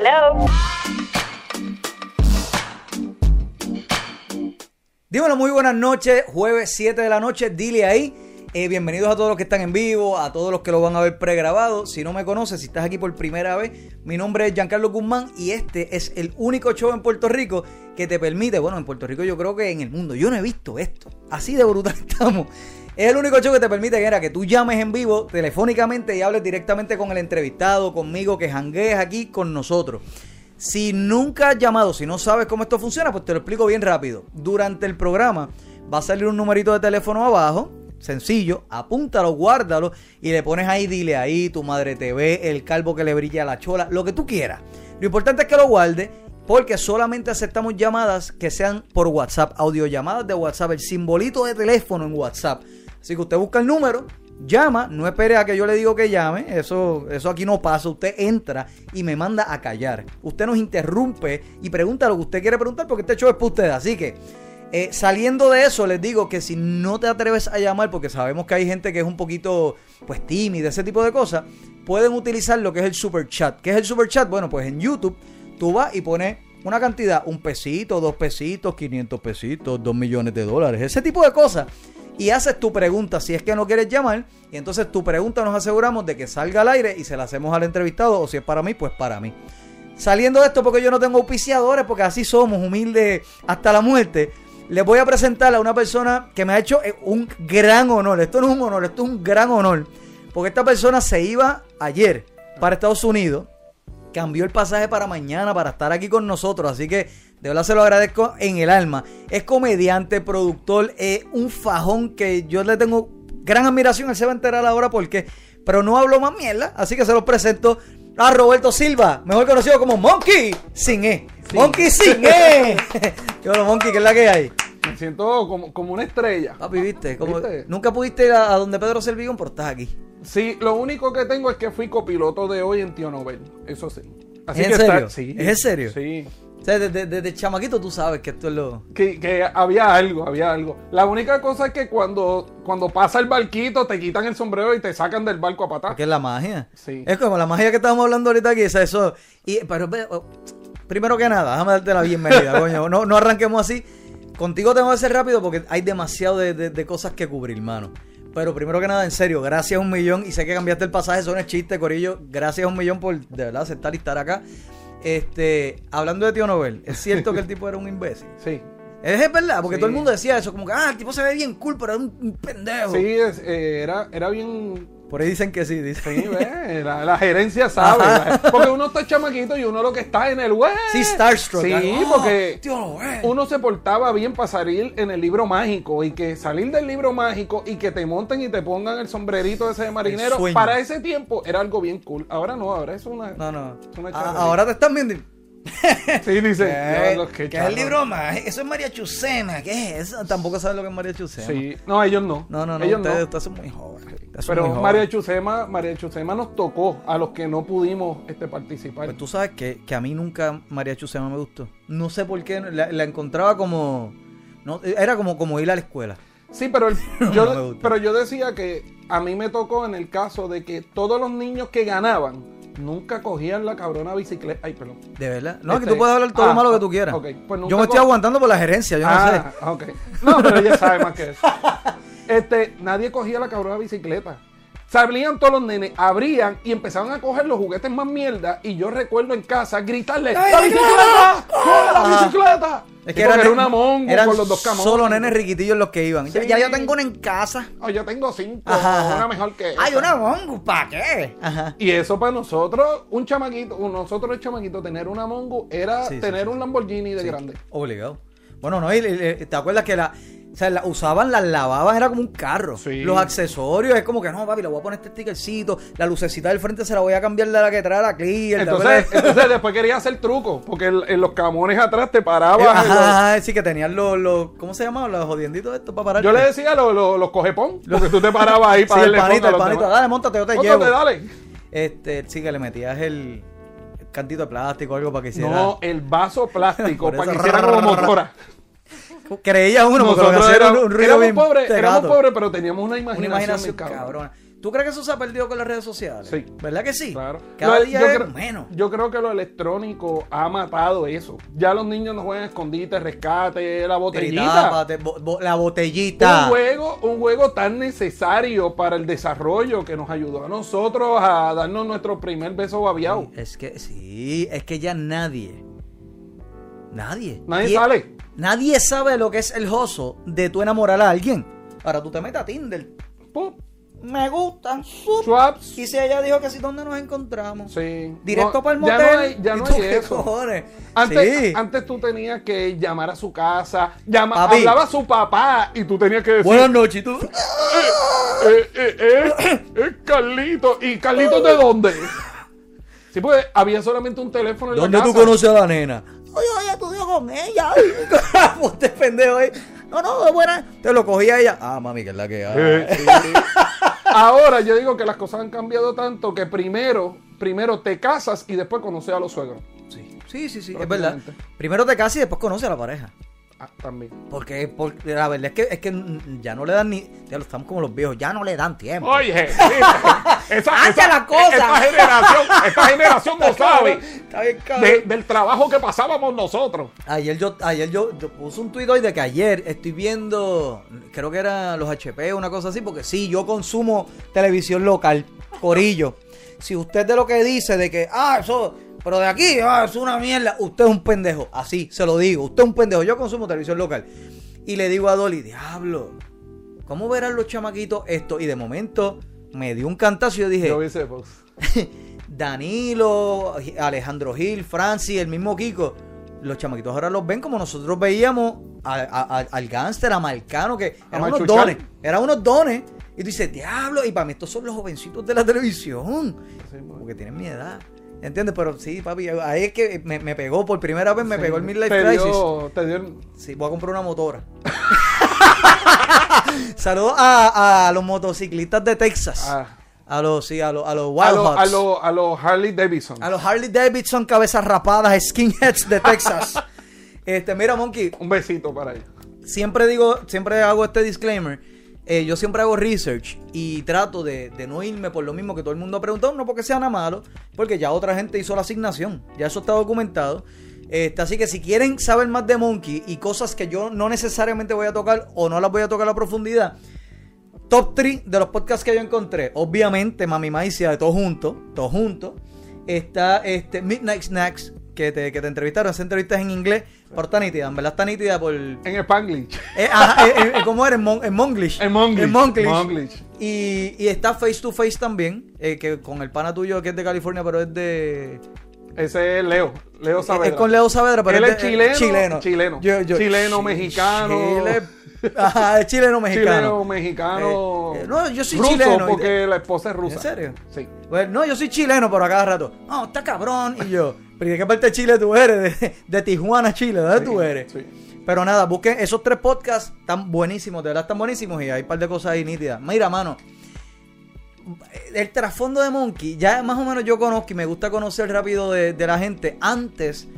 Hello. Dímelo, muy buenas noches. Jueves 7 de la noche, dile ahí. Eh, bienvenidos a todos los que están en vivo, a todos los que lo van a ver pregrabado. Si no me conoces, si estás aquí por primera vez, mi nombre es Giancarlo Guzmán y este es el único show en Puerto Rico que te permite, bueno, en Puerto Rico yo creo que en el mundo, yo no he visto esto. Así de brutal estamos. Es el único show que te permite que, que tú llames en vivo telefónicamente y hables directamente con el entrevistado, conmigo, que janguees aquí con nosotros. Si nunca has llamado, si no sabes cómo esto funciona, pues te lo explico bien rápido. Durante el programa va a salir un numerito de teléfono abajo, sencillo, apúntalo, guárdalo y le pones ahí, dile ahí, tu madre te ve, el calvo que le brilla la chola, lo que tú quieras. Lo importante es que lo guarde porque solamente aceptamos llamadas que sean por WhatsApp, audiollamadas de WhatsApp, el simbolito de teléfono en WhatsApp. Así que usted busca el número, llama, no espere a que yo le diga que llame, eso, eso aquí no pasa, usted entra y me manda a callar. Usted nos interrumpe y pregunta lo que usted quiere preguntar porque este show es para usted. Así que eh, saliendo de eso, les digo que si no te atreves a llamar, porque sabemos que hay gente que es un poquito pues tímida, ese tipo de cosas, pueden utilizar lo que es el super chat. ¿Qué es el super chat? Bueno, pues en YouTube tú vas y pones una cantidad, un pesito, dos pesitos, 500 pesitos, dos millones de dólares, ese tipo de cosas y haces tu pregunta si es que no quieres llamar y entonces tu pregunta nos aseguramos de que salga al aire y se la hacemos al entrevistado o si es para mí, pues para mí. Saliendo de esto porque yo no tengo auspiciadores, porque así somos, humildes hasta la muerte, les voy a presentar a una persona que me ha hecho eh, un gran honor. Esto no es un honor, esto es un gran honor. Porque esta persona se iba ayer para Estados Unidos, cambió el pasaje para mañana para estar aquí con nosotros, así que de verdad se lo agradezco en el alma. Es comediante, productor, es un fajón que yo le tengo gran admiración. Él se va a enterar ahora porque. Pero no hablo más mierda, así que se los presento a Roberto Silva, mejor conocido como Monkey sin E. Monkey sin E. ¿Qué bueno, Monkey? ¿Qué es la que hay? Me siento como, como una estrella. Papi, ¿viste? Como, Nunca pudiste ir a, donde Pedro Servigón, pero estás aquí. Sí, lo único que tengo es que fui copiloto de hoy en Tío Nobel. Eso sí. Así ¿Es en serio? sí. ¿Es en serio? Sí. O sea, desde, chamaquito tú sabes que esto es lo... Que, había algo, había algo. La única cosa es que cuando, cuando pasa el barquito te quitan el sombrero y te sacan del barco a patar. Que es la magia. Sí. Es como la magia que estábamos hablando ahorita aquí, eso... Y, pero, oh, primero que nada, déjame darte la bienvenida, coño. No, no arranquemos así. Contigo tengo que ser rápido porque hay demasiado de, cosas que cubrir, hermano. Pero primero que nada, en serio, gracias un millón. Y sé que cambiaste el pasaje, eso no es chiste, Corillo. Gracias un millón por de verdad aceptar y estar acá. Este, hablando de Tío Nobel, ¿es cierto que el tipo era un imbécil? Sí. Es verdad, porque todo el mundo decía eso, como que, ah, el tipo se ve bien cool, pero era un, pendejo. Sí, eh, era, era bien por ahí dicen que sí, dicen. Sí, ve, la, gerencia sabe. Porque uno está chamaquito y uno lo que está en el web. Sí, Starstruck. Sí, porque uno se portaba bien para salir en el libro mágico y que salir del libro mágico y que te monten y te pongan el sombrerito ese de marinero, para ese tiempo era algo bien cool. Ahora no, ahora es una. No, no. Ah, ahora te están viendo. sí, dice. ¿Qué, es el libro más? Eso es María Chucena. ¿Qué es eso? Tampoco saben lo que es María Chucena. Sí, no, ellos no. No, no, no. Ellos ustedes, ustedes son muy jóvenes. Pero María Chusema, María Chusema nos tocó a los que no pudimos este, participar. Pues tú sabes que, a mí nunca María Chusema me gustó. No sé por qué. La, encontraba como. No, era como, como ir a la escuela. Sí, pero, yo, pero yo decía que a mí me tocó en el caso de que todos los niños que ganaban nunca cogían la cabrona bicicleta. Ay, perdón. ¿De verdad? No, que tú este, puedes hablar todo lo ah, malo que tú quieras. Pues yo me estoy aguantando por la gerencia, yo no ah, sé. Ok. No, pero ella sabe más que eso. Este, nadie cogía la cabrona bicicleta. Salían todos los nenes, abrían y empezaban a coger los juguetes más mierda. Y yo recuerdo en casa gritarle: ¡La bicicleta! ¡La bicicleta! Es que era, una mongo con los dos camones. Solo nenes riquitillos los que iban. Ya, yo tengo una en casa. Oh, yo tengo cinco. Una mejor que Hay una mongo, ¿para qué? Y eso para nosotros, un chamaquito, nosotros el chamaquito, tener una mongo era tener un Lamborghini de grande. Obligado. Bueno, no, ¿te acuerdas que la o sea, la usaban, las lavaban, era como un carro. Los accesorios, es como que no, papi, le voy a poner este stickercito, la lucecita del frente se la voy a cambiar de la que trae la clear. Entonces, entonces después quería hacer truco, porque en, los camones atrás te parabas. Ajá, sí, que tenían los, los, ¿cómo se llamaban? Los jodienditos estos para parar. Yo le decía los, los, los cogepón, porque tú te parabas ahí para sí, darle el panito, el panito, dale, montate, yo te llevo. dale. Este, sí, que le metías el, cantito de plástico o algo para que hiciera. No, el vaso plástico, para que hiciera como motora. Creía uno, porque era, un, un éramos pobres, éramos pobres, pero teníamos una imaginación, una imaginación cabrona. ¿Tú crees que eso se ha perdido con las redes sociales? Sí. ¿Verdad que sí? Claro. Cada Lo- día yo es creo- menos. Yo creo que lo electrónico ha matado eso. Ya los niños no juegan escondite, rescate, la botellita. Tritápate, bo- bo- la botellita. Un juego, un juego tan necesario para el desarrollo que nos ayudó a nosotros a darnos nuestro primer beso babiado. Es que sí, es que ya nadie. Nadie. Nadie Die- sale. Nadie sabe lo que es el joso de tú enamorar a alguien. Ahora tú te metes a Tinder. Me gustan. swaps. Y si ella dijo que sí, ¿dónde nos encontramos? Sí. Directo No, para el ya motel. no hay, ya ¿Y no tú hay qué eso. cojones? Antes, sí. antes tú tenías que llamar a su casa, llama, hablaba a su papá y tú tenías que decir, Buenas noches. ¿y tú? eh, eh, eh, eh, Carlito. ¿Y Carlito de dónde? Sí, pues había solamente un teléfono en ¿Dónde la tú casa. conoces a la nena? Oye, oye, estudió con ella. Usted pendejo ahí. No, no, es buena. Te lo cogí a ella. Ah, mami, que es la que. Eh, sí. Ahora yo digo que las cosas han cambiado tanto que primero, primero te casas y después conoces a los suegros. Sí, sí, sí, sí, es verdad. Primero te casas y después conoces a la pareja. Ah, también. Porque, porque la verdad es que, es que ya no le dan ni. Ya lo estamos como los viejos, ya no le dan tiempo. Oye, sí, esa, Hace esa- la cosa. esta generación, esta generación no sabe de- del trabajo que pasábamos nosotros. Ayer yo, ayer yo, yo puse un tuit hoy de que ayer estoy viendo, creo que era los HP o una cosa así, porque sí, yo consumo televisión local, Corillo. Si usted de lo que dice de que, ah, eso, pero de aquí, ah, es una mierda, usted es un pendejo. Así, se lo digo, usted es un pendejo. Yo consumo televisión local. Y le digo a Dolly, diablo, ¿cómo verán los chamaquitos esto? Y de momento me dio un cantazo y yo dije, Yo vi ese post. Danilo, Alejandro Gil, Francis, el mismo Kiko. Los chamaquitos ahora los ven como nosotros veíamos a- a- a- al gánster, a Marcano, que eran unos dones. Eran unos dones. Y tú dices, diablo, y para mí estos son los jovencitos de la televisión. Sí. Porque tienen mi edad. ¿Entiendes? Pero sí, papi, ahí es que me, me pegó por primera vez, me Sí. pegó el Midlife te Crisis. dio, te dio el- Sí, voy a comprar una motora. Saludos a, a los motociclistas de Texas. Ah. A los, sí, a los, a los a Wild Hogs. a los- a los Harley Davidson. A los Harley Davidson cabezas rapadas, skinheads de Texas. este, mira, Monkey, Un besito para ellos. siempre digo, siempre hago este disclaimer. Eh, yo siempre hago research y trato de, de no irme por lo mismo que todo el mundo ha preguntado, no porque sea nada malo, porque ya otra gente hizo la asignación, ya eso está documentado. Este, así que si quieren saber más de Monkey y cosas que yo no necesariamente voy a tocar o no las voy a tocar a profundidad, top 3 de los podcasts que yo encontré. Obviamente, Mami Maicia de todo junto, todo junto. Está este Midnight Snacks, que te, que te entrevistaron, esas entrevistas en inglés, pero está nítida, en verdad está nítida por... En Spanglish. Eh, ajá, eh, eh, ¿Cómo era? En, Mon- en Monglish. En Monglish. En Monglish. Monglish. Y, y está Face to Face también, eh, que con el pana tuyo que es de California, pero es de... Ese es Leo. Leo Saavedra. Es con Leo Saavedra, pero Él es, chileno, chileno. chileno. Yo- yo- Chileno, chi- mexicano. Chile- Ajá, es chileno mexicano. Chileno, mexicano. Eh, eh, no, yo soy ruso, chileno. porque la esposa es rusa. ¿En serio? Sí. Bueno, no, yo soy chileno, pero a cada rato. No, está cabrón. Y yo, ¿pero de qué parte de Chile tú eres? De, de Tijuana, Chile, ¿de dónde tú eres? Sí. Pero nada, busquen esos tres podcasts, están buenísimos, de verdad están buenísimos y hay un par de cosas ahí nítidas. Mira, mano, el trasfondo de Monkey, ya más o menos yo conozco y me gusta conocer rápido de, la gente. Antes,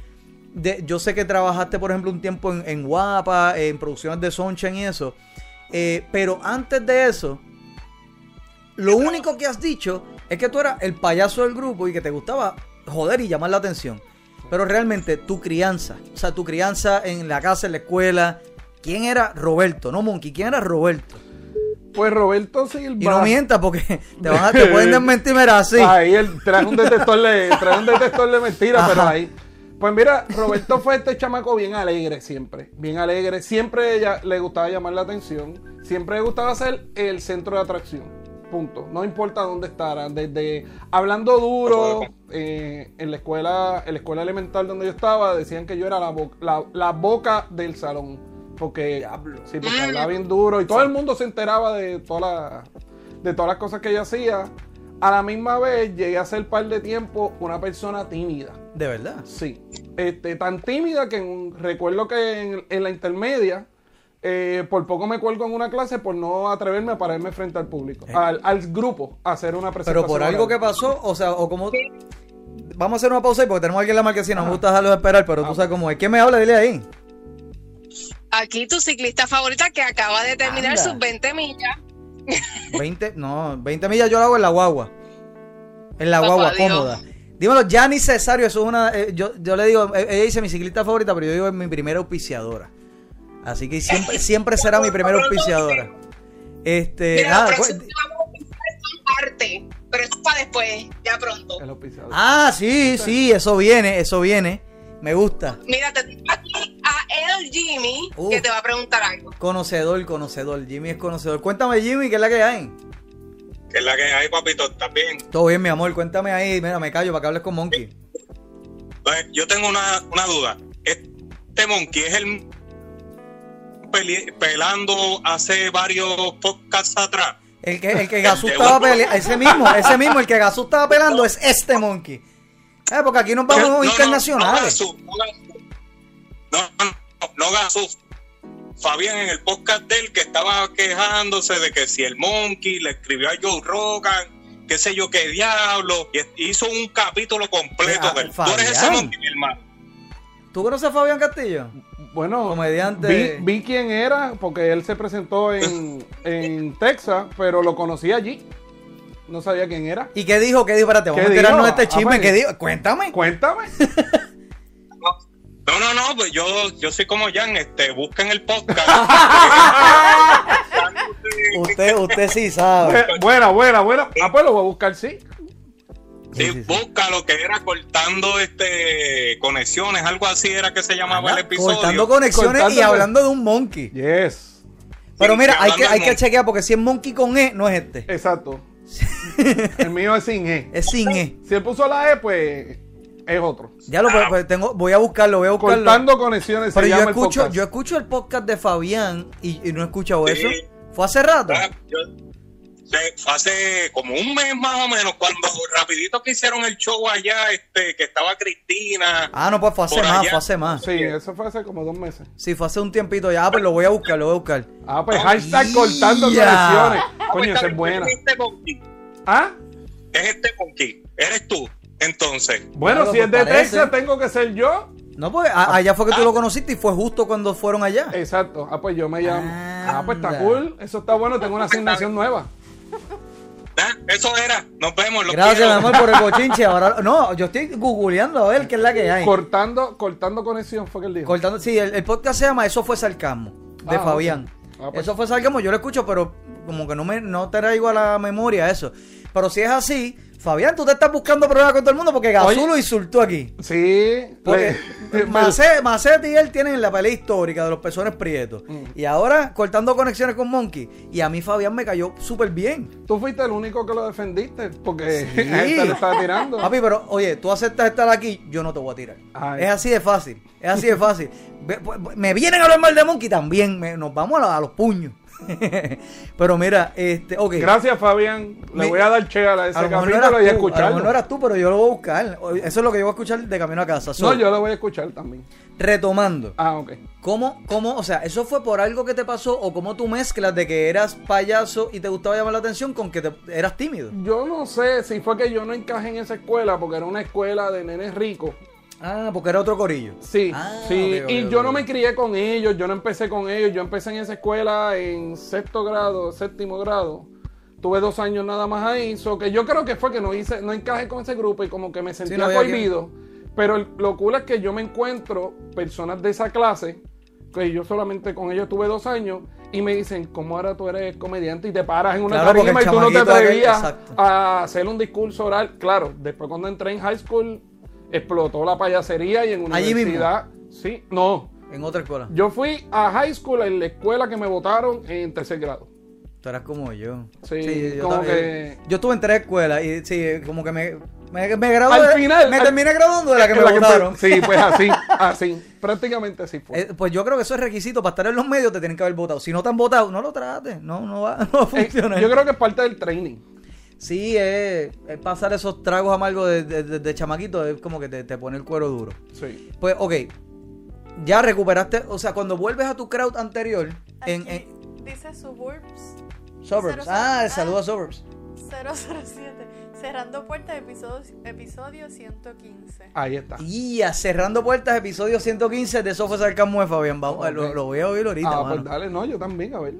de, yo sé que trabajaste, por ejemplo, un tiempo en, en Guapa, en producciones de Sunshine y eso. eh, pero antes de eso, lo único que has dicho es que tú eras el payaso del grupo y que te gustaba joder y llamar la atención. Pero realmente tu crianza, o sea, tu crianza en la casa, en la escuela, ¿quién era Roberto? No Monkey, ¿quién era Roberto? Pues Roberto Silva. Y no mientas porque te, van a- te pueden desmentir, mira, así. Ahí él trae un detector de, trae un detector de mentiras, pero ahí. Pues mira, Roberto fue este chamaco bien alegre siempre. Bien alegre. Siempre ella, le gustaba llamar la atención. Siempre le gustaba ser el centro de atracción. Punto. No importa dónde estará. Desde hablando duro, eh, en la escuela, en la escuela elemental donde yo estaba, decían que yo era la, bo- la, la boca del salón. Porque, Diablo. sí, porque hablaba bien duro. Y todo el mundo se enteraba de toda la- de todas las cosas que yo hacía. A la misma vez llegué a ser par de tiempo una persona tímida. De verdad. Sí. Este, tan tímida que en- recuerdo que en, en la intermedia, eh, por poco me cuelgo en una clase por no atreverme a pararme frente al público, al, al grupo, a hacer una presentación. Pero por algo que pasó, o sea, o como... Vamos a hacer una pausa ahí porque tenemos aquí en la marquesina. No me gusta dejarlos esperar, pero tú sabes cómo es. ¿Quién me habla? Dile ahí. Aquí tu ciclista favorita que acaba de terminar Anda. sus 20 millas 20, no, 20 millas yo lo hago en la guagua. En la Papá guagua, Dios. cómoda. Dímelo, Gianni Cesario, eso es una. eh, yo, yo le digo, eh, ella dice mi ciclista favorita, pero yo digo es mi primera auspiciadora. Así que siempre, siempre será mi primera auspiciadora. Este, Mira, nada, la pues- próxima vamos a empezar esta parte, pero eso es para después, ya pronto. El auspiciador. ah, sí, sí, eso viene, eso viene. Me gusta. Mira, te tengo aquí a el Jimmy Uh. que te va a preguntar algo. Conocedor, conocedor. Jimmy es conocedor. Cuéntame, Jimmy, ¿qué es la que hay? Que es la que hay, papito, ¿estás bien? Todo bien, mi amor. Cuéntame ahí. Mira, me callo para que hables con Monkey. Pues, yo tengo una, una duda. Este Monkey es el peli- pelando hace varios podcasts atrás. El que, el que Gazú estaba peleando, ese mismo, ese mismo, el que Gazú estaba pelando es este Monkey. Eh, porque aquí nos vamos No, no, internacionales. No, no, no, no, no, no Gazú. Fabián en el podcast de él que estaba quejándose de que si el Monkey le escribió a Joe Rogan, qué sé yo qué diablo, y hizo un capítulo completo Ah, de él. Tú eres ese. Monkey, mi hermano. ¿Tú conoces a Fabián Castillo? Bueno, Comediante. Vi, vi quién era, porque él se presentó en, en Texas, pero lo conocí allí. No sabía quién era. ¿Y qué dijo? ¿Qué dijo? Espérate, vamos a ¿Qué enterarnos de este chisme. Ah, pues. ¿Qué dijo? Cuéntame. Cuéntame. No, no, no, pues yo, yo soy como Jan, este, busquen el podcast. Usted, usted sí sabe. buena, buena, buena. Ah, pues lo voy a buscar, sí. Sí, Sí, sí, sí. busca lo que era cortando este conexiones, algo así era que se llamaba el episodio. Cortando conexiones Cortando y hablando de un monkey. Yes. Pero Sí, mira, hay que, hay que chequear porque si es monkey con E, no es este. Exacto. El mío es sin E. Es sin E. Si él puso la E, pues es otro. Ya lo pues, pues, tengo, voy a buscarlo, voy a buscarlo. Cortando conexiones Pero se yo llama el escucho, podcast. yo escucho el podcast de Fabián y, y no he escuchado Sí. eso. ¿Fue hace rato? Ah, yo- fue hace como un mes más o menos, cuando rapidito que hicieron el show allá, este, que estaba Cristina. Ah, no, pues fue hace más, allá. fue hace más. Sí, eso fue hace como dos meses. Sí, fue hace un tiempito ya. Ah, pues lo voy a buscar, lo voy a buscar. Ah, pues Oh, hashtag cortando ya. conexiones. Ah, pues Coño, esa es buena. Es este. ¿Ah? Es este monkey. Eres tú. Entonces, Bueno, Claro, si es de pues parece. Texas, tengo que ser yo. No, pues a- allá fue que tú lo conociste y fue justo cuando fueron allá. Exacto. Ah, pues yo me llamo. Ah, pues está cool. Eso está bueno. Tengo una asignación nueva. Ah, eso era. Nos vemos. Los Gracias, mi amor, por el cochinche. Ahora, no, yo estoy googleando a ver qué es la que hay. Cortando, cortando conexión fue que él dijo. Cortando, sí, el, el podcast se llama Eso fue sarcasmo, de Ah, Fabián. Ah, pues. Eso fue sarcasmo, yo lo escucho, pero como que no me no traigo a la memoria eso. Pero si es así, Fabián, tú te estás buscando problemas con todo el mundo porque Gazú lo insultó aquí. Sí. Porque le- Macet, Macet y él tienen la pelea histórica de los pezones prietos. Mm. Y ahora cortando conexiones con Monkey. Y a mí Fabián me cayó súper bien. Tú fuiste el único que lo defendiste porque Sí. a gente le estaba tirando. Papi, pero oye, tú aceptas estar aquí, yo no te voy a tirar. Ay. Es así de fácil, es así de fácil. Pues, Me vienen a hablar mal de Monkey también, me- nos vamos a, la- a los puños. pero mira, este, ok. Gracias, Fabián. Le Mi- voy a dar che a ese A no capítulo y a tú, a lo escucharlo. mejor no eras tú, pero yo lo voy a buscar. Eso es lo que yo voy a escuchar de camino a casa. So, No, yo lo voy a escuchar también. Retomando, Ah, ok. ¿cómo, ¿cómo, o sea, eso fue por algo que te pasó o cómo tú mezclas de que eras payaso y te gustaba llamar la atención con que te- eras tímido? Yo no sé si fue que yo no encajé en esa escuela porque era una escuela de nenes ricos. Ah, porque era otro corillo. Sí, Ah, sí. y yo no me crié con ellos, yo no empecé con ellos. Yo empecé en esa escuela en sexto grado, séptimo grado. Tuve dos años nada más ahí. So que yo creo que fue que no hice, no encajé con ese grupo y como que me sentía no había cohibido. Pero el- lo cool es que yo me encuentro personas de esa clase, que yo solamente con ellos tuve dos años, y me dicen, ¿cómo ahora tú eres comediante y te paras en una Claro, tarima y tú no te atrevías a hacer un discurso oral? Claro, después cuando entré en high school, explotó la payasería y en Allí mismo. universidad. Sí, no. En otra escuela. Yo fui a high school en la escuela que me votaron en tercer grado. Tú eras como yo. Sí, yo como que- Yo estuve en tres escuelas y sí, como que me, me, me gradué. Al final, Me al- terminé graduando de la que me La votaron. sí, pues así, así. Prácticamente así fue. Eh, pues yo creo que eso es requisito para estar en los medios, te tienen que haber votado. Si no te han votado, no lo trates. No, no va, no va a Eh, funcionar. yo creo que es parte del training. Sí, es, es pasar esos tragos amargos de, de, de- de chamaquito, es como que te, te pone el cuero duro. Sí. Pues, ok. Ya recuperaste, o sea, cuando vuelves a tu crowd anterior, en, Aquí en dice Suburbs Suburbs. Cero, Ah, cero. saludos a Suburbs. 007. Cerrando puertas, episodio, episodio 115. Ahí está. Y a cerrando puertas, episodio 115 de Eso fue sarcasmo de Fabián. Vamos, lo, lo voy a oír ahorita, Ah, mano. pues dale, no, yo también, a ver.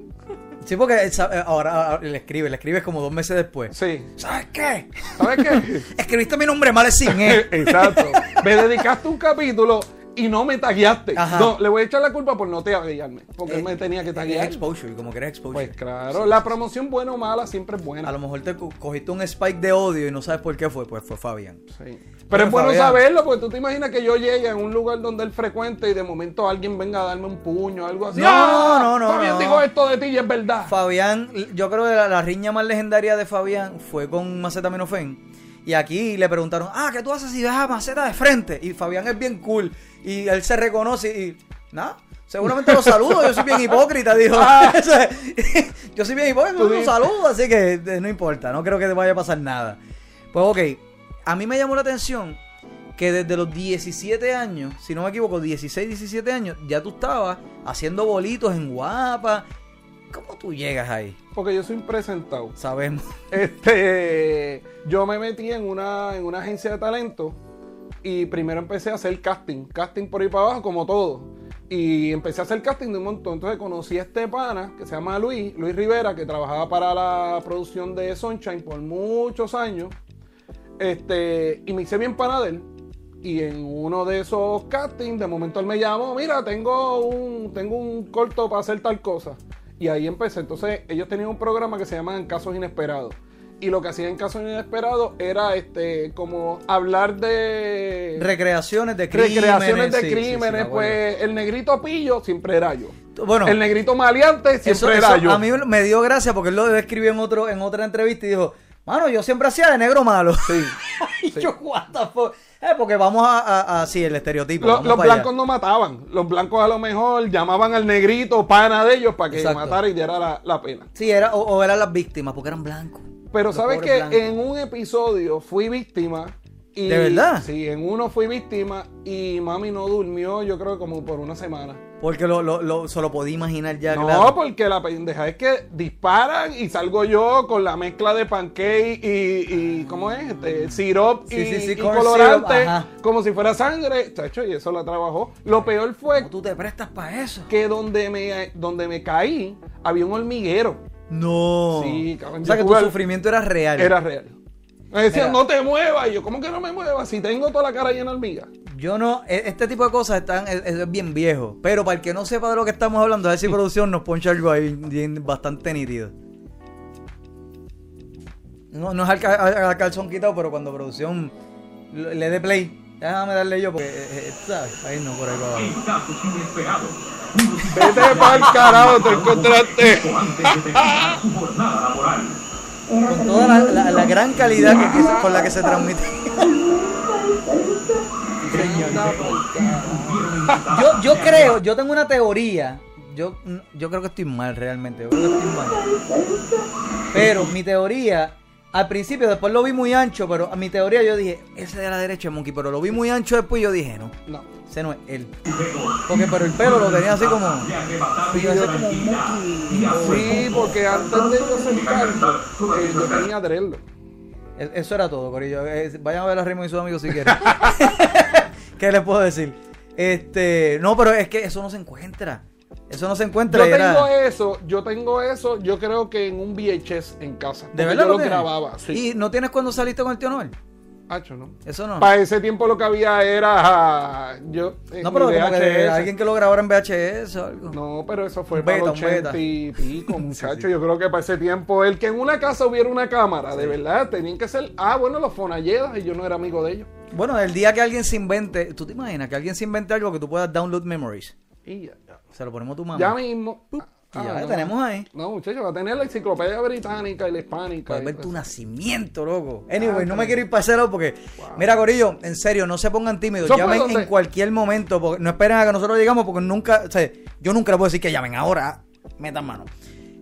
Sí, porque sabe- ahora, ahora le escribe, le escribes como dos meses después. Sí. ¿Sabes qué? ¿Sabes qué? Escribiste mi nombre mal es sin él. Exacto. Me dedicaste un capítulo y no me tagueaste. Ajá. No, le voy a echar la culpa por no taguearme. Porque él me tenía que Es taguear. exposure, como que eres exposure. Pues claro, la promoción buena o mala siempre es buena. A lo mejor te co- cogiste un spike de odio y no sabes por qué fue, pues fue Fabián. Sí. Pero es bueno Fabián. saberlo, porque tú te imaginas que yo llegue a un lugar donde él frecuente y de momento alguien venga a darme un puño, algo así. No, ¡Ah! no, no, Fabián no. dijo esto de ti y es verdad. Fabián, yo creo que la, la riña más legendaria de Fabián fue con Macetaminofen. Y aquí le preguntaron, ah, ¿qué tú haces si ves a Maceta de frente? Y Fabián es bien cool. Y él se reconoce y, nada, seguramente lo saludo. Yo soy bien hipócrita, dijo. yo soy bien hipócrita, Tú lo saludo, así que eh, no importa, no creo que te vaya a pasar nada. Pues ok, a mí me llamó la atención que desde los 17 años, si no me equivoco, 16, 17 años, ya tú estabas haciendo bolitos en guapa. ¿Cómo tú llegas ahí? Porque yo soy impresentado. Sabemos. Este, yo me metí en una, en una agencia de talento y primero empecé a hacer casting, casting por ahí para abajo como todo. Y empecé a hacer casting de un montón. Entonces conocí a este pana que se llama Luis, Luis Rivera, que trabajaba para la producción de Sunshine por muchos años. Este, y me hice bien pana de él. Y en uno de esos castings, de momento él me llamó, mira, tengo un, tengo un corto para hacer tal cosa. Y ahí empecé. Entonces, ellos tenían un programa que se llamaban Casos Inesperados. Y lo que hacían en Casos Inesperados era este como hablar de Recreaciones de crímenes. recreaciones de sí, sí, sí, me crímenes. pues el negrito pillo siempre era yo. Bueno, el negrito maleante siempre eso, era eso yo. a mí me dio gracia porque él lo escribió en, otro, en otra entrevista y dijo, mano, yo siempre hacía de negro malo. Sí. y sí. yo, what the fuck? Eh, porque vamos a, a, a- sí, el estereotipo. Lo- los allá. blancos no mataban. Los blancos a lo mejor llamaban al negrito, pana de ellos, para que Exacto. matara y diera la, la pena. Sí, era, o, o eran las víctimas porque eran blancos. Pero sabes que blancos. en un episodio fui víctima. Y, ¿De verdad? Sí, en uno fui víctima y mami no durmió, yo creo, como por una semana. Porque lo, lo, lo- se lo podía imaginar ya, no, claro. porque la pendeja es que disparan y salgo yo con la mezcla de pancake y, y ¿cómo es? Este, sirop Sí, y, sí, sí, y colorante, syrup, como si fuera sangre. Chacho, y eso la trabajó. Lo peor fue ¿Cómo tú te prestas para eso? que donde me, donde me caí había un hormiguero. No. Sí, cabrón, O sea que tu sufrimiento era real. Era real. Me decían, Mira. no te muevas. Y yo, ¿cómo que no me muevas? Si tengo toda la cara llena de hormigas. Yo no, e- este tipo de cosas están, es, es bien viejo. Pero para el que no sepa de lo que estamos hablando, a ver si producción nos poncha algo ahí bien- bastante nítido. No, no es al, ca- al- al calzón quitado, pero cuando producción le dé play. Déjame darle yo porque, eh, eh, ¿sabes? Ahí no, por ahí para abajo. Inesperados. Vete para el carajo, te encontraste. Antes de terminar su jornada laboral. Con toda la, la- gran calidad con la que se transmite. Yo, yo creo, yo tengo una teoría. Yo, yo creo que estoy mal realmente. Yo creo que estoy mal. Pero mi teoría, al principio, después lo vi muy ancho, pero a mi teoría yo dije, ese de la derecha es Monkey, pero lo vi muy ancho después y yo dije, no, No. ese no es él. Porque pero el pelo lo tenía así como. Sí, ese como Monkey. Sí, porque antes de yo ser calvo, eh, yo tenía dreadlock. E- Eso era todo, Corillo. Eh, Vayan a ver a Raymond y sus amigos si quieren. ¿Qué les puedo decir? Este, no, pero es que eso no se encuentra. Eso no se encuentra. Yo era- tengo eso, yo tengo eso, yo creo que en un VHS en casa. ¿De verdad yo lo grababa, sí. ¿Y no tienes cuando saliste con el tío Noel? Hacho, ¿no? Eso no. Para ese tiempo lo que había era yo no, pero como que alguien que lo grabara en VHS o algo. No, pero eso fue para los un beta. 80 y pico, muchachos. Yo creo que para ese tiempo, el que en una casa hubiera una cámara, de verdad, tenían que ser, ah, bueno, los fonalledas, y yo no era amigo de ellos. Bueno, el día que alguien se invente, ¿tú te imaginas que alguien se invente algo que tú puedas download memories? Y ya. Se lo ponemos a tu mamá. Ya mismo. y ya la tenemos ahí. No, muchachos, va a tener la enciclopedia británica y la hispánica. Puedes y ver tu nacimiento, loco. Anyway, no me quiero ir para ese lado porque. Mira, Corillo, en serio, no se pongan tímidos. ¿Eso fue Llamen donde? en cualquier momento. Porque no esperen a que nosotros llegamos porque nunca. O sea, yo nunca le puedo decir que llamen ahora. Metan mano.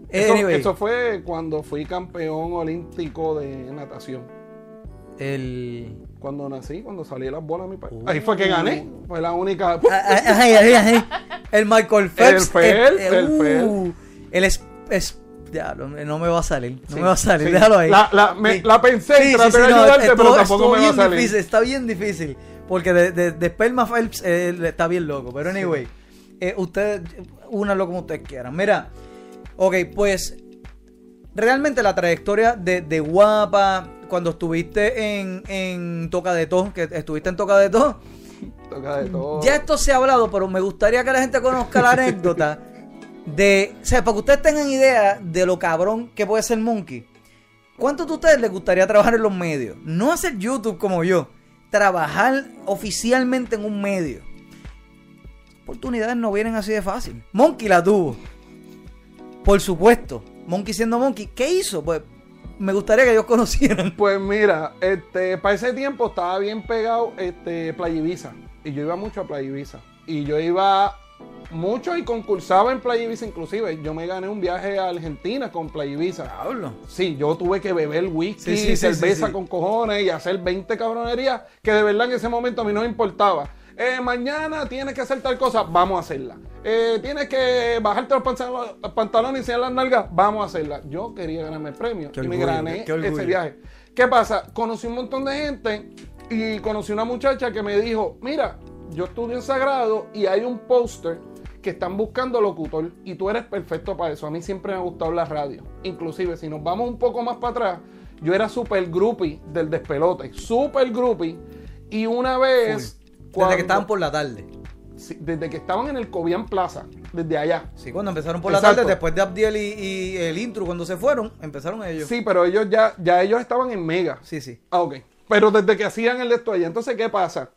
Eso, Anyway, eso fue cuando fui campeón olímpico de natación. el. Cuando nací, cuando salí de las bolas de mi país. Uh. Ahí fue que gané. Fue la única. Ah, ah, ay, ay, ay, El Michael Phelps. El Phelps, eh, el uh, Phelps. El es, es- Ya, no, me va a salir. No Sí, me va a salir. sí. Déjalo ahí. La, la- me- Sí. la pensé traté sí, de no, ayudarte, pero tampoco me va a bien salir. difícil, está bien difícil. Porque de, de, de Sperma Phelps eh, está bien loco. Pero anyway, eh, ustedes, únalo como ustedes quieran. Mira, ok, pues realmente la trayectoria de, de Guapa, cuando estuviste en, en Toca de Todo, que estuviste en Toca de Todo, Toca de todo. ya esto se ha hablado, pero me gustaría que la gente conozca la anécdota de, o sea, para que ustedes tengan idea de lo cabrón que puede ser Monkey. ¿Cuántos de ustedes les gustaría trabajar en los medios? No hacer YouTube como yo, trabajar oficialmente en un medio. Oportunidades no vienen así de fácil. Monkey la tuvo. Por supuesto. Monkey siendo Monkey. ¿Qué hizo? Pues me gustaría que ellos conocieran. Pues mira, este, para ese tiempo estaba bien pegado este, Playa Ibiza. Y yo iba mucho a Playa Ibiza. Y yo iba mucho y concursaba en Playa Ibiza inclusive. Yo me gané un viaje a Argentina con Playa Ibiza. Pablo. Sí, yo tuve que beber whisky, Sí, sí, cerveza sí. con cojones y hacer 20 cabronerías que de verdad en ese momento a mí no me importaba. Eh, mañana tienes que hacer tal cosa, vamos a hacerla. Eh, tienes que bajarte los pantalones, los pantalones y enseñar las nalgas, vamos a hacerla. Yo quería ganarme el premio Qué y me gané ese viaje. ¿Qué pasa? Conocí un montón de gente y conocí una muchacha que me dijo, mira, yo estudio en Sagrado y hay un póster que están buscando locutor y tú eres perfecto para eso. A mí siempre me ha gustado la radio. Inclusive, si nos vamos un poco más para atrás, yo era super groupie del despelote. Super groupie. Y una vez... Desde que estaban por la tarde. sí, desde que estaban en el Cobian Plaza, desde allá. Sí, cuando empezaron por la tarde, después de Abdiel y, y el intro, cuando se fueron, empezaron ellos. Sí, pero ellos ya, ya ellos estaban en Mega. sí. sí. Ah, ok. Pero desde que hacían el de esto allá. Entonces, ¿qué pasa?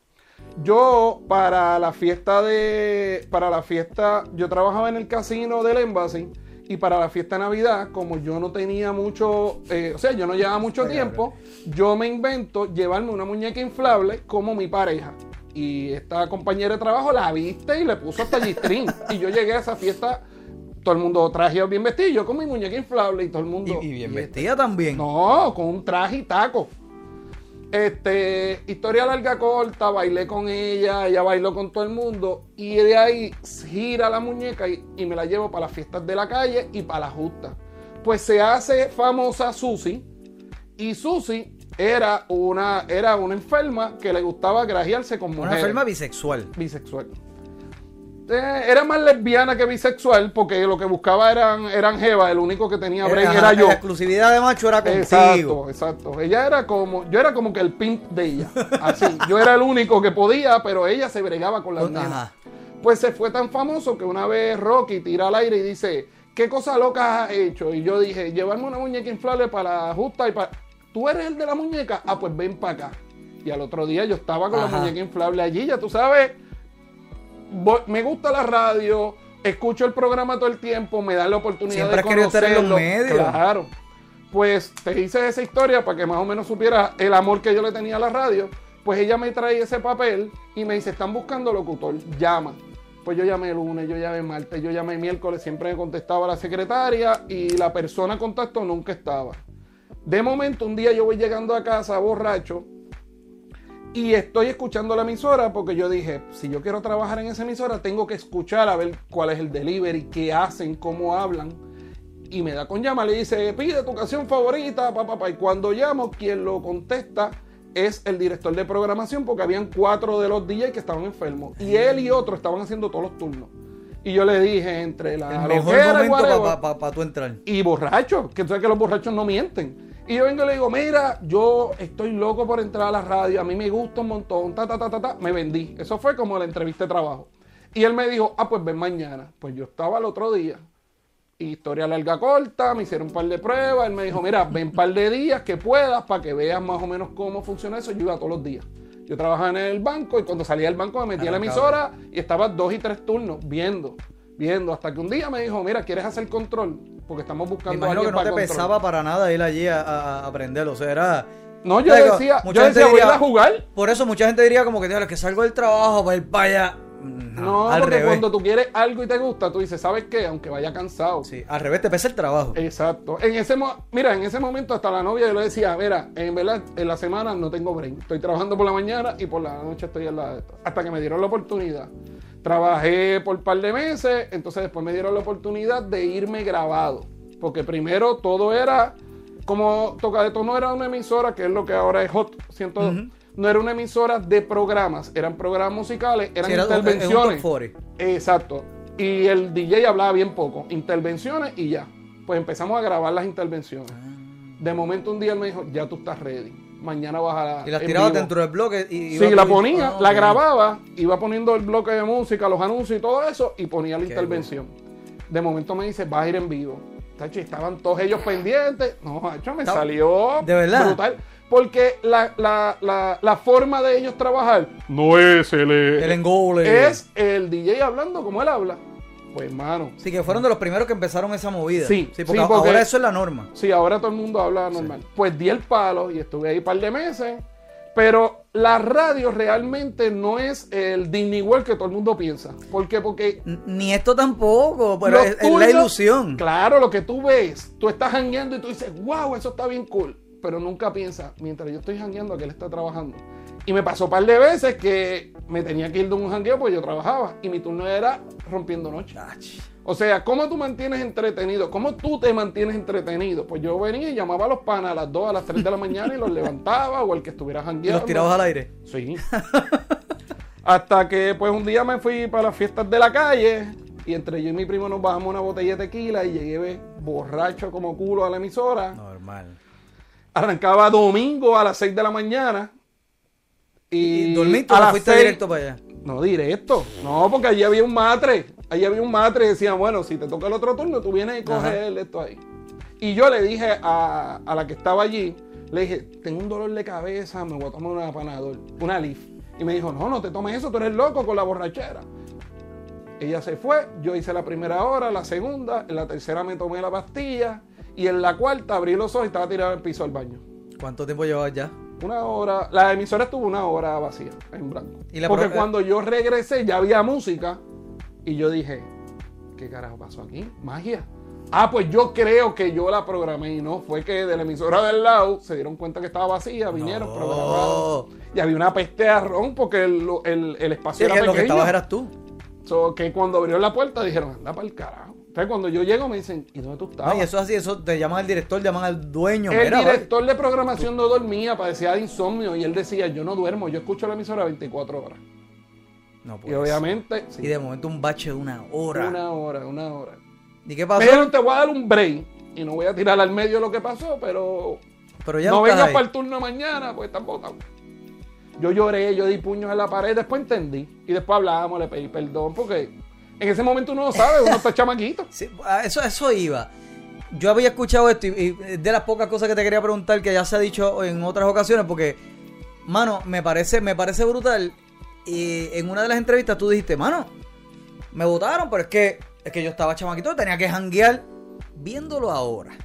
Yo, para la fiesta de. Para la fiesta. Yo trabajaba en el casino del Embassy. Y para la fiesta de Navidad, como yo no tenía mucho. eh, o sea, yo no llevaba mucho tiempo. Yo me invento llevarme una muñeca inflable como mi pareja. Y esta compañera de trabajo la viste y le puso hasta G-string. y yo llegué a esa fiesta. Todo el mundo traje bien vestido. Yo con mi muñeca inflable y todo el mundo. Y, y bien "¿Y este vestida también. no, con un traje y taco. Este, historia larga corta, bailé con ella, ella bailó con todo el mundo y de ahí gira la muñeca y, y me la llevo para las fiestas de la calle y para la justa. Pues se hace famosa Susi y Susi era una, era una enferma que le gustaba grajearse con Una mujeres. enferma bisexual. bisexual. Eh, era más lesbiana que bisexual porque lo que buscaba eran, eran jeva, el único que tenía break era yo. La exclusividad de macho era contigo. Exacto, exacto. Ella era como, yo era como que el pimp de ella. Así. Yo era el único que podía, pero ella se bregaba con las nenas. Pues se fue tan famoso que una vez Rocky tira al aire y dice, ¿qué cosa loca has hecho? Y yo dije, llevarme una muñeca inflable para justa y para... ¿Tú eres el de la muñeca? Ah, pues ven para acá. Y al otro día yo estaba con Ajá. la muñeca inflable allí, ya tú sabes. voy- me gusta la radio, escucho el programa todo el tiempo, me da la oportunidad Siempre de querido estar en los conocerlo. medios. Claro. Pues te hice esa historia para que más o menos supiera el amor que yo le tenía a la radio. Pues ella me trae ese papel y me dice, están buscando locutor, llama. Pues yo llamé el lunes, yo llamé martes, yo llamé miércoles, siempre me contestaba la secretaria y la persona contacto nunca estaba. De momento, un día yo voy llegando a casa borracho y estoy escuchando la emisora porque yo dije, si yo quiero trabajar en esa emisora, tengo que escuchar a ver cuál es el delivery, qué hacen, cómo hablan. Y me da con llamar, le dice, pide tu canción favorita, papá, papá. Y cuando llamo, quien lo contesta es el director de programación porque habían cuatro de los DJs que estaban enfermos. Y él y otro estaban haciendo todos los turnos. Y yo le dije, entre la El mejor momento para tú entrar. y borracho, que tú sabes que los borrachos no mienten. Y yo vengo y le digo, mira, yo estoy loco por entrar a la radio, a mí me gusta un montón, ta, ta, ta, ta, ta. Me vendí. Eso fue como la entrevista de trabajo. Y él me dijo, ah, pues ven mañana. Pues yo estaba el otro día. Historia larga corta, me hicieron un par de pruebas. Él me dijo, mira, ven un par de días que puedas para que veas más o menos cómo funciona eso. Yo iba todos los días. Yo trabajaba en el banco y cuando salía del banco me metía a la emisora y estaba dos y tres turnos viendo, viendo. Hasta que un día me dijo, mira, ¿quieres hacer control? Porque estamos Me buscando a imagino que no te para control. pesaba para nada ir allí a, a- aprender. O sea, era. No, yo decía, mucha yo gente decía, voy a jugar. Por eso mucha gente diría como que, "Diablo, que salgo del trabajo para ir para allá. No, al porque revés. cuando tú quieres algo y te gusta, tú dices, ¿sabes qué? Aunque vaya cansado. Sí, al revés, te pesa el trabajo. Exacto. En ese mo- mira, en ese momento hasta la novia yo le decía, mira, en verdad, en la semana no tengo break. Estoy trabajando por la mañana y por la noche estoy en la... Hasta que me dieron la oportunidad. Trabajé por un par de meses, entonces después me dieron la oportunidad de irme grabado. Porque primero todo era, como Toca de Tono era una emisora, que es lo que ahora es Hot 102. No era una emisora de programas, eran programas musicales, eran Sí, era intervenciones. top 40. Exacto. Y el DJ hablaba bien poco. Intervenciones y ya. Pues empezamos a grabar las intervenciones. De momento un día él me dijo, ya tú estás ready. Mañana vas a... Y las vivo". dentro del bloque y Sí, la ponía, Ah, la grababa, iba poniendo el bloque de música, los anuncios y todo eso, y ponía la Qué intervención. De momento me dice, vas a ir en vivo. Tacho, estaban todos ellos pendientes. No, macho, me salió ¿De verdad? brutal. Porque la, la, la, la forma de ellos trabajar no es el, El engole. es el DJ hablando como él habla. Pues, hermano, Sí, que fueron de los primeros que empezaron esa movida. Sí, sí porque, sí, porque- ahora eso es la norma. Sí, ahora todo el mundo habla normal. Pues di el palo y estuve ahí un par de meses. Pero la radio realmente no es el Disney World que todo el mundo piensa. ¿Por qué? Porque Ni esto tampoco, pero es, es la ilusión. Claro, lo que tú ves, tú estás jangueando y tú dices, wow, eso está bien cool. Pero nunca piensas, mientras yo estoy jangueando, que él está trabajando. Y me pasó un par de veces que me tenía que ir de un jangueo porque yo trabajaba. Y mi turno era rompiendo noche. O sea, ¿cómo tú mantienes entretenido? ¿Cómo tú te mantienes entretenido? Pues yo venía y llamaba a los panas a las 2, a las 3 de la mañana y los levantaba o el que estuviera Y jangueando. los tirabas al aire. Sí. Hasta que pues un día me fui para las fiestas de la calle y entre yo y mi primo nos bajamos una botella de tequila y llegué borracho como culo a la emisora. Normal. Arrancaba domingo a las 6 de la mañana. Y, ¿Y dormiste a o las fuiste directo para allá? No, directo. No, porque allí había un matre. Allí había un matre y decían, bueno, si te toca el otro turno, tú vienes y coges Ajá. esto ahí. Y yo le dije a, a la que estaba allí, le dije, tengo un dolor de cabeza, me voy a tomar una panadol, una Leaf. Y me dijo, no, no te tomes eso, tú eres loco con la borrachera. Ella se fue, yo hice la primera hora, la segunda, en la tercera me tomé la pastilla y en la cuarta abrí los ojos y estaba tirado al piso al baño. ¿Cuánto tiempo llevabas ya? Una hora, la emisora estuvo una hora vacía, en blanco. Y la Porque cuando yo regresé ya había música y yo dije, ¿qué carajo pasó aquí? Magia. Ah, pues yo creo que yo la programé y no, fue que de la emisora del lado se dieron cuenta que estaba vacía, vinieron, No. programaron. Y había una peste de ron porque el, el- el Sí, espacio que era lo que pequeño. estabas eras tú. So, que cuando abrió la puerta dijeron, anda para el carajo. Entonces cuando yo llego me dicen, ¿y dónde tú estabas? Ay, eso es así, eso te llaman al director, llaman al dueño. El mira, vale. director de programación no dormía, padecía de insomnio y él decía, yo no duermo, yo escucho la emisora 24 horas. No Y puede obviamente, sí, Y de momento un bache de una hora. una hora, una hora. ¿Y qué pasó? Dijeron, te voy a dar un break y no voy a tirar al medio lo que pasó, pero Pero ya no vengas para el turno mañana, pues están botados. Yo lloré, yo di puños en la pared, después entendí. Y después hablábamos, le pedí perdón, porque en ese momento uno no sabe, uno está chamaquito. Sí, eso, eso iba. Yo había escuchado esto y, y de las pocas cosas que te quería preguntar que ya se ha dicho en otras ocasiones porque, mano, me parece, me parece brutal. Y en una de las entrevistas tú dijiste, mano, me votaron, pero es que, es que yo estaba chamaquito, tenía que janguear. Viéndolo ahora,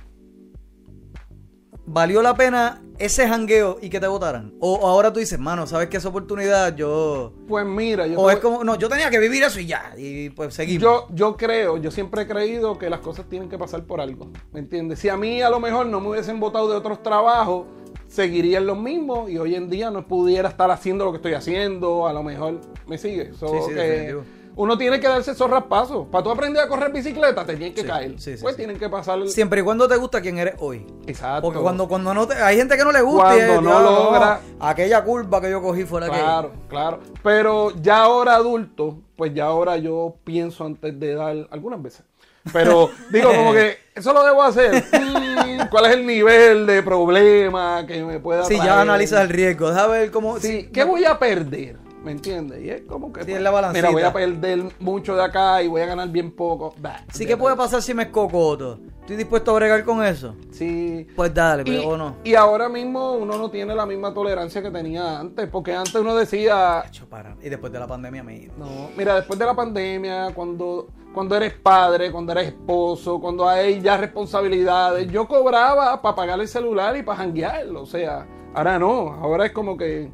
¿valió la pena ese jangueo y que te votaran? O, ahora tú dices, mano, ¿sabes que esa oportunidad yo... Pues mira, yo, O te es como, no, yo tenía que vivir eso y ya, y pues seguimos. yo, yo creo, yo siempre he creído que las cosas tienen que pasar por algo. ¿Me entiendes? Si a mí a lo mejor no me hubiesen votado de otros trabajos, seguiría en los mismos y hoy en día no pudiera estar haciendo lo que estoy haciendo. A lo mejor me sigue. So, Sí, sí, que. Uno tiene que darse esos raspazos. Para tú aprender a correr bicicleta, te tienes que Sí, caer. sí, sí, pues tienen que pasar. el- Siempre y cuando te gusta quién eres hoy. Exacto. Porque cuando, cuando no te, hay gente que no le gusta. Cuando no "Diablo, logra". Aquella curva que yo cogí fue la Claro, claro. Pero ya ahora adulto, pues ya ahora yo pienso antes de dar algunas veces. Pero digo como que eso lo debo hacer. Mm, ¿Cuál es el nivel de problema que me pueda que. Sí, ya analizas el riesgo. Deja ver cómo. Sí, sí, ¿qué voy a perder? ¿Me entiendes? Y es como que Sí, pues, es la mira, voy a perder mucho de acá y voy a ganar bien poco. Bah, Sí, ¿qué puede pasar si me escocoto? ¿Estoy dispuesto a bregar con eso? Sí. Pues dale, Y, pero o no. y ahora mismo uno no tiene la misma tolerancia que tenía antes, porque antes uno decía, para. Y después de la pandemia, me No, mira, después de la pandemia, cuando, cuando eres padre, cuando eres esposo, cuando hay ya responsabilidades, yo cobraba para pagar el celular y para janguearlo. O sea, ahora no, ahora es como que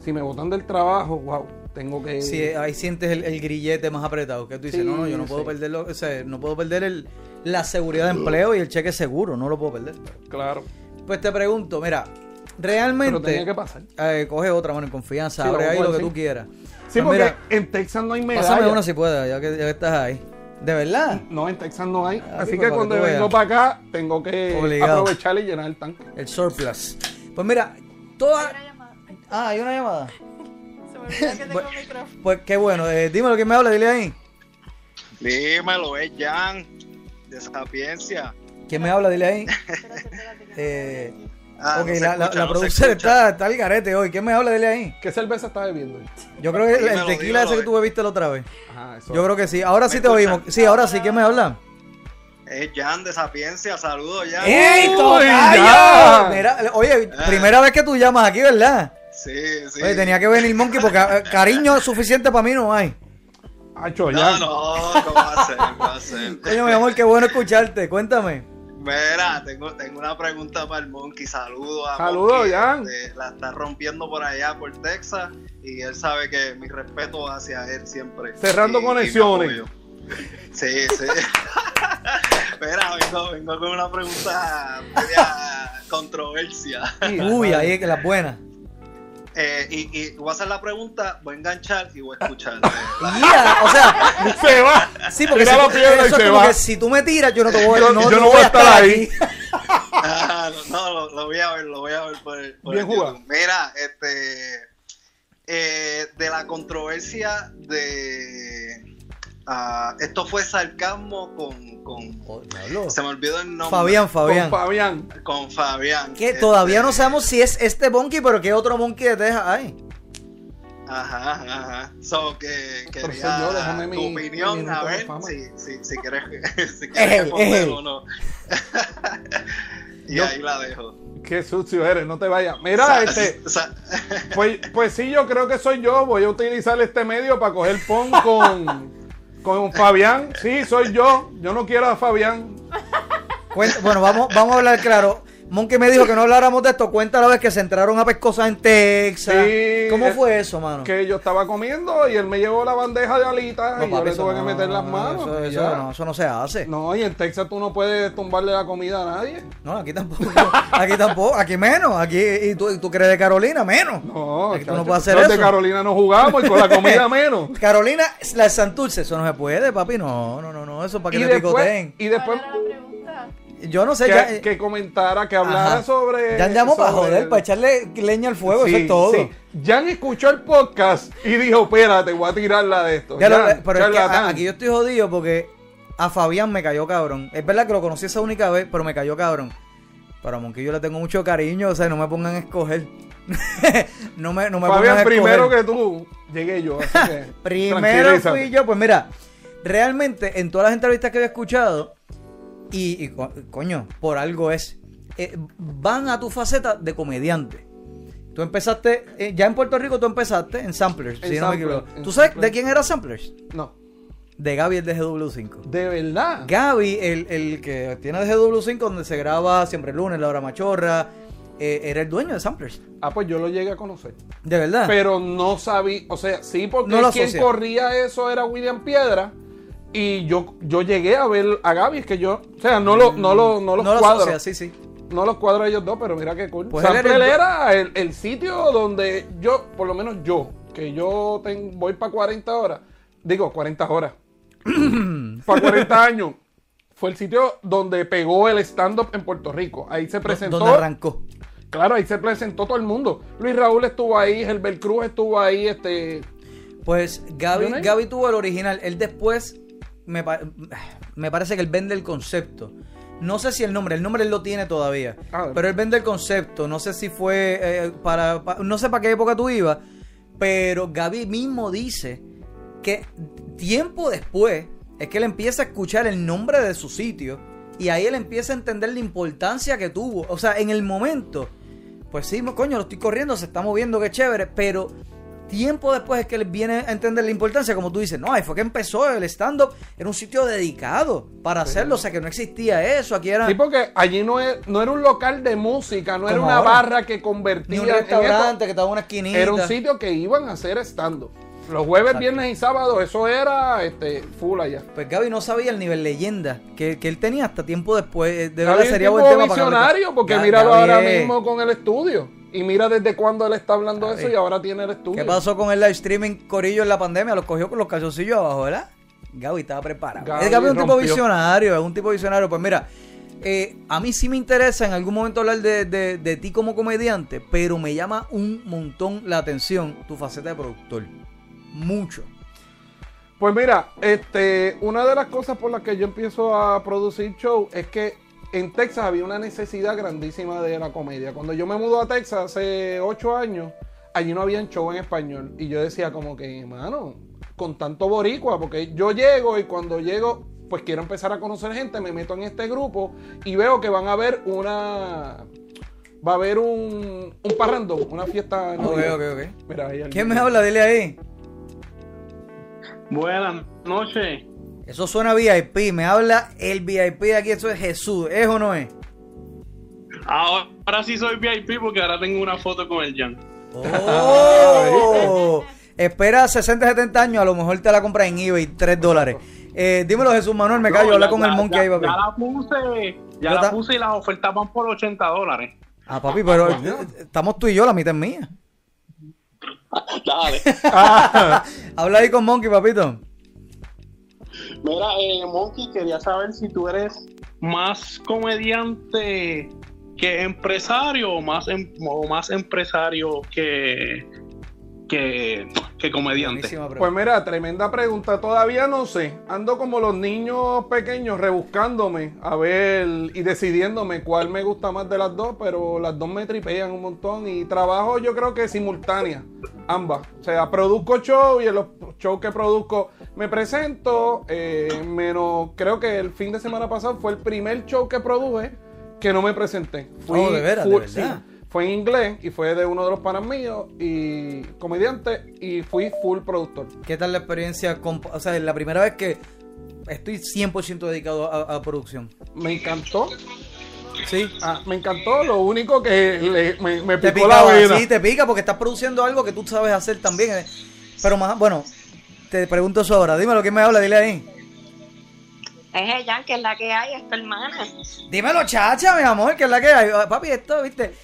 si me botan del trabajo, wow, tengo que... Sí, ahí sientes el, el grillete más apretado. Que tú dices, Sí, no, no, yo no puedo sí. perderlo. O sea, no puedo perder el, la seguridad de empleo y el cheque seguro. No lo puedo perder. Claro, Pues te pregunto, mira, pero realmente. tenía que pasar. Eh, coge otra, mano, en confianza. Sí, abre ahí lo que tú quieras. Sí, Pues porque mira, en Texas no hay medalla. pásame una si puedes, ya que, ya que estás ahí. ¿De verdad? No, en Texas no hay. Ah, Así sí, que que cuando tú vengo para acá, tengo que Obligado. aprovechar y llenar el tanque. El surplus. Pues mira, toda... Ah, hay una llamada. se me olvidó que tengo Bueno. micrófono. Pues qué bueno. Eh, dímelo, ¿quién me habla? Dile ahí. Dímelo, es Jan, de Sapiencia. ¿Quién me habla? Dile ahí. Espérate, espérate. que Eh, Ah, ok, no se la, la, escucha, la no se producer escucha. está, está al garete hoy. ¿Quién me habla? Dile ahí. ¿Qué cerveza está bebiendo? Yo creo que el- el tequila dímelo, ese que tú eh. bebiste la otra vez. Ajá, eso. Yo creo que sí. Ahora sí ¿Me te escuchan? oímos. Sí, ahora sí. ¿Quién me habla? Es Jan de Sapiencia, saludos Jan. ¡Ey. Mira, oye, primera vez que tú llamas aquí, ¿verdad? Sí, sí. Oye, tenía que venir Monkey porque eh, cariño suficiente para mí no hay. Hacho, No, ya. no, ¿cómo va a ser? ¿Cómo va a ser? Coño, mi amor, qué bueno escucharte. Cuéntame. Mira, tengo, tengo una pregunta para el Monkey. Saludos a Saludos, Monkey, Jan. este, la está rompiendo por allá, por Texas. Y él sabe que mi respeto hacia él siempre. Cerrando Y- conexiones. Sí, sí. Mira, vengo, vengo con una pregunta media controversia. Uy, ahí es que la buena. Eh, y, y voy a hacer la pregunta, voy a enganchar y voy a escuchar. Ya, o sea, Se va. sí, porque Tira si, la piedra y se como va. que si tú me tiras, yo no te voy, Yo- no, yo no no voy a estar ahí. Ah, no, no, lo, lo voy a ver, lo voy a ver por el, por Bien jugado. Mira, este, eh, de la controversia de, ah, esto fue sarcasmo con, Oh, se me olvidó el nombre. Fabián, Fabián. Con Fabián. Con Fabián. Que Este, todavía no sabemos si es este Monkey, pero qué otro Monkey de Texas hay. Ajá, ajá. So, que quería soy yo, déjame tu mi- mi opinión, minuto a ver si, si, si quieres, si Es quieres es él. o no. y Yo- ahí la dejo. Qué sucio eres, no te vayas. Mira, este. O sea, Pues, pues sí, yo creo que soy yo. Voy a utilizar este medio para coger pon con, con Fabián. Sí, soy yo. Yo no quiero a Fabián. Bueno, vamos, vamos a hablar claro. Monkey me dijo que no habláramos de esto. Cuenta la vez que se entraron a pescosas en Texas. Sí, ¿Cómo eh, fue eso, mano? Que yo estaba comiendo y él me llevó la bandeja de alitas y yo le eso tuve que no, meter las manos. Eso, eso no, eso no se hace. No, No, y en Texas tú no puedes tumbarle la comida a nadie. aquí tampoco. Aquí tampoco. Aquí menos. Aquí, y tú, y tú crees de Carolina, menos. No, Aquí tú no puedes hacer los de eso. Carolina no jugamos y con la comida menos. Carolina, la de Santurce, eso no se puede, papi. No, no, no, no. Eso es para que y, me después, picoteen. y después Yo no sé, que, ya. que comentara, que hablara Ajá. sobre. Ya llamó para joder, para echarle leña al fuego, eso es todo. sí. Jan escuchó el podcast y dijo, espérate, voy a tirarla de esto. Ya lo- Jan, pero es que a- aquí yo estoy jodido porque a Fabián me cayó cabrón. Es verdad que lo conocí esa única vez, pero me cayó cabrón. Pero a Monqui yo le tengo mucho cariño, o sea, no me pongan a escoger. no me, no me pongan Fabián, a escoger. primero que tú, llegué yo. Así que, Primero fui yo, pues mira, realmente en todas las entrevistas que había escuchado, y, y co- coño, por algo es, eh, van a tu faceta de comediante. Tú empezaste, eh, ya en Puerto Rico tú empezaste en Samplers, En si no me equivoco. ¿Tú sabes de quién era Samplers? No, De Gaby, el de GW5. de verdad. Gaby, el, el que tiene de GW5, donde se graba siempre el lunes, la hora machorra, eh, era el dueño de Samplers. Ah, pues yo lo llegué a conocer. De verdad. Pero no sabía, o sea, sí, porque No quien corría eso era William Piedra. Y yo, yo llegué a ver a Gaby, es que yo, o sea, no, lo, no, lo, no los no lo cuadro. sí, sí. No los cuadro a ellos dos, pero mira qué cool. Pues él Sample era el- era el, el sitio donde yo, por lo menos yo, que yo ten- voy para 40 horas, digo 40 horas, para 40 años, fue el sitio donde pegó el stand-up en Puerto Rico. Ahí se presentó. Donde arrancó. Claro, ahí se presentó todo el mundo. Luis Raúl estuvo ahí, Herbert Cruz estuvo ahí, este. Pues Gaby. Gaby tuvo el original. Él después me, me parece que él vende el concepto. No sé si el nombre, el nombre él lo tiene todavía. Ah, pero él vende el concepto. No sé si fue eh, para, pa- No sé para qué época tú ibas. Pero Gaby mismo dice que tiempo después es que él empieza a escuchar el nombre de su sitio. Y ahí él empieza a entender la importancia que tuvo. O sea, en el momento, pues sí, coño, lo estoy corriendo, se está moviendo, qué chévere. Pero tiempo después es que viene a entender la importancia, como tú dices, no, ahí fue que empezó el stand-up, era un sitio dedicado para hacerlo, o sea que no existía eso, aquí era Sí, porque allí no, es- no era un local de música, no era una ahora. barra que convertía ni un en restaurante que estaba en una esquinita. Era un sitio que iban a hacer stand-up. Los jueves, Exacto. viernes y sábados, eso era este, full allá. Pues Gaby no sabía el nivel leyenda que, que él tenía hasta tiempo después. eh, De Gaby verdad sería buen tema para Gaby. visionario, porque Ga- míralo Gaby ahora es- mismo con el estudio. Y mira desde cuándo él está hablando eso y ahora tiene el estudio. ¿Qué pasó con el live streaming Corillo en la pandemia? Los cogió con los calzoncillos abajo, ¿verdad? Gaby estaba preparado. Gaby es Gaby es un tipo visionario, es un tipo visionario. Pues mira, eh, a mí sí me interesa en algún momento hablar de, de- de ti como comediante, pero me llama un montón la atención tu faceta de productor. Mucho. Pues mira, este, una de las cosas por las que yo empiezo a producir show es que en Texas había una necesidad grandísima de la comedia. Cuando yo me mudo a Texas hace ocho años, allí no había show en español. Y yo decía como que, mano, con tanto boricua, porque yo llego y cuando llego, pues quiero empezar a conocer gente, me meto en este grupo y veo que van a haber una... Va a haber un, un parrandón, una fiesta. en Ok, ok, ok. Mira, ahí alguien. ¿Quién me habla? Dile ahí. Buenas noches. Eso suena VIP. Me habla el VIP de aquí. Eso es Jesús. ¿Es o no es? Ahora, ahora sí soy VIP porque ahora tengo una foto con el Jan. Oh. Espera 60, 70 años. A lo mejor te la compras en eBay. 3 dólares. Eh, dímelo, Jesús Manuel. Me callo. No, Habla con ya- el monkey ya- ahí, papi. Ya la puse, ya la puse y las ofertas van por 80 dólares. Ah, papi, pero eh, estamos tú y yo. La mitad es mía. Dale. Habla ahí con Monkey, papito. Mira, eh, Monkey, quería saber si tú eres más comediante que empresario o más, em- o más empresario que, que, que comediante. Pues mira, tremenda pregunta. Todavía no sé. Ando como los niños pequeños rebuscándome a ver y decidiéndome cuál me gusta más de las dos, pero las dos me tripean un montón y trabajo yo creo que simultánea, ambas. O sea, produzco show y en los shows que produzco me presento, eh, menos creo que el fin de semana pasado fue el primer show que produje que no me presenté. Oh, de veras, de verdad. sí, fue en inglés y fue de uno de los panas míos y comediante y fui full productor. ¿Qué tal la experiencia? con- o sea, la primera vez que estoy 100% dedicado a, a producción. Me encantó. Sí. Ah, me encantó. Lo único que le- me, picó la pica, vena. sí, te pica porque estás produciendo algo que tú sabes hacer también. eh. Pero más, bueno, te pregunto eso ahora. Dímelo, ¿quién me habla? Dile ahí. Es ella que es la que hay, es tu hermana. Dímelo, chacha, mi amor, que es la que hay. Ah, Papi, esto, viste.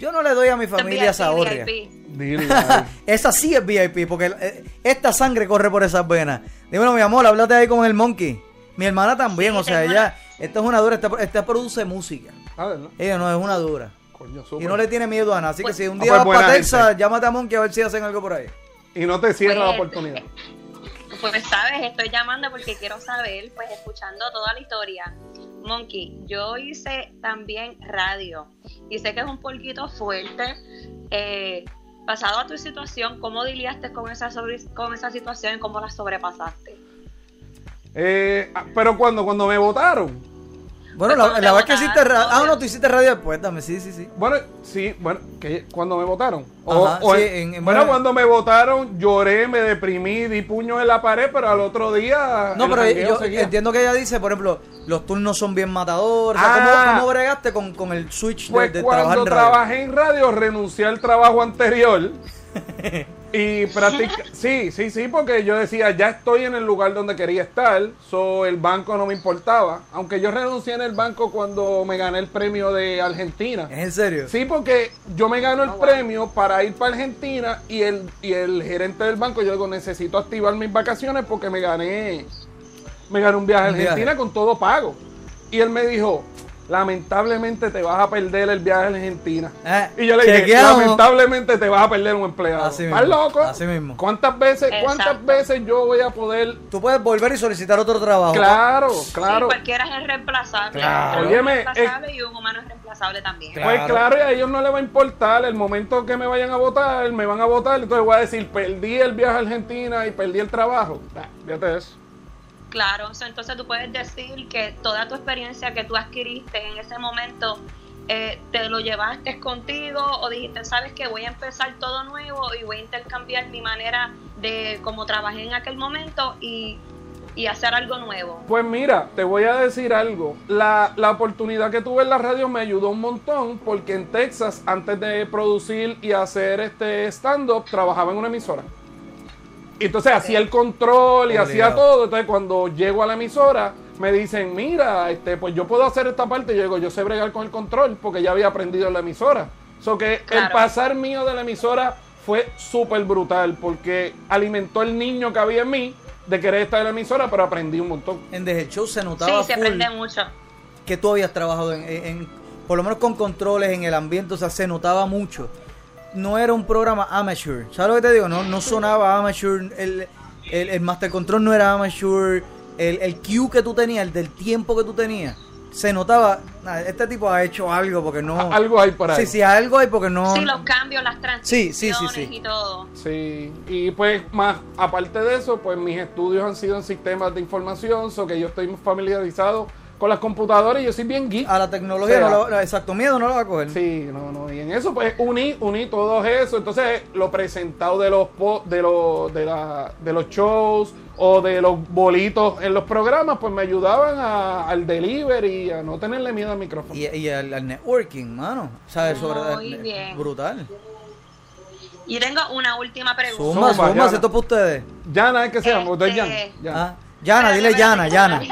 Yo no le doy a mi familia esa ay. Esa sí es VIP, porque eh, esta sangre corre por esas venas. Dímelo, mi amor, háblate ahí con el monkey. Mi hermana también, Sí, o sea, ella, esta es una dura, esta, esta produce música. Ah, ¿verdad? Ella no es una dura. Coño, Y no le tiene miedo a nada. Así que si un Ah, día pues vas para. Texas, llámate a Monkey a ver si hacen algo por ahí. Y no te cierra la Pues, oportunidad. Pues sabes, estoy llamando porque quiero saber, pues escuchando toda la historia. Monkey, yo hice también radio y sé que es un poquito fuerte. Eh, pasado a tu situación, ¿cómo lidiaste con esa, sobre- con esa situación y cómo la sobrepasaste? Eh, ah, pero cuando, cuando me votaron. Bueno, la, la vez que hiciste radio. Ah, no, tú hiciste radio después, dame, sí, sí, sí. Bueno, sí, bueno, que cuando me votaron. O- Ajá, o sí, en- en- en- bueno, cuando me votaron, lloré, me deprimí, di puños en la pared, pero al otro día. No, pero yo seguía. entiendo que ella dice, por ejemplo, los turnos son bien matadores. O sea, Ah. ¿cómo, cómo bregaste con, con el switch de, Pues de trabajar cuando en radio? trabajé en radio, renuncié al trabajo anterior. y practica sí, sí, sí, porque yo decía, ya estoy en el lugar donde quería estar, so el banco no me importaba. Aunque yo renuncié en el banco cuando me gané el premio de Argentina. ¿Es en serio? Sí, porque yo me gano el premio para ir para Argentina y el, y el gerente del banco, yo digo, necesito activar mis vacaciones porque me gané, me gané un viaje a Un viaje. Argentina con todo pago. Y él me dijo, lamentablemente te vas a perder el viaje a Argentina. Eh, Y yo le dije, chequeamos. lamentablemente te vas a perder un empleado. Así ¿Estás mismo, loco? así mismo. ¿Cuántas veces, cuántas veces yo voy a poder? Tú puedes volver y solicitar otro trabajo. Claro, Sí, claro. cualquiera es reemplazable. Claro. Un Óyeme, es reemplazable y un humano es reemplazable también. Claro. Pues claro, y a ellos no les va a importar el momento que me vayan a votar, me van a votar, entonces voy a decir, perdí el viaje a Argentina y perdí el trabajo. Nah, fíjate eso. Claro, entonces tú puedes decir que toda tu experiencia que tú adquiriste en ese momento eh, te lo llevaste contigo o dijiste, sabes que voy a empezar todo nuevo y voy a intercambiar mi manera de cómo trabajé en aquel momento y, y hacer algo nuevo. Pues mira, te voy a decir algo. La, la oportunidad que tuve en la radio me ayudó un montón porque en Texas, antes de producir y hacer este stand-up, trabajaba en una emisora. Y Entonces hacía el control y hacía todo. Entonces cuando llego a la emisora, me dicen, mira, este, pues yo puedo hacer esta parte. Y yo digo, yo sé bregar con el control porque ya había aprendido en la emisora. So que el pasar mío de la emisora fue súper brutal porque alimentó el niño que había en mí de querer estar en la emisora, pero aprendí un montón. En Show se Sí, notaba se full aprende mucho. que tú habías trabajado en, en- en- por lo menos con controles en el ambiente, o sea, se notaba mucho. No era un programa amateur. ¿Sabes lo que te digo? No, no sonaba amateur. El, el, el Master Control no era amateur. El, el cue que tú tenías, el del tiempo que tú tenías, se notaba. "Nah, Este tipo ha hecho algo porque no. Algo hay por ahí. Sí, sí, algo hay porque no. Sí, los cambios, las Sí, sí, sí, transiciones sí. y todo. Sí, y pues más aparte de eso, pues mis estudios han sido en sistemas de información, so que yo estoy familiarizado con las computadoras y yo soy bien geek. A la tecnología, O sea, no lo- exacto, miedo no lo va a coger. Sí, no, no, y en eso pues uní, uní todo eso, entonces lo presentado de los de los de, la, de los shows o de los bolitos en los programas, pues me ayudaban a- al delivery, a no tenerle miedo al micrófono. Y, y al, al networking, mano. ¿Sabes? Sobre, Muy bien. Brutal. Y tengo una última pregunta. Zumba, Yana. esto es para ustedes. Yana es que se llama, Este- usted es Yana, Yana. Ah, Yana, dile Yana, Yana.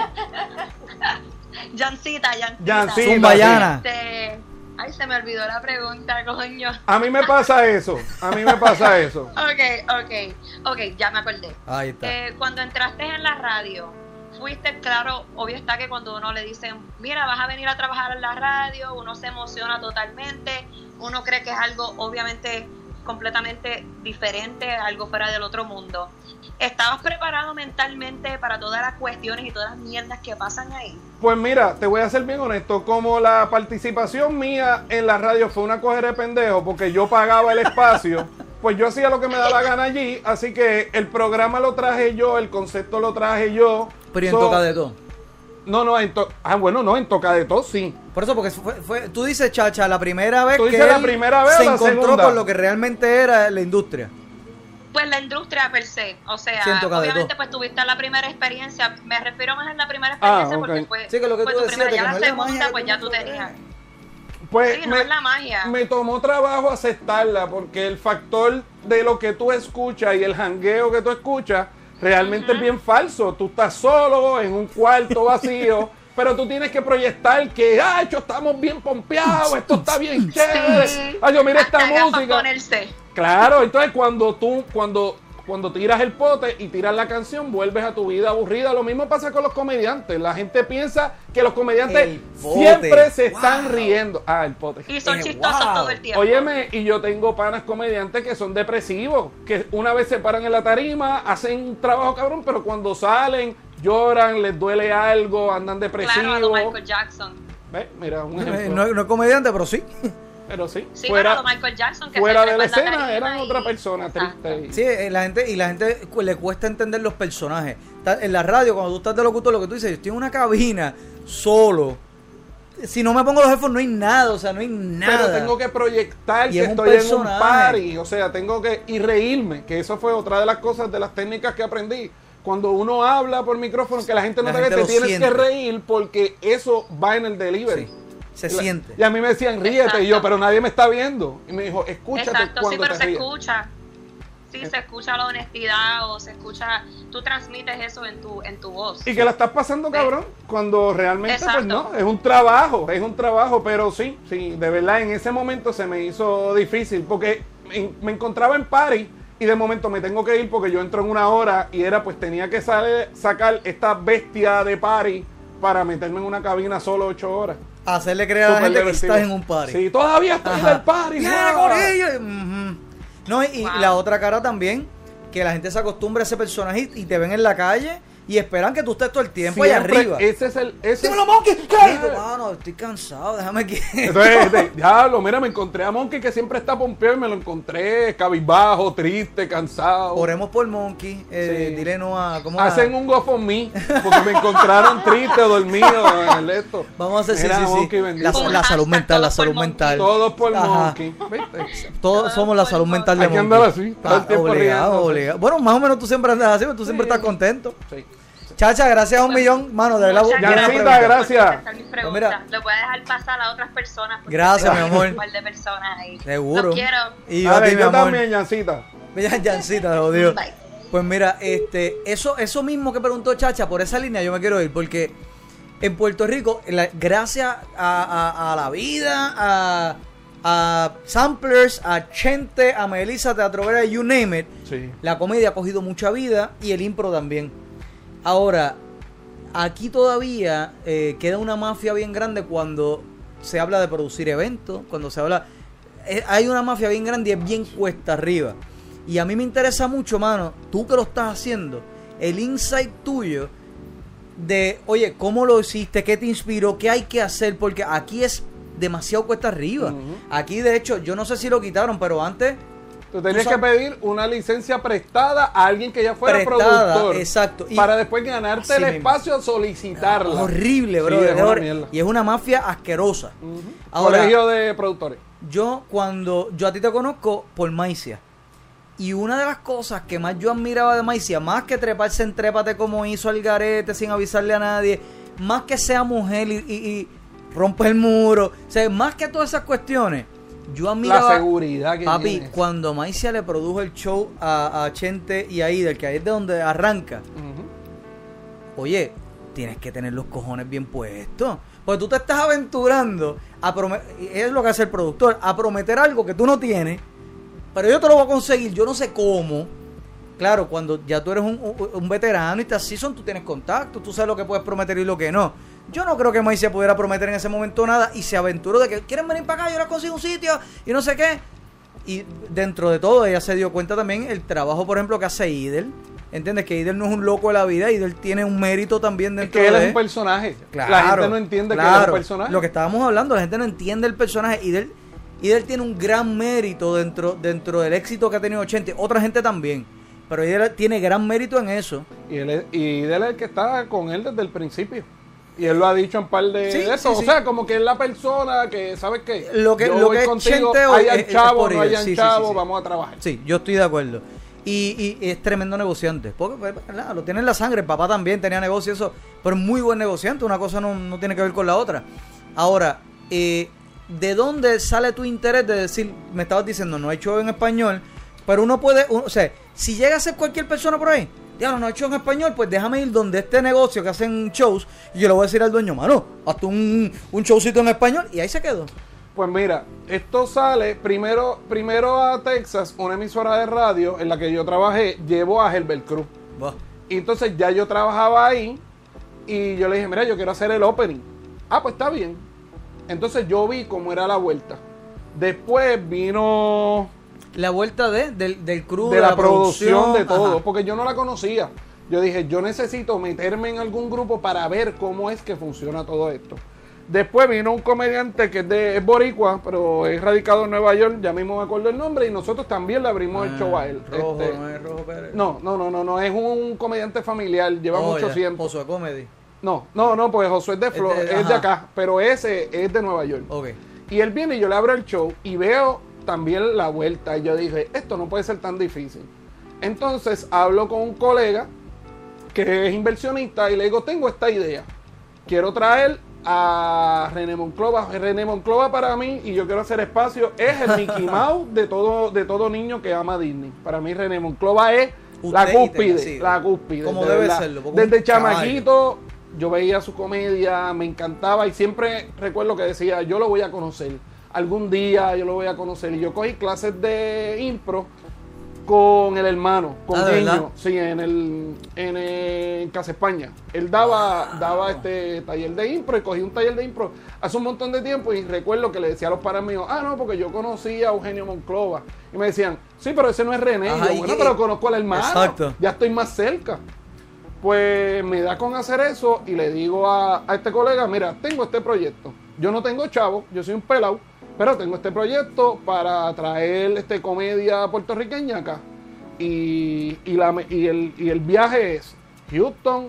Jancita, Jancita. Jancita, Zumba, sí. Yana. Este, Ay, se me olvidó la pregunta, coño. A mí me pasa eso, a mí me pasa eso. Ok, ok, ok, ya me acordé. Ahí está. Eh, cuando entraste en la radio, fuiste claro, obvio está que cuando uno le dicen, mira, vas a venir a trabajar en la radio, uno se emociona totalmente, uno cree que es algo obviamente completamente diferente, algo fuera del otro mundo. ¿Estabas preparado mentalmente para todas las cuestiones y todas las mierdas que pasan ahí? Pues mira, te voy a ser bien honesto, como la participación mía en la radio fue una cogera de pendejo porque yo pagaba el espacio, pues yo hacía lo que me daba gana allí, así que el programa lo traje yo, el concepto lo traje yo. Pero y en So- toca de todo. No, no, en to- ah, bueno, no, en toca de todo, sí. Por eso, porque fue, fue- tú dices, Chacha, la primera vez Tú que dices la él primera vez o se la encontró segunda. con lo que realmente era la industria. Pues la industria per se, o sea, obviamente todo. pues tuviste la primera experiencia, me refiero más en la primera Ah, experiencia porque fue, Sí, que lo que fue tú tu decías primera, ya la segunda magia pues ya tú tenías. Pues Sí, no es la magia. me tomó trabajo aceptarla porque el factor de lo que tú escuchas y el jangueo que tú escuchas realmente es bien falso. Tú estás solo en un cuarto vacío, pero tú tienes que proyectar que, ah, hecho, estamos bien pompeados, esto está bien chévere. Ay, yo mira esta música. ponerse. Claro, entonces cuando tú, cuando, cuando tiras el pote y tiras la canción, vuelves a tu vida aburrida. Lo mismo pasa con los comediantes. La gente piensa que los comediantes siempre se están riendo. Ah, el pote. Y son Eh, chistosos wow. todo el tiempo. Óyeme, y yo tengo panas comediantes que son depresivos, que una vez se paran en la tarima, hacen un trabajo cabrón, pero cuando salen, lloran, les duele algo, andan claro, a lo depresivos. Michael Jackson. Ve, Mira, un Eh, ejemplo. No, no es comediante, pero sí. pero sí, Sí, fuera, pero Michael Jackson que fuera se de la escena eran y- otra persona Exacto. triste. y- Sí, eh, la gente, y la gente le cuesta entender los personajes. En la radio, cuando tú estás de locutor, lo que tú dices, yo estoy en una cabina solo. Si no me pongo los headphones, no hay nada, o sea, no hay nada. Pero tengo que proyectar Y que es un estoy en un party, o sea, tengo que y reírme, que eso fue otra de las cosas de las técnicas que aprendí. Cuando uno habla por micrófono, que la gente no La te ve, gente te lo tienes siente. que reír porque eso va en el delivery. Sí, se Y la- siente. Y a mí me decían, ríete, y yo, pero nadie me está viendo. Y me dijo, escúchate Exacto, sí, cuando pero te se ríes. escucha. Sí, se escucha la honestidad o se escucha, tú transmites eso en tu, en tu voz. Y que la estás pasando cabrón, cuando realmente pues no, es un trabajo, es un trabajo, pero sí, sí, de verdad en ese momento se me hizo difícil porque me encontraba en party y de momento me tengo que ir porque yo entro en una hora y era pues tenía que sale- sacar esta bestia de party para meterme en una cabina solo ocho horas. Hacerle creer a la gente que estás en un party. Sí, todavía estoy en el party. ¡Viene ¡guau! Corillo! Ujú. No, y, y Wow. la otra cara también, que la gente se acostumbra a ese personaje y, y te ven en la calle y esperan que tú estés todo el tiempo allá Siempre arriba. Ese es el... Ese Dímelo, Monkey, cállate. Mano, estoy cansado, déjame que... Entonces, diablo, mira, me encontré a Monkey que siempre está pompeado y me lo encontré cabizbajo, triste, cansado. Oremos por Monkey, eh, Sí. dile no a... ¿cómo Hacen a- un go for me porque me encontraron triste o dormido en el esto. Vamos a hacer, sí, Mira, sí, sí. Monkey, bendito. La, la salud mental, la todos por salud Monkey. mental. Todos por Ajá. Monkey. ¿Viste? Todos somos la salud mental de Hay que Monkey. andar así, todo el Ah, tiempo obligado, riéndose. obligado. Bueno, más o menos tú siempre andas así, pero tú siempre Sí. estás contento. Sí. Chacha, gracias a un Pues, millón, mano, de verdad. Yancita, pregunta. gracias. preguntas. mira. Lo puedes dejar pasar a otras personas. porque Gracias, mi amor. Un par de personas ahí. Seguro. Los quiero. Y yo a Dale, ti, mi yo amor. también, Yancita. Mira, Jancita, te odio. Bye. Pues mira, este, eso, eso mismo que preguntó Chacha, por esa línea yo me quiero ir, porque en Puerto Rico, la- gracias a, a- a la vida, a, a samplers, a Chente, a Melissa Teatrovera, you name it. Sí. La comedia ha cogido mucha vida y el impro también. Ahora, aquí todavía eh, queda una mafia bien grande cuando se habla de producir eventos, cuando se habla... eh, hay una mafia bien grande y es bien cuesta arriba. Y a mí me interesa mucho, mano, tú que lo estás haciendo, el insight tuyo de, oye, ¿cómo lo hiciste? ¿Qué te inspiró? ¿Qué hay que hacer? Porque aquí es demasiado cuesta arriba. Aquí, de hecho, yo no sé si lo quitaron, pero antes Tú tenías Tú que pedir una licencia prestada a alguien que ya fuera Prestada, productor. exacto. Y- para después ganarte el espacio a solicitarla. horrible, Sí, bro. es y es una mafia asquerosa. Ahora- Colegio de productores. Yo cuando yo a ti te conozco por Maicia. Y una de las cosas que más yo admiraba de Maicia, más que treparse en trépate como hizo Algarete sin avisarle a nadie, más que sea mujer y, y, y rompe el muro, o sea, más que todas esas cuestiones, yo admiraba... La seguridad que Papi, tiene. cuando Maicia le produjo el show a, a Chente y a Idel, que ahí es de donde arranca, oye, tienes que tener los cojones bien puestos. Porque tú te estás aventurando a prometer, es lo que hace el productor, a prometer algo que tú no tienes, pero yo te lo voy a conseguir, yo no sé cómo. Claro, cuando ya tú eres un, un- veterano y te season, tú tienes contacto, tú sabes lo que puedes prometer y lo que no. Yo no creo que Moisés pudiera prometer en ese momento nada y se aventuró de que quieren venir para acá, yo les consigo un sitio y no sé qué. Y dentro de todo, ella se dio cuenta también el trabajo, por ejemplo, que hace Idel. ¿Entiendes? Que Idel no es un loco de la vida, Idel tiene un mérito también Es dentro que él de es un personaje. Claro, la gente no entiende que él es un personaje. Lo que estábamos hablando, la gente no entiende el personaje. Y él tiene un gran mérito dentro, dentro del éxito que ha tenido 80. Otra gente también. Pero él tiene gran mérito en eso. Y él es, y él es el que está con él desde el principio. Y él lo ha dicho en par de, Sí, de eso. sí, o sí. sea, como que es la persona que, ¿sabes qué? Lo que- Yo lo voy que es contigo, hayan es- chavos, por no hayan sí. vamos a trabajar. Sí, yo estoy de acuerdo. Y, y es tremendo negociante. Porque pues, nada, lo tiene en la sangre. El papá también tenía negocio y eso. Pero es muy buen negociante. Una cosa no, no tiene que ver con la otra. Ahora, eh, ¿de dónde sale tu interés de decir, me estabas diciendo, no he hecho en español? Pero uno puede, uno- o sea, si llega a ser cualquier persona por ahí, ya no he hecho en español, pues déjame ir donde este negocio que hacen shows y yo le voy a decir al dueño, mano, hazte un, un showcito en español y ahí se quedó. Pues mira, esto sale primero, primero a Texas, una emisora de radio en la que yo trabajé, llevó a Herbert Cruz. Y entonces ya yo trabajaba ahí y yo le dije, mira, yo quiero hacer el opening. Ah, pues está bien. Entonces yo vi cómo era la vuelta. Después vino La vuelta de, del, del crew, de la, producción, de todo, ajá. porque yo no la conocía. Yo dije, yo necesito meterme en algún grupo para ver cómo es que funciona todo esto. Después vino un comediante que es de es boricua, pero es radicado en Nueva York, ya mismo me acuerdo el nombre, y nosotros también le abrimos el show a él. Ah, Rojo, Este, no es Rojo Pérez. no, no, no, no, no, es un comediante familiar, lleva Oh, mucho ya. tiempo. Josué Comedy. No, no, no, pues Josué es de, Flo- Es de- es de ajá. acá, pero ese es de Nueva York. Ok. Y él viene y yo le abro el show y veo también la vuelta. Y yo dije, esto no puede ser tan difícil. Entonces hablo con un colega que es inversionista y le digo, tengo esta idea. Quiero traer a René Monclova. René Monclova para mí, y yo quiero hacer espacio, es el Mickey Mouse de todo, de todo niño que ama Disney. Para mí René Monclova es la Usted cúspide, la cúspide. Como de debe serlo, Desde chamaquito yo veía su comedia, me encantaba y siempre recuerdo que decía, yo lo voy a conocer. Algún día yo lo voy a conocer. Y yo cogí clases de impro con el hermano, con Ah, ¿de Guiño, verdad? sí, en el en, eh, en Casa España. Él daba daba este taller de impro y cogí un taller de impro hace un montón de tiempo y recuerdo que le decía a los padres míos, ah, no, porque yo conocí a Eugenio Monclova. Y me decían, sí, pero ese no es René. Y Ajá, yo, ¿y bueno, pero conozco al hermano. Exacto. Ya estoy más cerca. Pues me da con hacer eso y le digo a, a este colega, mira, tengo este proyecto. Yo no tengo chavo, yo soy un pelado, pero tengo este proyecto para traer este comedia puertorriqueña acá. Y, y, la, y, el, y el viaje es Houston,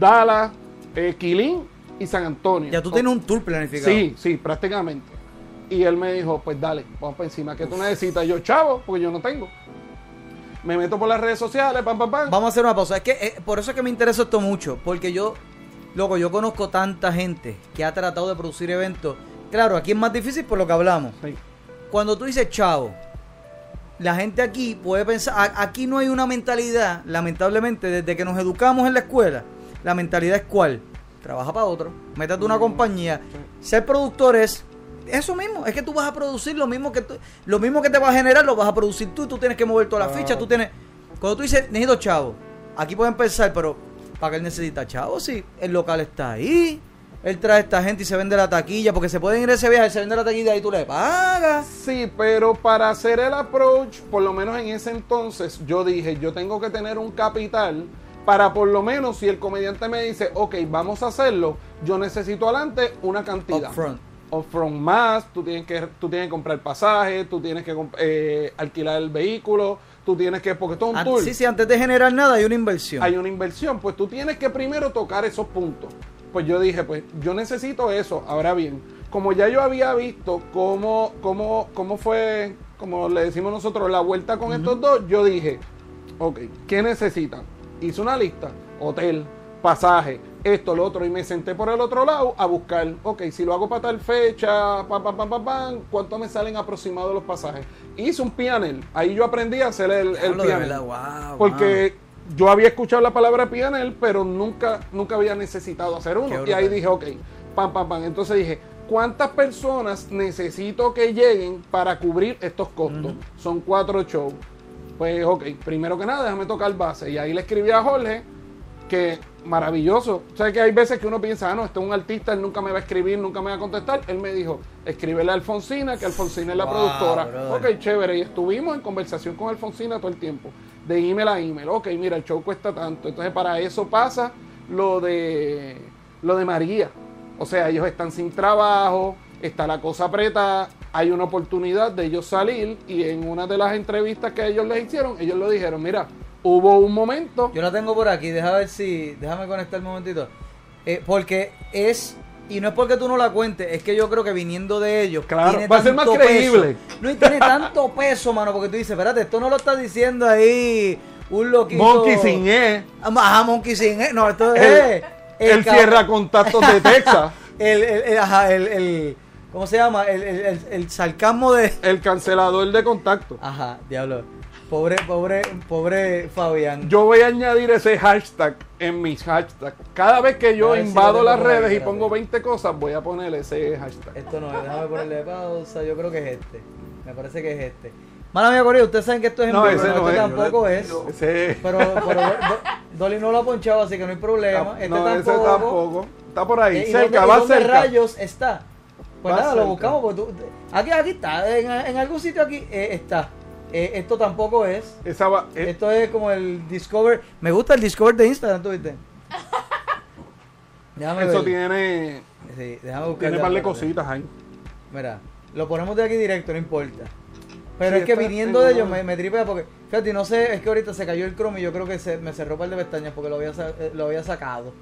Dallas, eh, Quilín y San Antonio. Ya tú tienes un tour planificado. Sí, sí, prácticamente. Y él me dijo, pues dale, vamos para encima. ¿Qué tú necesitas? Yo, chavo, porque yo no tengo. Me meto por las redes sociales, pam, pam, pam. Vamos a hacer una pausa. Es que eh, por eso es que me interesa esto mucho. Porque yo, loco, yo conozco tanta gente que ha tratado de producir eventos. Claro, aquí es más difícil por lo que hablamos. Sí. Cuando tú dices chavo, la gente aquí puede pensar, aquí no hay una mentalidad, lamentablemente, desde que nos educamos en la escuela, la mentalidad es cuál? Trabaja para otro, métete a una compañía. Ser productor es eso mismo, es que tú vas a producir lo mismo que tú- lo mismo que te va a generar, lo vas a producir tú, tú tienes que mover toda la ficha, tú tienes cuando tú dices, necesito chavo, aquí pueden pensar, pero ¿para qué él necesita chavo si el local está ahí? Él trae a esta gente y se vende la taquilla, porque se pueden ir a ese viaje, se vende la taquilla y tú le pagas. Sí, pero para hacer el approach, por lo menos en ese entonces, yo dije, yo tengo que tener un capital para por lo menos si el comediante me dice, ok, vamos a hacerlo, yo necesito adelante una cantidad. Upfront. Upfront más, tú tienes que, tú tienes que comprar pasaje, tú tienes que eh, alquilar el vehículo, tú tienes que, porque todo es un An- tour. sí, sí, antes de generar nada hay una inversión. hay una inversión, pues tú tienes que primero tocar esos puntos. Pues yo dije, pues yo necesito eso. Ahora bien, como ya yo había visto cómo, cómo, cómo fue, como le decimos nosotros, la vuelta con estos dos, yo dije, ok, ¿qué necesitan? Hice una lista, hotel, pasaje, esto, lo otro, y me senté por el otro lado a buscar, ok, si lo hago para tal fecha, pam, pam, pam, pam, pam, ¿cuánto me salen aproximados los pasajes? Hice un pianel, ahí yo aprendí a hacer el, el pianel. verdad, wow, Porque yo había escuchado la palabra pianel, pero nunca, nunca había necesitado hacer uno. Y ahí dije, ok, pam, pam, pam. Entonces dije, ¿cuántas personas necesito que lleguen para cubrir estos costos? Son cuatro shows. Pues, ok, primero que nada, déjame tocar base. Y ahí le escribí a Jorge que maravilloso. O sea, que hay veces que uno piensa, ah, no, este es un artista, él nunca me va a escribir, nunca me va a contestar. Él me dijo, escríbele a Alfonsina, que Alfonsina es la Wow, productora. brother. Ok, chévere. Y estuvimos en conversación con Alfonsina todo el tiempo. De email a email. Ok, mira, el show cuesta tanto. Entonces, para eso pasa lo de, lo de María. O sea, ellos están sin trabajo, está la cosa apretada, hay una oportunidad de ellos salir y en una de las entrevistas que ellos les hicieron, ellos lo dijeron, mira, hubo un momento Yo la tengo por aquí, déjame ver si. Déjame conectar un momentito. Eh, porque es. Y no es porque tú no la cuentes, es que yo creo que viniendo de ellos. Claro, tiene va a ser más peso. creíble. No, y tiene tanto peso, mano, porque tú dices, espérate, esto no lo está diciendo ahí un loquito. Monkey sin E, Ajá, Monkey sin E. No, esto es. el cierra contactos de Texas, El, el, el- ajá, el, el- ¿Cómo se llama? El, el, el, el sarcasmo de. el cancelador de contacto. Ajá, diablo. Pobre, pobre, pobre Fabián. Yo voy a añadir ese hashtag en mis hashtags. Cada vez que yo si invado las redes y pongo 20 cosas, voy a poner ese hashtag. Esto no es, déjame ponerle pausa, yo creo que es este. Me parece que es este. Mala mía, Corillo, ustedes saben que esto es en No, vivo, ese no, no este es. tampoco es. Ese, Pero, pero Do- Dolly no lo ha ponchado, así que no hay problema. Este no, ese tampoco. tampoco. Está por ahí, Eh, ¿y cerca, y va cerca. rayos está? Pues Va nada, cerca. lo buscamos. Porque tú, aquí, aquí está, en, en algún sitio aquí eh, está. Eh, esto tampoco es. Esa va, eh, Esto es como el Discover. Me gusta el Discover de Instagram, ¿tú viste? Déjame eso ver. tiene, Sí, déjame buscar. tiene ya, par de cositas ahí. Mira, lo ponemos de aquí directo, no importa. Pero Sí, es que viniendo en de ellos me, me tripea porque, fíjate, no sé, es que ahorita se cayó el Chrome y yo creo que se, me cerró par de pestañas porque lo había, eh, lo había sacado.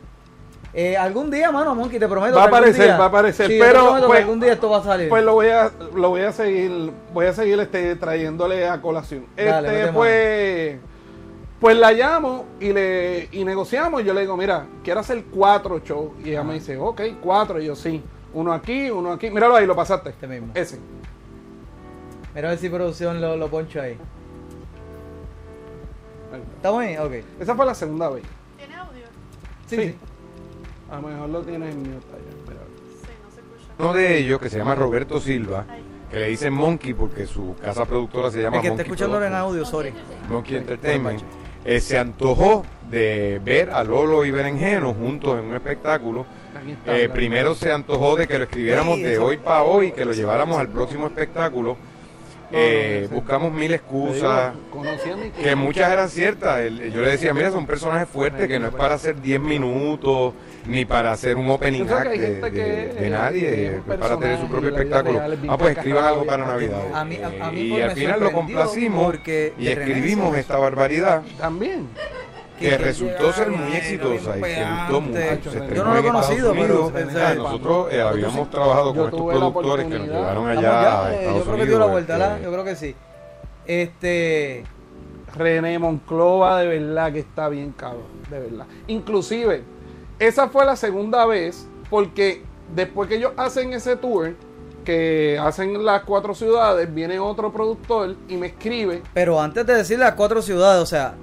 Eh, algún día, mano, Monkey, te prometo. Va a aparecer, día- va a aparecer, Sí, yo te pero, pues, algún día esto va a salir. Pues lo voy a, lo voy a seguir, voy a seguir este, trayéndole a colación. Dale, este, pues, pues la llamo y le y negociamos. Yo le digo, mira, quiero hacer cuatro shows. Y ella me dice, ok, cuatro. Y yo, sí. Uno aquí, uno aquí. Míralo ahí, lo pasaste. Este mismo. Ese. Mira a ver si producción lo, lo poncho ahí. ¿Estamos ahí? Ok. Esa fue la segunda vez. ¿Tiene audio? Sí, Sí. sí. A lo mejor lo tienes en mute allá. Uno de ellos, que se llama Roberto Silva, que le dicen Monkey porque su casa productora se llama El que está Monkey escuchándolo en Productions. audio, sorry. Monkey Entertainment, eh, se antojó de ver a Lolo y Berenjeno juntos en un espectáculo. Aquí está. Eh, primero se antojó de que lo escribiéramos Sí, de eso. hoy para hoy, que lo lleváramos al próximo espectáculo. Eh, buscamos mil excusas, digo, conocí a mi que muchas eran ciertas. El- yo le decía, mira, son personajes fuertes que no es para hacer 10 minutos, ni para hacer un opening act de, gente de- que- de nadie, que es es un para tener su propio espectáculo. Ah, pues escriban algo para Navidad. A mí- a- a mí y pues al final lo complacimos porque y escribimos esta barbaridad También. que que resultó ser muy exitosa y que gustó mucho. Yo estrenó no lo he conocido, pero Unidos. pensé- Ah, nosotros eh, habíamos trabajado con estos productores que nos llevaron allá ya, a eh, Estados yo creo que dio la vuelta, ¿verdad? este, Yo creo que sí. Este. René Monclova de verdad que está bien cabrón, de verdad. Inclusive, esa fue la segunda vez porque después que ellos hacen ese tour, que hacen las cuatro ciudades, viene otro productor y me escribe. Pero antes de decir las cuatro ciudades, o sea,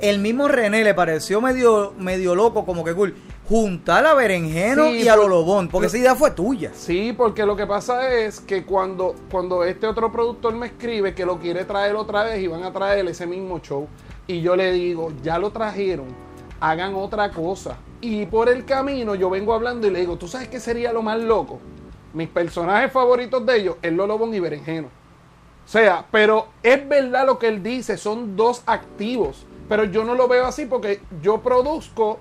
el mismo René le pareció medio, medio loco, como que cool. juntar a Berenjeno Sí, y a Lolobón, porque esa idea fue tuya. Sí, porque lo que pasa es que cuando, cuando este otro productor me escribe que lo quiere traer otra vez y van a traer ese mismo show, y yo le digo, ya lo trajeron, hagan otra cosa. Y por el camino yo vengo hablando y le digo, ¿tú sabes qué sería lo más loco? Mis personajes favoritos de ellos es Lolobón y Berenjeno. O sea, pero es verdad lo que él dice, son dos activos. Pero yo no lo veo así porque yo produzco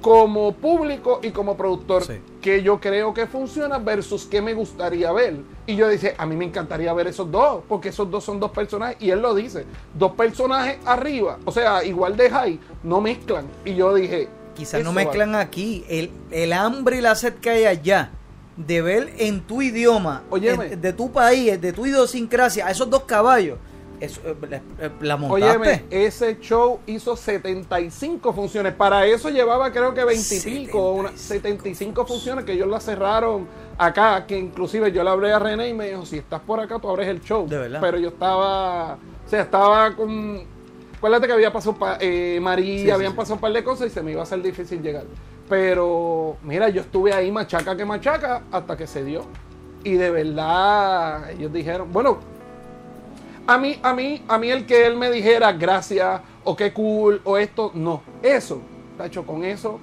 como público y como productor Sí. que yo creo que funciona versus que me gustaría ver. Y yo dije, a mí me encantaría ver esos dos, porque esos dos son dos personajes, y él lo dice, dos personajes arriba, o sea, igual de high, no mezclan. Y yo dije, Quizás no mezclan aquí el, el hambre y la sed que hay allá de ver en tu idioma, en- de tu país, de tu idiosincrasia, a esos dos caballos. Eso, eh, la, la montaste. Óyeme, ese show hizo 75 funciones. Para eso llevaba creo que 20 y pico, una- 75 funciones que ellos la cerraron acá, que inclusive yo le hablé a René y me dijo, si estás por acá, tú abres el show. De verdad. Pero yo estaba, o sea, estaba con... Acuérdate que había pasado pa- eh, María, sí, habían sí. pasado un par de cosas y se me iba a hacer difícil llegar. Pero, mira, yo estuve ahí machaca que machaca hasta que se dio. Y de verdad, ellos dijeron, bueno, a mí, a mí, a mí el que él me dijera gracias o qué cool o esto, no. Eso, tacho, con eso,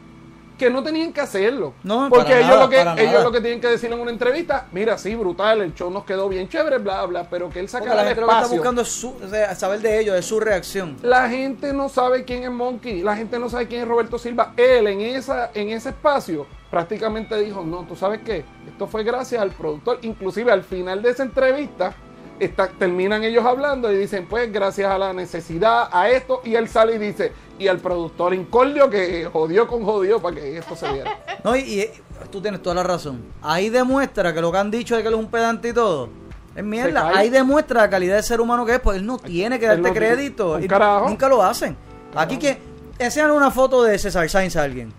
que no tenían que hacerlo. No, Porque ellos, nada, lo que, ellos nada. lo que tienen que decir en una entrevista, mira, sí, brutal, el show nos quedó bien chévere, bla, bla, pero que él sacara la lo que está espacio. buscando es su- o sea, saber de ellos, de su reacción. La gente no sabe quién es Monkey, la gente no sabe quién es Roberto Silva. Él en, esa, en ese espacio prácticamente dijo, no, tú sabes qué, esto fue gracias al productor. Inclusive al final de esa entrevista está- terminan ellos hablando y dicen, pues gracias a la necesidad, a esto, y él sale y dice, y al productor Incordio que jodió con jodió para que esto se diera. No, y, y tú tienes toda la razón. Ahí demuestra que lo que han dicho de que él es un pedante y todo. Es mierda. Ahí demuestra la calidad de ser humano que es, pues él no tiene que darte crédito. Y carajo. Nunca lo hacen. Aquí que enseñan una foto de César Sainz a alguien.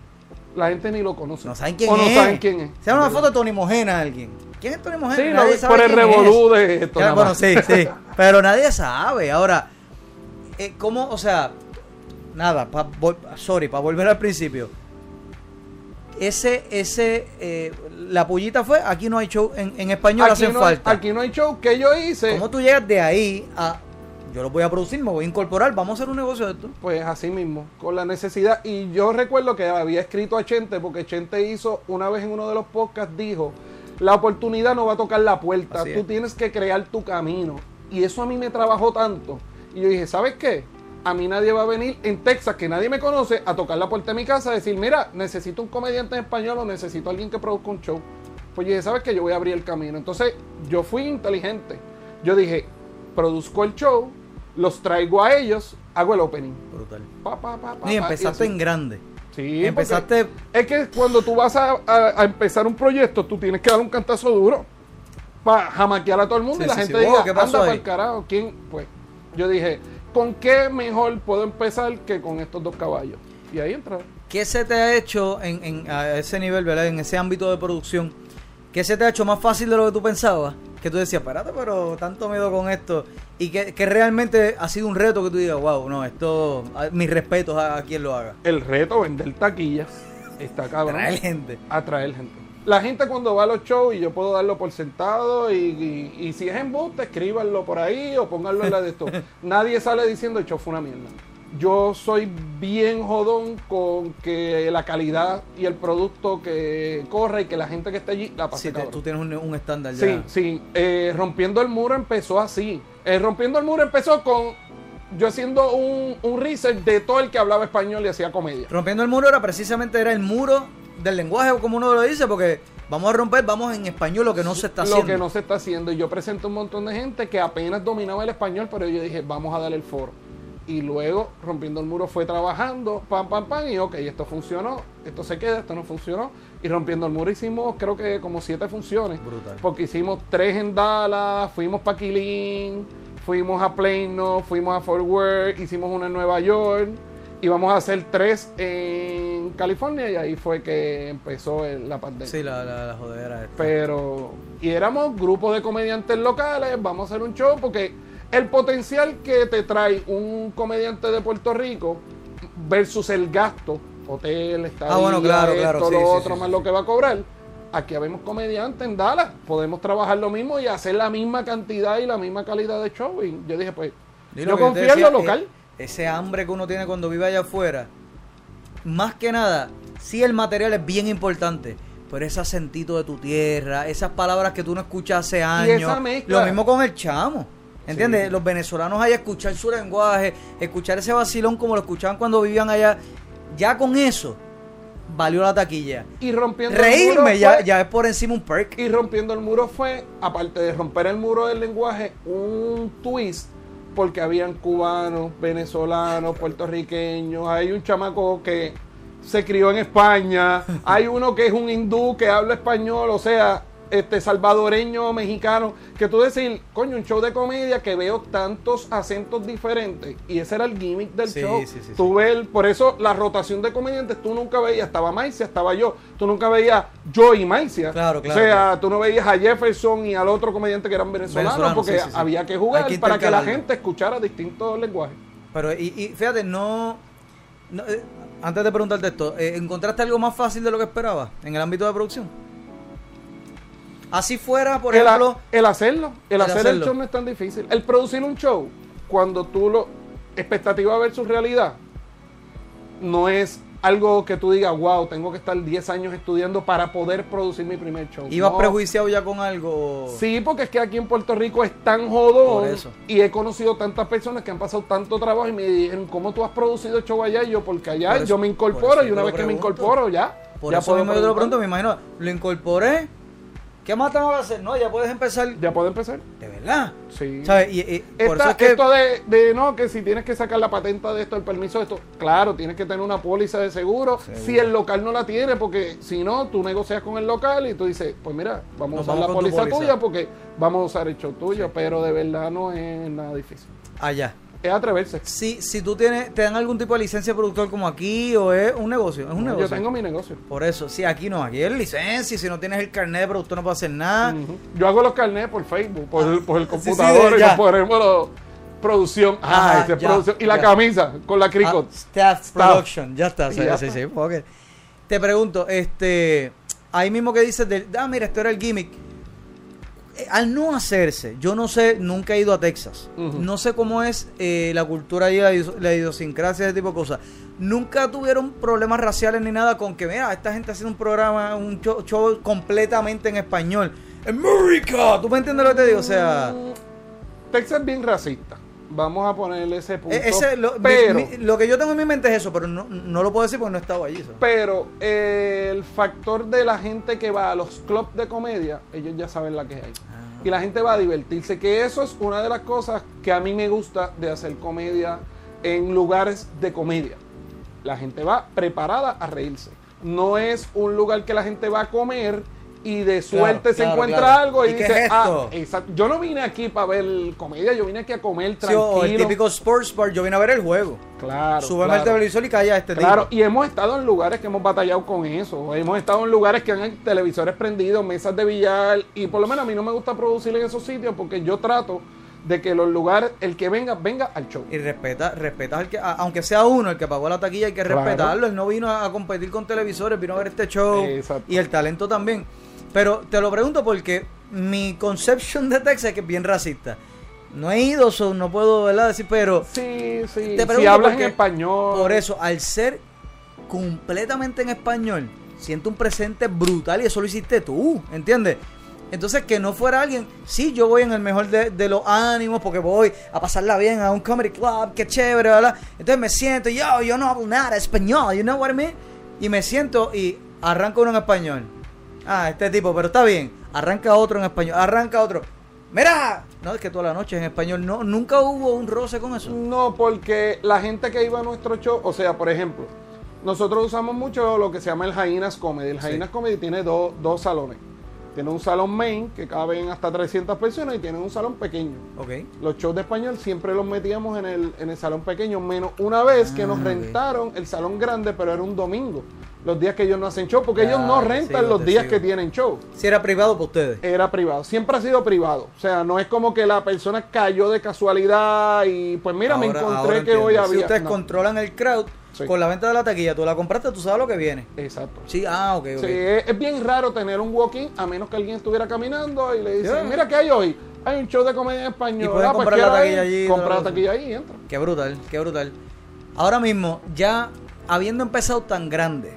La gente ni lo conoce. No saben quién o es. no saben quién es. Enseñan una foto de Tony Mojena a alguien. ¿Quién es Tony Mojena? Sí, lo Nadie vi sabe por el es. revolú de esto. Ya, bueno, sí, sí. Pero nadie sabe. Ahora, eh, ¿cómo? O sea, nada, pa, sorry, para volver al principio. Ese, ese, eh, la pullita fue, aquí no hay show, en, en español Aquí hacen no, hay- falta. aquí no hay show que yo hice. ¿Cómo tú llegas de ahí a, yo lo voy a producir, me voy a incorporar, vamos a hacer un negocio de esto? Pues así mismo, con la necesidad. Y yo recuerdo que había escrito a Chente, porque Chente hizo una vez en uno de los podcasts, dijo, la oportunidad no va a tocar la puerta, Así tú es. tienes que crear tu camino. Y eso a mí me trabajó tanto. Y yo dije, ¿sabes qué? A mí nadie va a venir en Texas, que nadie me conoce, a tocar la puerta de mi casa, a decir, mira, necesito un comediante en español o necesito alguien que produzca un show. Pues yo dije, ¿sabes qué? Yo voy a abrir el camino. Entonces, yo fui inteligente. Yo dije, produzco el show, los traigo a ellos, hago el opening. Brutal. Pa, pa, pa, pa, Y empezaste en grande. Sí, empezaste- Es que cuando tú vas a, a- a empezar un proyecto, tú tienes que dar un cantazo duro para jamaquear a todo el mundo Sí, y la sí, gente sí. diga, Wow, ¿qué pasó anda para el carajo. ¿Quién? Pues yo dije, ¿con qué mejor puedo empezar que con estos dos caballos? Y ahí entra. ¿Qué se te ha hecho en, en- a ese nivel, ¿verdad? En ese ámbito de producción? ¿Qué se te ha hecho más fácil de lo que tú pensabas? Que tú decías, espérate, pero tanto miedo con esto. Y que, que realmente ha sido un reto que tú digas, wow, no, esto, a- mis respetos a, a quien lo haga. El reto, vender taquillas, está cabrón. Traer gente. Atraer gente. La gente cuando va a los shows y yo puedo darlo por sentado y, y- y si es embuste, escríbanlo por ahí o pónganlo en la de esto. Nadie sale diciendo el show fue una mierda. Yo soy bien jodón con que la calidad y el producto que corre y que la gente que está allí la pase Sí, cabrón. tú tienes un, un estándar ya. Sí, sí. Eh, Rompiendo el muro empezó así. Eh, Rompiendo el muro empezó con yo haciendo un, un research de todo el que hablaba español y hacía comedia. Rompiendo el muro era precisamente era el muro del lenguaje, como uno lo dice, porque vamos a romper, vamos en español lo que no se está lo haciendo. que no se está haciendo. Y yo presenté un montón de gente que apenas dominaba el español, pero yo dije, vamos a darle el foro. Y luego, rompiendo el muro, fue trabajando, pam, pam, pam, y ok, esto funcionó, esto se queda, esto no funcionó. Y rompiendo el muro hicimos, creo que como siete funciones. Brutal. Porque hicimos tres en Dallas, fuimos para Quilín, fuimos a Plano, fuimos a Fort Worth, hicimos una en Nueva York. Y vamos a hacer tres en California, y ahí fue que empezó la pandemia. Sí, la, la, la jodera esta. Pero, y éramos grupo de comediantes locales, vamos a hacer un show, porque el potencial que te trae un comediante de Puerto Rico versus el gasto hotel, estadía, Ah, bueno, claro, claro, esto, sí, lo sí, otro, sí, más sí. lo que va a cobrar. Aquí habemos comediantes en Dallas, podemos trabajar lo mismo y hacer la misma cantidad y la misma calidad de show. Y yo dije, pues, Y lo yo confío en lo local. Ese hambre que uno tiene cuando vive allá afuera, más que nada, sí el material es bien importante, pero ese acentito de tu tierra, esas palabras que tú no escuchas hace años, lo mismo con el chamo. ¿Entiendes? Los venezolanos allá escuchar su lenguaje, escuchar ese vacilón como lo escuchaban cuando vivían allá, ya con eso valió la taquilla. Y rompiendo el muro ya, fue- ya es por encima un perk. Y rompiendo el muro fue, aparte de romper el muro del lenguaje, un twist, porque habían cubanos, venezolanos, puertorriqueños, hay un chamaco que se crió en España, hay uno que es un hindú que habla español, o sea, este salvadoreño, mexicano, que tú decir, coño, un show de comedia que veo tantos acentos diferentes, y ese era el gimmick del Sí, show. sí, sí, tú ves, el- por eso la rotación de comediantes, tú nunca veías, estaba Maicia, estaba yo, tú nunca veías yo y Maicia. Claro, claro, O sea, claro. tú no veías a Jefferson y al otro comediante que eran venezolanos, Venezolanos, porque había que jugar que para que la gente escuchara distintos lenguajes. Pero, y, y fíjate, no. no, eh, antes de preguntarte esto, eh, ¿encontraste algo más fácil de lo que esperabas en el ámbito de producción? Así fuera, por el, a- ejemplo. el hacerlo, el, el hacer hacerlo. el show no es tan difícil. El producir un show, cuando tú lo. expectativa versus realidad, no es algo que tú digas, wow, tengo que estar 10 años estudiando para poder producir mi primer show. ¿Ibas No. prejuiciado ya con algo? Sí, porque es que aquí en Puerto Rico es tan jodón. Y he conocido tantas personas que han pasado tanto trabajo y me dijeron, ¿cómo tú has producido show allá? Y yo, porque allá eso- yo me por incorporo y una vez que me incorporo ya. Por ya eso mismo yo te lo pregunto, me imagino. Lo incorporé. ¿Qué más tengo que hacer? No, ya puedes empezar. Ya puedo empezar. De verdad. Sí. ¿Sabes? Y, y por eso es que. Esto de, de, no, que si tienes que sacar la patenta de esto, el permiso de esto, claro, tienes que tener una póliza de seguro, si el local no la tiene, porque si no, tú negocias con el local y tú dices, pues mira, vamos Nos a usar la vamos póliza, póliza. tuya porque vamos a usar el show tuyo, pero de verdad no es nada difícil. Allá. Es atreverse. Si, si tú tienes, te dan algún tipo de licencia de productor como aquí o es un negocio, es un No, negocio. Yo tengo mi negocio. Por eso, sí, aquí no, aquí es licencia, si no tienes el carnet de productor no puedes hacer nada. Yo hago los carnets por Facebook, por, el- por el Ah. sí, sí, computador y nos ponemos los- producción. Ah, Ajá, ese es ya, producción. Y la camisa con la Ah, cricot. staff Staff. Production, ya está, sí, Ya. sí, sí, ok. Te pregunto, este, ahí mismo que dices, del, ah, mira, esto era el gimmick. Al no hacerse, yo no sé, nunca he ido a Texas. No sé cómo es eh, la cultura y la, idios- la idiosincrasia, ese tipo de cosas. Nunca tuvieron problemas raciales ni nada con que, mira, esta gente haciendo un programa, un show, show completamente en español. ¡America! ¿Tú me entiendes lo que te digo? O sea, Texas es bien racista. Vamos a ponerle ese punto. e- ese, lo, pero, mi- lo que yo tengo en mi mente es eso, pero no, no lo puedo decir porque no he estado allí. ¿sabes? pero eh, el factor de la gente que va a los clubs de comedia, ellos ya saben la que hay. Ah. Y la gente va a divertirse, que eso es una de las cosas que a mí me gusta de hacer comedia en lugares de comedia. La gente va preparada a reírse. No es un lugar que la gente va a comer y de suerte se claro, encuentra claro. algo y, ¿Y dice, es ah, exacto. yo no vine aquí para ver comedia, yo vine aquí a comer Sí, tranquilo. o el típico sports bar, yo vine a ver el juego. Claro. Súbeme al televisor y calla este Claro, tipo. y hemos estado en lugares que hemos batallado con eso. Hemos estado en lugares que han televisores prendidos, mesas de billar, y por lo menos a mí no me gusta producir en esos sitios porque yo trato de que los lugares, el que venga, venga al show. Y respeta, respeta al que, a- aunque sea uno el que pagó la taquilla, hay que Claro. respetarlo. Él no vino a, a competir con televisores, vino a ver este show. Exacto. Y el talento también. Pero te lo pregunto porque mi conception de Texas es que es bien racista. No he ido, so no puedo ¿verdad? decir, pero Sí, sí. Te si pregunto hablas en español. por eso, al ser completamente en español, siento un presente brutal y eso lo hiciste tú, ¿entiendes? Entonces, que no fuera alguien, sí, yo voy en el mejor de, de los ánimos porque voy a pasarla bien a un comedy club, qué chévere, ¿verdad? Entonces me siento, yo, yo no hablo nada español, you know what I mean? Y me siento y arranca uno en español. Ah, este tipo, pero está bien. Arranca otro en español, arranca otro. Mira, no, es que toda la noche en español, no, nunca hubo un roce con eso. No, porque la gente que iba a nuestro show, o sea, por ejemplo, nosotros usamos mucho lo que se llama el Jainas Comedy. El Jainas Comedy tiene dos- dos salones. Tiene un salón main que caben hasta 300 personas y tiene un salón pequeño. Ok. Los shows de español siempre los metíamos en el, en el salón pequeño, menos una vez que nos Ah, ok. rentaron el salón grande, pero era un domingo. Los días que ellos no hacen show, porque ellos no rentan sigo, los días sigo. que tienen show. Si era privado para ustedes. Era privado, siempre ha sido privado. O sea, no es como que la persona cayó de casualidad y pues mira, me encontré que hoy había. Si ustedes no. controlan el crowd Sí. con la venta de la taquilla, tú la compraste, tú sabes lo que viene. Exacto. Sí, ah, ok, ok. Sí, es, es bien raro tener un walk-in a menos que alguien estuviera caminando y le Yeah. mira, ¿qué hay hoy? Hay un show de comedia en español. Y Ah, pues comprar la taquilla allí, Compra toda la la taquilla ahí y entra. Qué brutal, qué brutal. Ahora mismo, ya habiendo empezado tan grande,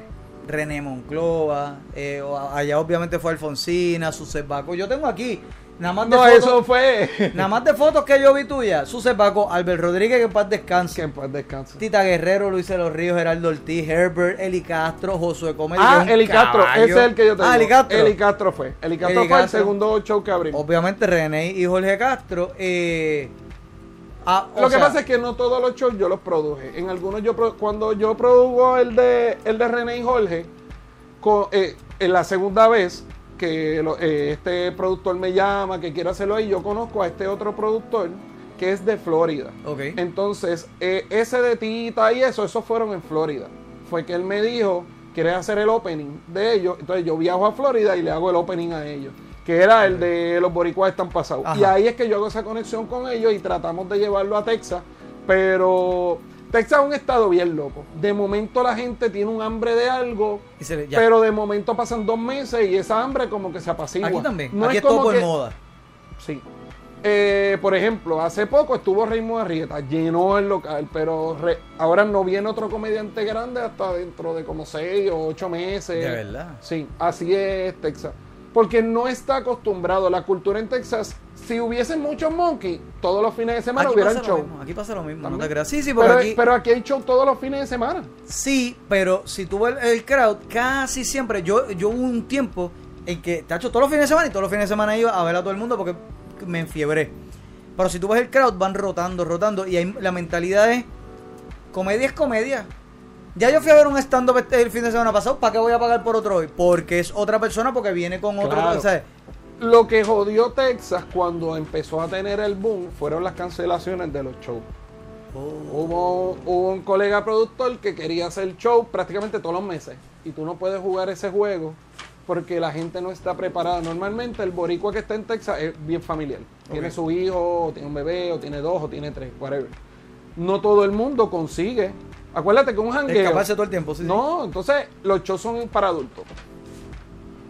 René Monclova, eh, allá obviamente fue Alfonsina, Suset Baco. Yo tengo aquí, nada más de No, fotos, eso fue. nada más de fotos que yo vi tuya. Suset Baco, Albert Rodríguez, que en paz descanse. que en paz descanse. Tita Guerrero, Luis de los Ríos, Gerardo Ortiz, Herbert, Eli Castro, Josué Comedy. Ah, Eli Castro, caballo. ese es el que yo tengo. Ah, Eli Castro. Eli Castro fue. Eli Castro Eli fue el segundo show que abrimos. Obviamente René y Jorge Castro. eh, ah, Lo que sea, pasa es que no todos los shows yo los produje. En algunos yo cuando yo produjo el de el de René y Jorge, eh, en la segunda vez que lo- eh, este productor me llama que quiero hacerlo ahí, yo conozco a este otro productor que es de Florida. Ok. Entonces, eh, ese de Tita y eso, esos fueron en Florida. Fue que él me dijo, ¿quieres hacer el opening de ellos? Entonces yo viajo a Florida y le hago el opening a ellos. Que era el de los boricuas están pasados. Ajá. Y ahí es que yo hago esa conexión con ellos y tratamos de llevarlo a Texas. Pero Texas es un estado bien loco. De momento la gente tiene un hambre de algo. y se le- ya. Pero de momento pasan dos meses y esa hambre como que se apacigua. Aquí también. No Aquí es es todo como por que- moda. Sí. Eh, por ejemplo, hace poco estuvo Raymond Arrieta, llenó el local, pero re- ahora no viene otro comediante grande hasta dentro de como seis o ocho meses. De verdad. Sí, así es Texas. Porque no está acostumbrado. La cultura en Texas, si hubiesen muchos monkeys, todos los fines de semana Aquí hubieran show. mismo, aquí pasa lo mismo, no te creas. Sí, sí, Pero, aquí. pero aquí hay show todos los fines de semana. Sí, pero si tú ves el, crowd, casi siempre. Yo, yo hubo un tiempo en que, te hecho todos los fines de semana y todos los fines de semana iba a ver a todo el mundo porque me enfiebré. Pero si tú ves el crowd, van rotando, rotando. Y ahí la mentalidad es: comedia es comedia. Ya yo fui a ver un stand-up este- el fin de semana pasado. ¿Para qué voy a pagar por otro hoy? Porque es otra persona, porque viene con otro. Claro. o sea, Lo que jodió Texas cuando empezó a tener el boom fueron las cancelaciones de los shows. Hubo, hubo un colega productor que quería hacer show prácticamente todos los meses. Y tú no puedes jugar ese juego porque la gente no está preparada. Normalmente el boricua que está en Texas es bien familiar. Tiene su hijo, o tiene un bebé, o tiene dos, o tiene tres, whatever. No todo el mundo consigue. Acuérdate que un jangueo... escaparse todo el tiempo. Sí, sí. No, entonces los shows son para adultos.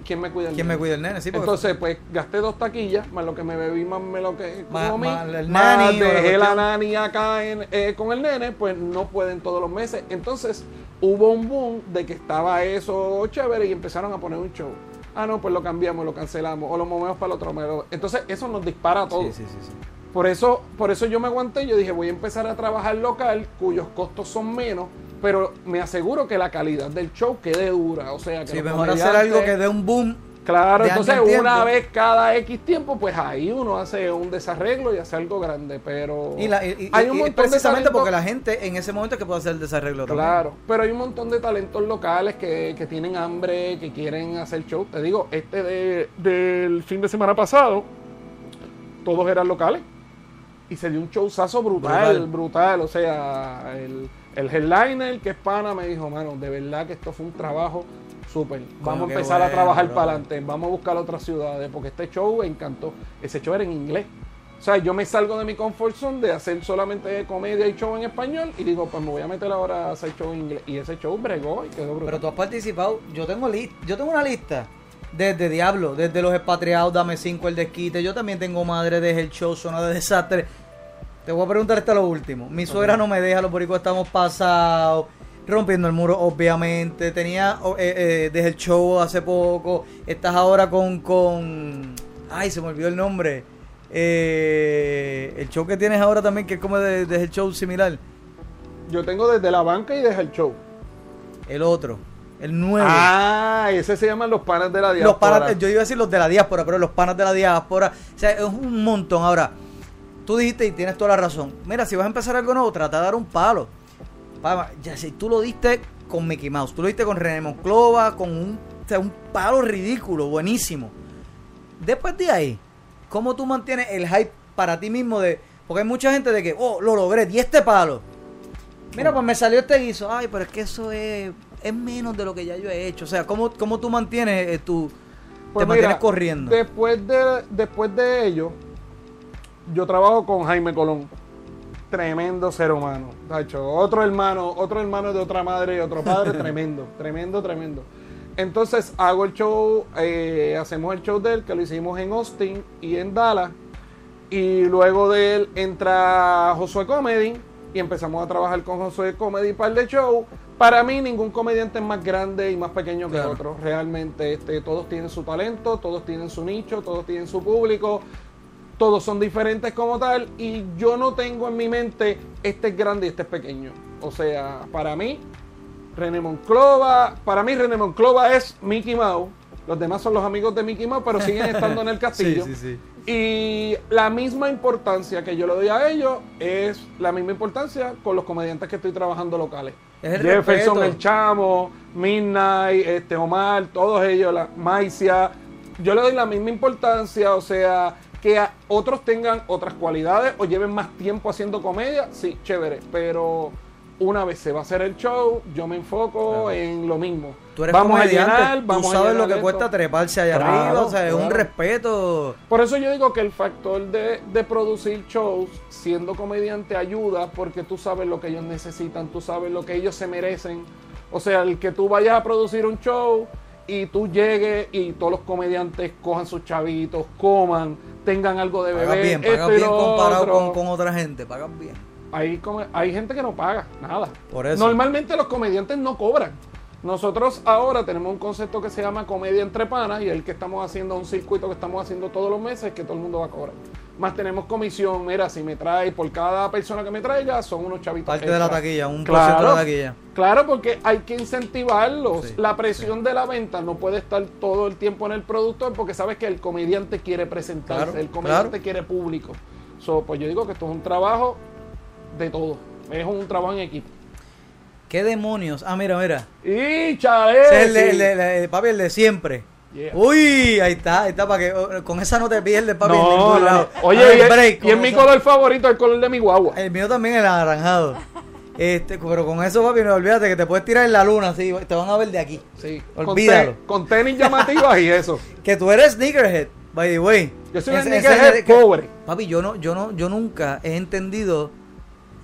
¿Quién me cuida el ¿Quién nene? me cuida el nene? Sí, porque- Entonces, pues gasté dos taquillas, más lo que me bebí, más me lo que Más- comí, más el más la dejé la nani acá en- eh, con el nene, pues no pueden todos los meses. Entonces, hubo un boom de que estaba eso chévere y empezaron a poner un show. Ah, no, pues lo cambiamos, lo cancelamos, o lo movemos para el otro. Entonces, eso nos dispara a todos. Sí, sí, sí, sí. Por eso, por eso yo me aguanté, yo dije, voy a empezar a trabajar local, cuyos costos son menos, pero me aseguro que la calidad del show quede dura. O sea, que Sí, mejor hacer algo que dé un boom. Claro, entonces en una vez cada X tiempo, pues ahí uno hace un desarreglo y hace algo grande, pero Y, la- y- hay un y montón precisamente porque la gente en ese momento es que puede hacer el desarreglo también. Claro, pero hay un montón de talentos locales que, que tienen hambre, que quieren hacer show. Te digo, este de- del fin de semana pasado, todos eran locales. Y se dio un showzazo brutal, Brutal. brutal. O sea, el, el headliner que es pana me dijo, mano, de verdad que esto fue un trabajo súper. Vamos a empezar a trabajar para adelante, vamos a buscar otras ciudades, porque este show me encantó. Ese show era en inglés. O sea, yo me salgo de mi comfort zone de hacer solamente comedia y show en español y digo, pues me voy a meter ahora a hacer show en inglés. Y ese show bregó y quedó brutal. Pero tú has participado. Yo tengo li- yo tengo una lista. Desde Diablo, desde Los Expatriados, Dame 5, El Desquite. Yo también tengo Madre de el Show, Zona de Desastre. Te voy a preguntar hasta lo último. Mi suegra no me deja, los boricos estamos pasados. Rompiendo el muro, obviamente. Tenía oh, eh, eh, desde el show hace poco. Estás ahora con, con. Ay, se me olvidó el nombre. Eh, el show que tienes ahora también, que es como de- desde el show similar. Yo tengo desde la banca y desde el show. El otro, el nuevo. Ah, ese se llaman los panas de la los diáspora. panas, yo iba a decir los de la diáspora, pero los panas de la diáspora, o sea, es un montón. Ahora, tú dijiste y tienes toda la razón. Mira, si vas a empezar algo nuevo, trata de dar un palo. Pa- Ya si tú lo diste con Mickey Mouse, tú lo diste con René Monclova, con un, o sea, un palo ridículo, buenísimo. Después de ahí, ¿cómo tú mantienes el hype para ti mismo de porque hay mucha gente de que, oh, lo logré, di este palo. Mira, pues me salió este guiso. Ay, pero es que eso es, es menos de lo que ya yo he hecho. O sea, ¿cómo, cómo tú mantienes eh, tu... Pues te mantienes mira, corriendo? Después de, después de ello, yo trabajo con Jaime Colón. Tremendo ser humano. Tacho, otro hermano, otro hermano de otra madre y otro padre, tremendo, tremendo, tremendo. Entonces hago el show, eh, hacemos el show de él, que lo hicimos en Austin y en Dallas. Y luego de él entra Josué Comedy y empezamos a trabajar con Josué Comedy par de show. Para mí ningún comediante es más grande y más pequeño que Claro. otro. Realmente este, todos tienen su talento, todos tienen su nicho, todos tienen su público. Todos son diferentes como tal y yo no tengo en mi mente este es grande y este es pequeño. O sea, para mí René Monclova, para mí René Monclova es Mickey Mouse. Los demás son los amigos de Mickey Mouse, pero siguen estando en el castillo. Sí, sí, sí. Y la misma importancia que yo le doy a ellos es la misma importancia con los comediantes que estoy trabajando locales. Es el Jefferson, respeto. el Chamo, Midnight, este Omar, todos ellos, la Maicia. Yo le doy la misma importancia, o sea, que a otros tengan otras cualidades o lleven más tiempo haciendo comedia, sí, chévere, pero una vez se va a hacer el show, yo me enfoco en lo mismo. Tú eres vamos a comediante, llenar, vamos tú a sabes lo que esto. cuesta treparse allá Claro, arriba, o sea, es un respeto. Por eso yo digo que el factor de, de producir shows siendo comediante ayuda porque tú sabes lo que ellos necesitan, tú sabes lo que ellos se merecen. O sea, el que tú vayas a producir un show y tú llegues y todos los comediantes cojan sus chavitos, coman, tengan algo de Pagas beber, bien, pagas bien comparado con, con otra gente, pagas bien. Hay, come- hay gente que no paga nada. Por eso. Normalmente los comediantes no cobran. Nosotros ahora tenemos un concepto que se llama comedia entre panas y el que estamos haciendo un circuito que estamos haciendo todos los meses que todo el mundo va a cobrar. Más tenemos comisión, mira, si me trae por cada persona que me traiga son unos chavitos. Parte de la taquilla, un por ciento de la taquilla. Claro, porque hay que incentivarlos. Sí, la presión de la venta no puede estar todo el tiempo en el productor porque sabes que el comediante quiere presentarse, Claro, el comediante claro. quiere público. So, pues yo digo que esto es un trabajo de todo. Es un trabajo en equipo. ¿Qué demonios? Ah, mira, mira. Y chale. Es el de, sí. el de- el de- papi, el de siempre. Yeah. Uy, ahí está, ahí está, para que oh, con esa no te pierdes, papi, en No, ningún no, lado. no. Oye, y, es- break, y es mi color favorito, el color de mi guagua. El mío también el anaranjado. Este, pero con eso, papi, no olvídate que te puedes tirar en la luna, así, te van a ver de aquí. Sí, con, Olvídalo. te- con tenis llamativas y eso. Que tú eres sneakerhead, by the way. Yo soy un sneakerhead es pobre. Papi, yo no, yo no, yo nunca he entendido,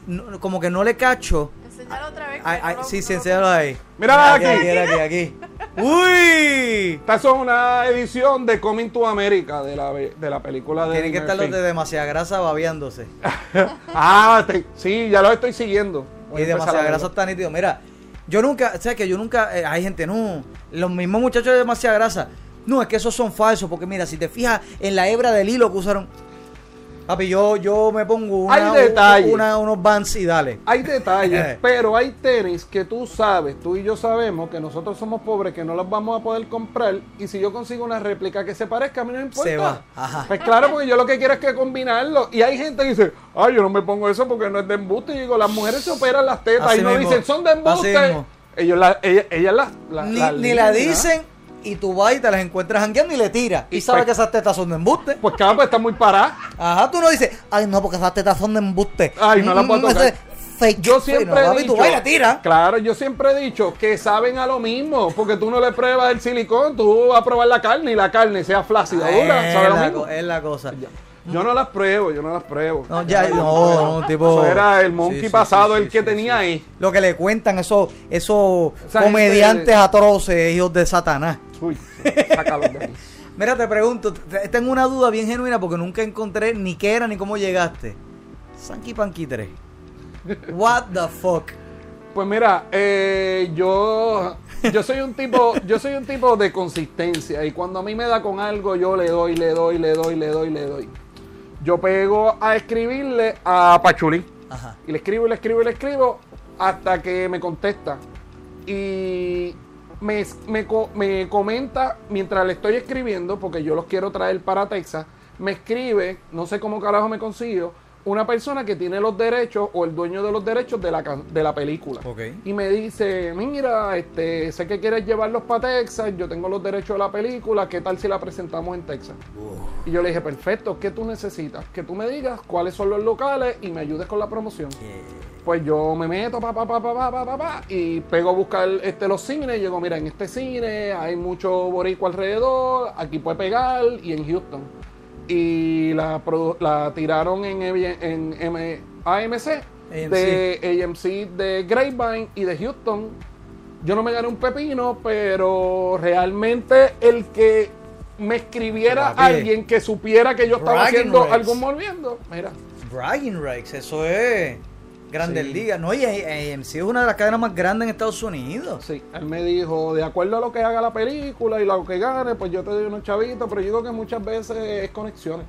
no- como que no le cacho. Enseñalo otra vez. Ay, ay, sí, sí, lo- enséñalo ahí. Mira aquí, aquí. aquí, aquí, aquí. ¡Uy! Esta es una edición de Coming to America de la, de la película de. Tienen que estar los de demasiada grasa babeándose. Ah, te- sí, ya lo estoy siguiendo. Voy Y demasiada grasa está nítido. Mira, yo nunca, o sea que yo nunca, eh, hay gente, no, los mismos muchachos de demasiada grasa. No, es que esos son falsos, porque mira, si te fijas en la hebra del hilo que usaron. Papi, yo, yo me pongo una, Hay detalles. una- unos bands y dale. Hay detalles, pero hay tenis que tú sabes, tú y yo sabemos que nosotros somos pobres, que no las vamos a poder comprar. Y si yo consigo una réplica que se parezca, a mí no me importa. Se va. Ajá. Pues claro, porque yo lo que quiero es que combinarlo. Y hay gente que dice, ay, yo no me pongo eso porque no es de embuste. Y digo, las mujeres se operan las tetas Así y no mismo. dicen, son de embuste. Ellos la, ellas, ellas las la, Ni, ni la dicen y tú vas y te las encuentras jangueando y le tiras. Y, Y sabes pues- que esas tetas son de embuste. Pues claro, pues está muy parada. Ajá, tú no dices, ay no, porque esas tetas son de embuste. Ay, no las puedo Mm, tocar. ese Fake. Yo siempre papi, he dicho, tiras. claro, yo siempre he dicho que saben a lo mismo, porque tú no le pruebas el silicón, tú vas a probar la carne y la carne sea flácida, dura, es, sabe lo la, mismo. es la cosa. Yo no las pruebo, yo no las pruebo. No, ya, no, no, tipo. Eso era el monkey Sí, sí, pasado sí, el que tenía ahí. Lo que le cuentan esos, esos comediantes atroces, hijos de Satanás. Uy, sácalo de aquí. Mira, te pregunto, te- tengo una duda bien genuina porque nunca encontré ni qué era ni cómo llegaste. Sanky Panky 3. What the fuck? Pues mira, eh, yo, yo soy un tipo, yo soy un tipo de consistencia y cuando a mí me da con algo yo le doy, le doy, le doy, le doy, le doy. Yo pego a escribirle a Pachulín Ajá. y le escribo, y le escribo, y le escribo hasta que me contesta y me, me, me comenta mientras le estoy escribiendo porque yo los quiero traer para Texas. Me escribe, no sé cómo carajo me consiguió, una persona que tiene los derechos o el dueño de los derechos de la, de la película. Y me dice, mira, este, sé que quieres llevarlos para Texas, yo tengo los derechos de la película, ¿qué tal si la presentamos en Texas? Y yo le dije, perfecto, ¿qué tú necesitas? Que tú me digas cuáles son los locales y me ayudes con la promoción. Pues yo me meto pa pa pa pa pa pa pa, y pego a buscar este los cines y digo mira en este cine hay mucho boricua alrededor aquí puede pegar y en Houston y la, la tiraron en, en M- AMC, AMC. de AMC de Grapevine y de Houston. Yo no me gané un pepino, pero realmente el que me escribiera alguien que supiera que yo estaba Bragging haciendo rights. algo moviendo, mira. Bragging rights, eso es Grandes Sí. Ligas. No, y AMC es una de las cadenas más grandes en Estados Unidos. Sí, él me dijo, de acuerdo a lo que haga la película y lo que gane, pues yo te doy unos chavitos, pero yo digo que muchas veces es conexiones.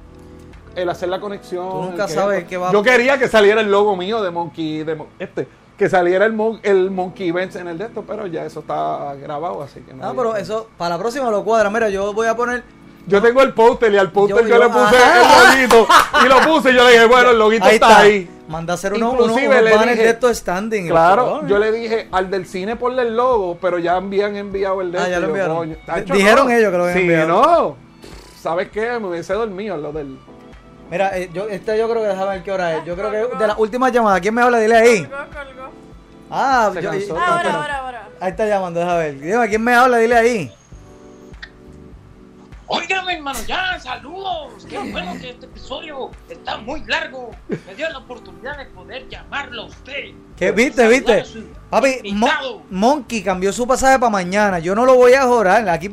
El hacer la conexión. Tú nunca sabes qué va a- Yo quería que saliera el logo mío de Monkey, de Mon- este, que saliera el, mon- el Monkey Events en el de esto, pero ya eso está grabado, así que no. No, pero eso, para la próxima lo cuadra. Mira, yo voy a poner. Yo tengo el póster y al póster Yo- yo, yo- le puse Ajá. el loguito y lo puse y yo le dije, bueno, el loguito Ahí está, está. ahí. Manda a hacer unos, unos, Inclusive le dije- de estos standing. Claro, yo le dije al del cine ponle el logo, pero ya habían enviado el de Ah, este, ya lo yo, enviaron. coño, dijeron ellos que lo habían sí, enviado. no. ¿Sabes qué? Me hubiese dormido lo del. Mira, eh, yo, este yo creo que déjame ver qué hora es. Yo creo que de las últimas llamadas. ¿Quién me habla? Dile ahí. Colgó, colgó. Ah, yo- Ahora, ahora, ahora. Ahí está llamando, déjame ver. Dime, ¿quién me habla? Dile ahí. Hermano, ya, saludos. Qué bueno que este episodio está muy largo. Me dio la oportunidad de poder llamarlo a usted. ¿Qué viste, viste? Papi. Monkey cambió su pasaje para mañana. Yo no lo voy a jorar. Aquí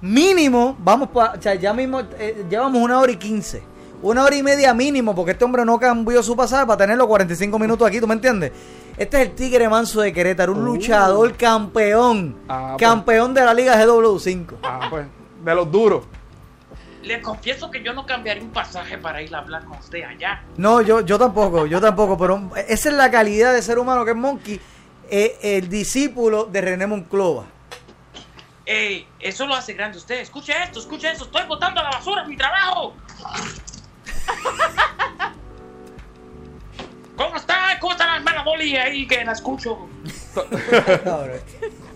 mínimo, vamos para. O sea, ya mismo eh, llevamos una hora y quince. Una hora y media mínimo, porque este hombre no cambió su pasaje para tenerlo 45 minutos aquí, ¿tú me entiendes? Este es el Tigre Manso de Querétaro, un Uh. luchador campeón. Ah, pues. campeón de la Liga GW5. Ah, pues, de los duros. Le confieso que yo no cambiaría un pasaje para ir a hablar con usted allá. No, yo, yo tampoco, yo tampoco, pero esa es la calidad de ser humano que es Monkey, eh, el discípulo de René Monclova. Eh, eso lo hace grande usted. Escuche esto, escuche esto. Estoy botando a la basura mi trabajo. ¿Cómo está? ¿Cómo está la hermana Dolly ahí que la escucho?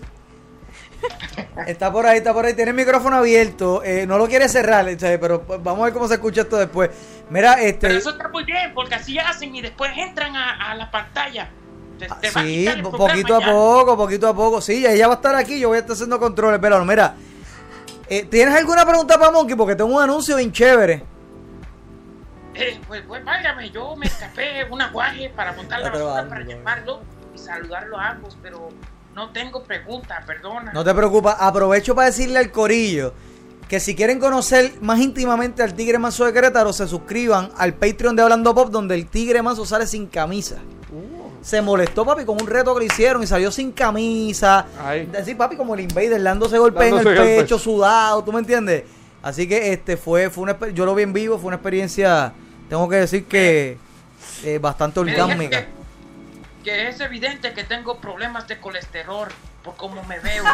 Está por ahí, está por ahí. Tiene el micrófono abierto. eh, no lo quiere cerrar, ¿sabes? pero pues, vamos a ver cómo se escucha esto después. Mira, Pero este. eso está muy bien, porque así hacen y después entran a, a la pantalla. Te- te va a Sí, poquito a ya. poco, poquito a poco. Sí, ella va a estar aquí. Yo voy a estar haciendo controles. Pero mira, eh, ¿tienes alguna pregunta para Monkey? Porque tengo un anuncio bien chévere. Eh, pues, pues, válgame, yo me escapé un aguaje para montar la basura para ¿no? llamarlo y saludarlo a ambos, pero no tengo pregunta, perdona. No te preocupes, aprovecho para decirle al corillo que si quieren conocer más íntimamente al Tigre Manso de Querétaro, se suscriban al Patreon de Hablando Pop, donde el Tigre Manso sale sin camisa. Se molestó, papi, con un reto que le hicieron y salió sin camisa. Ay. Decir, papi, como el Invader, dándose golpe en el Dándose golpes. pecho, sudado, ¿tú me entiendes? Así que este fue, fue una, yo lo vi en vivo, fue una experiencia, tengo que decir que eh, bastante Me dijeron orgánica. Que, es evidente que tengo problemas de colesterol por cómo me veo.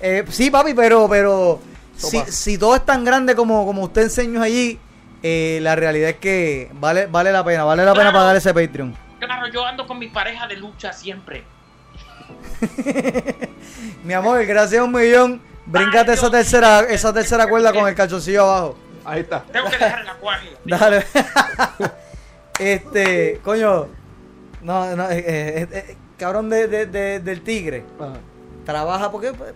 Eh, sí, papi, pero, pero si, si todo es tan grande como, como usted enseñó allí, eh, la realidad es que vale, vale la pena, vale la pena Claro. pagar ese Patreon. claro, yo ando con mi pareja de lucha siempre. Mi amor, gracias a un millón. Bríncate Ay, esa tercera, esa tercera cuerda con el calzoncillo abajo. Ahí está. Tengo que dejar el acuario. Dale. este, coño. No, no, eh, eh, eh, cabrón de, de- de- del tigre. Ajá. Trabaja porque. pues,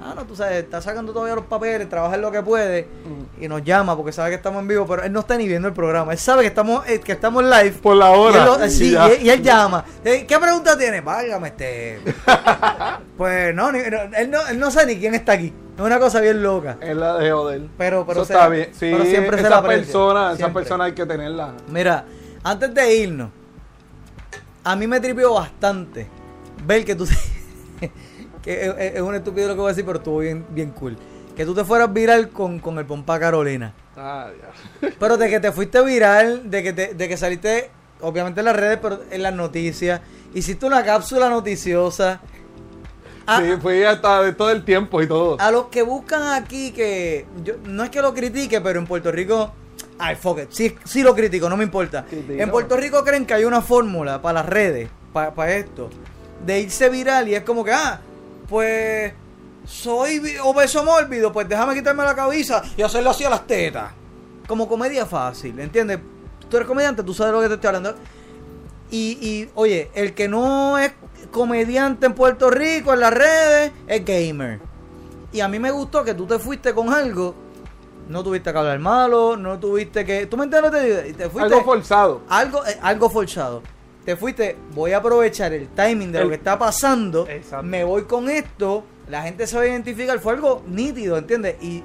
Ah, no, tú sabes, está sacando todavía los papeles, trabaja en lo que puede Mm. y nos llama porque sabe que estamos en vivo, pero él no está ni viendo el programa. Él sabe que estamos, eh, que estamos live. Por la Y él, hora. lo- sí, y, y él llama. Eh, ¿Qué pregunta tiene? Válgame este. pues no, ni- no, él no, él no sabe ni quién está aquí. Es una cosa bien loca. Es la de joder. Pero, pero, Eso se está la- bien. Sí, pero siempre se esa la aprecia. persona, esa persona hay que tenerla. Mira, antes de irnos, a mí me tripió bastante ver que tú te- que es un estúpido lo que voy a decir, pero estuvo bien, bien cool. Que tú te fueras viral con, con el pompa Carolina. Ah, ya. Pero de que te fuiste viral, de que, te- de que saliste, obviamente en las redes, pero en las noticias. Hiciste una cápsula noticiosa. A, Sí, fui hasta de todo el tiempo y todo. a los que buscan aquí que... Yo, no es que lo critique, pero en Puerto Rico Ay, fuck it. Sí, sí lo critico, no me importa. En Puerto Rico creen que hay una fórmula para las redes, para esto, de irse viral y es como que, ah, pues soy obeso mórbido, pues déjame quitarme la cabeza y hacerlo así a las tetas. Como comedia fácil, ¿entiendes? Tú eres comediante, tú sabes lo que te estoy hablando. Y, y, oye, el que no es comediante en Puerto Rico, en las redes, es gamer. Y a mí me gustó que tú te fuiste con algo. No tuviste que hablar malo, no tuviste que. ¿Tú me entiendes? te te fuiste, Algo forzado. algo, eh, algo forzado. Te fuiste, voy a aprovechar el timing de lo que está pasando. Exacto. Me voy con esto. La gente se va a identificar. Fue algo nítido, ¿entiendes? Y.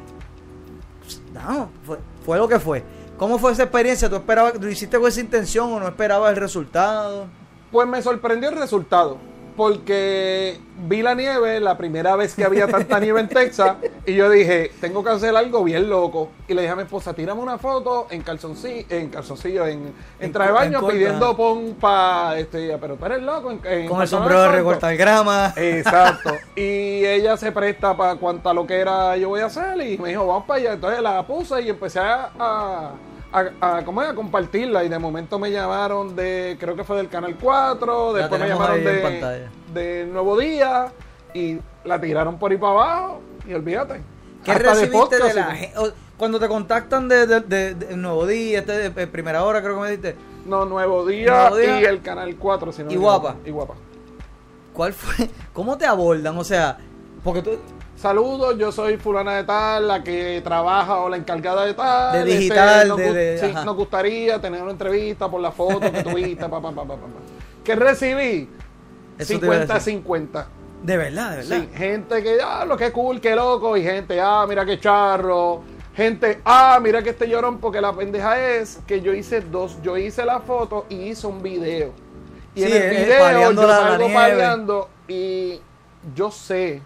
No, fue, fue lo que fue. ¿Cómo fue esa experiencia? ¿Tú esperabas, lo hiciste con esa intención o no esperabas el resultado? Pues me sorprendió el resultado. Porque vi la nieve la primera vez que había tanta nieve en Texas. Y yo dije, tengo que hacer algo bien loco. Y le dije a mi esposa, tírame una foto en calzoncillo, en calzoncillo, en, traje de baño, pidiendo pon pa. Este, pero tú eres loco. En, en Con el sombrero de cortos". recortar grama. Exacto. Y ella se presta para cuánta lo que era yo voy a hacer y me dijo, vamos para allá. Entonces la puse y empecé a, a, a- a- ¿cómo es? a compartirla y de momento me llamaron de, creo que fue del Canal 4, La después me llamaron de, de Nuevo Día y la tiraron por ahí para abajo y olvídate. ¿Qué Hasta recibiste de, podcast, la gente? Cuando te contactan de, de- de- de Nuevo Día, este de, de Primera Hora, creo que me dijiste. No, Nuevo Día, Nuevo Día. y el Canal 4. Si no Y Guapa. Y Guapa. ¿Cuál fue? ¿Cómo te abordan? O sea, porque tú. Saludos, yo soy fulana de tal, la que trabaja o la encargada de tal. De este, digital, nos de- sí, nos gustaría tener una entrevista por la foto que tuviste, pa, pa, pa, pa, pa. ¿Qué recibí? Eso te iba a 50-50. De verdad, de verdad. Sí, gente que, ah, lo que cool, qué loco, y gente, ah, mira qué charro. Gente, ah, mira que este llorón, porque la pendeja es que yo hice dos, yo hice la foto y hice un video. Y Sí, en el eh, video yo salgo y yo sé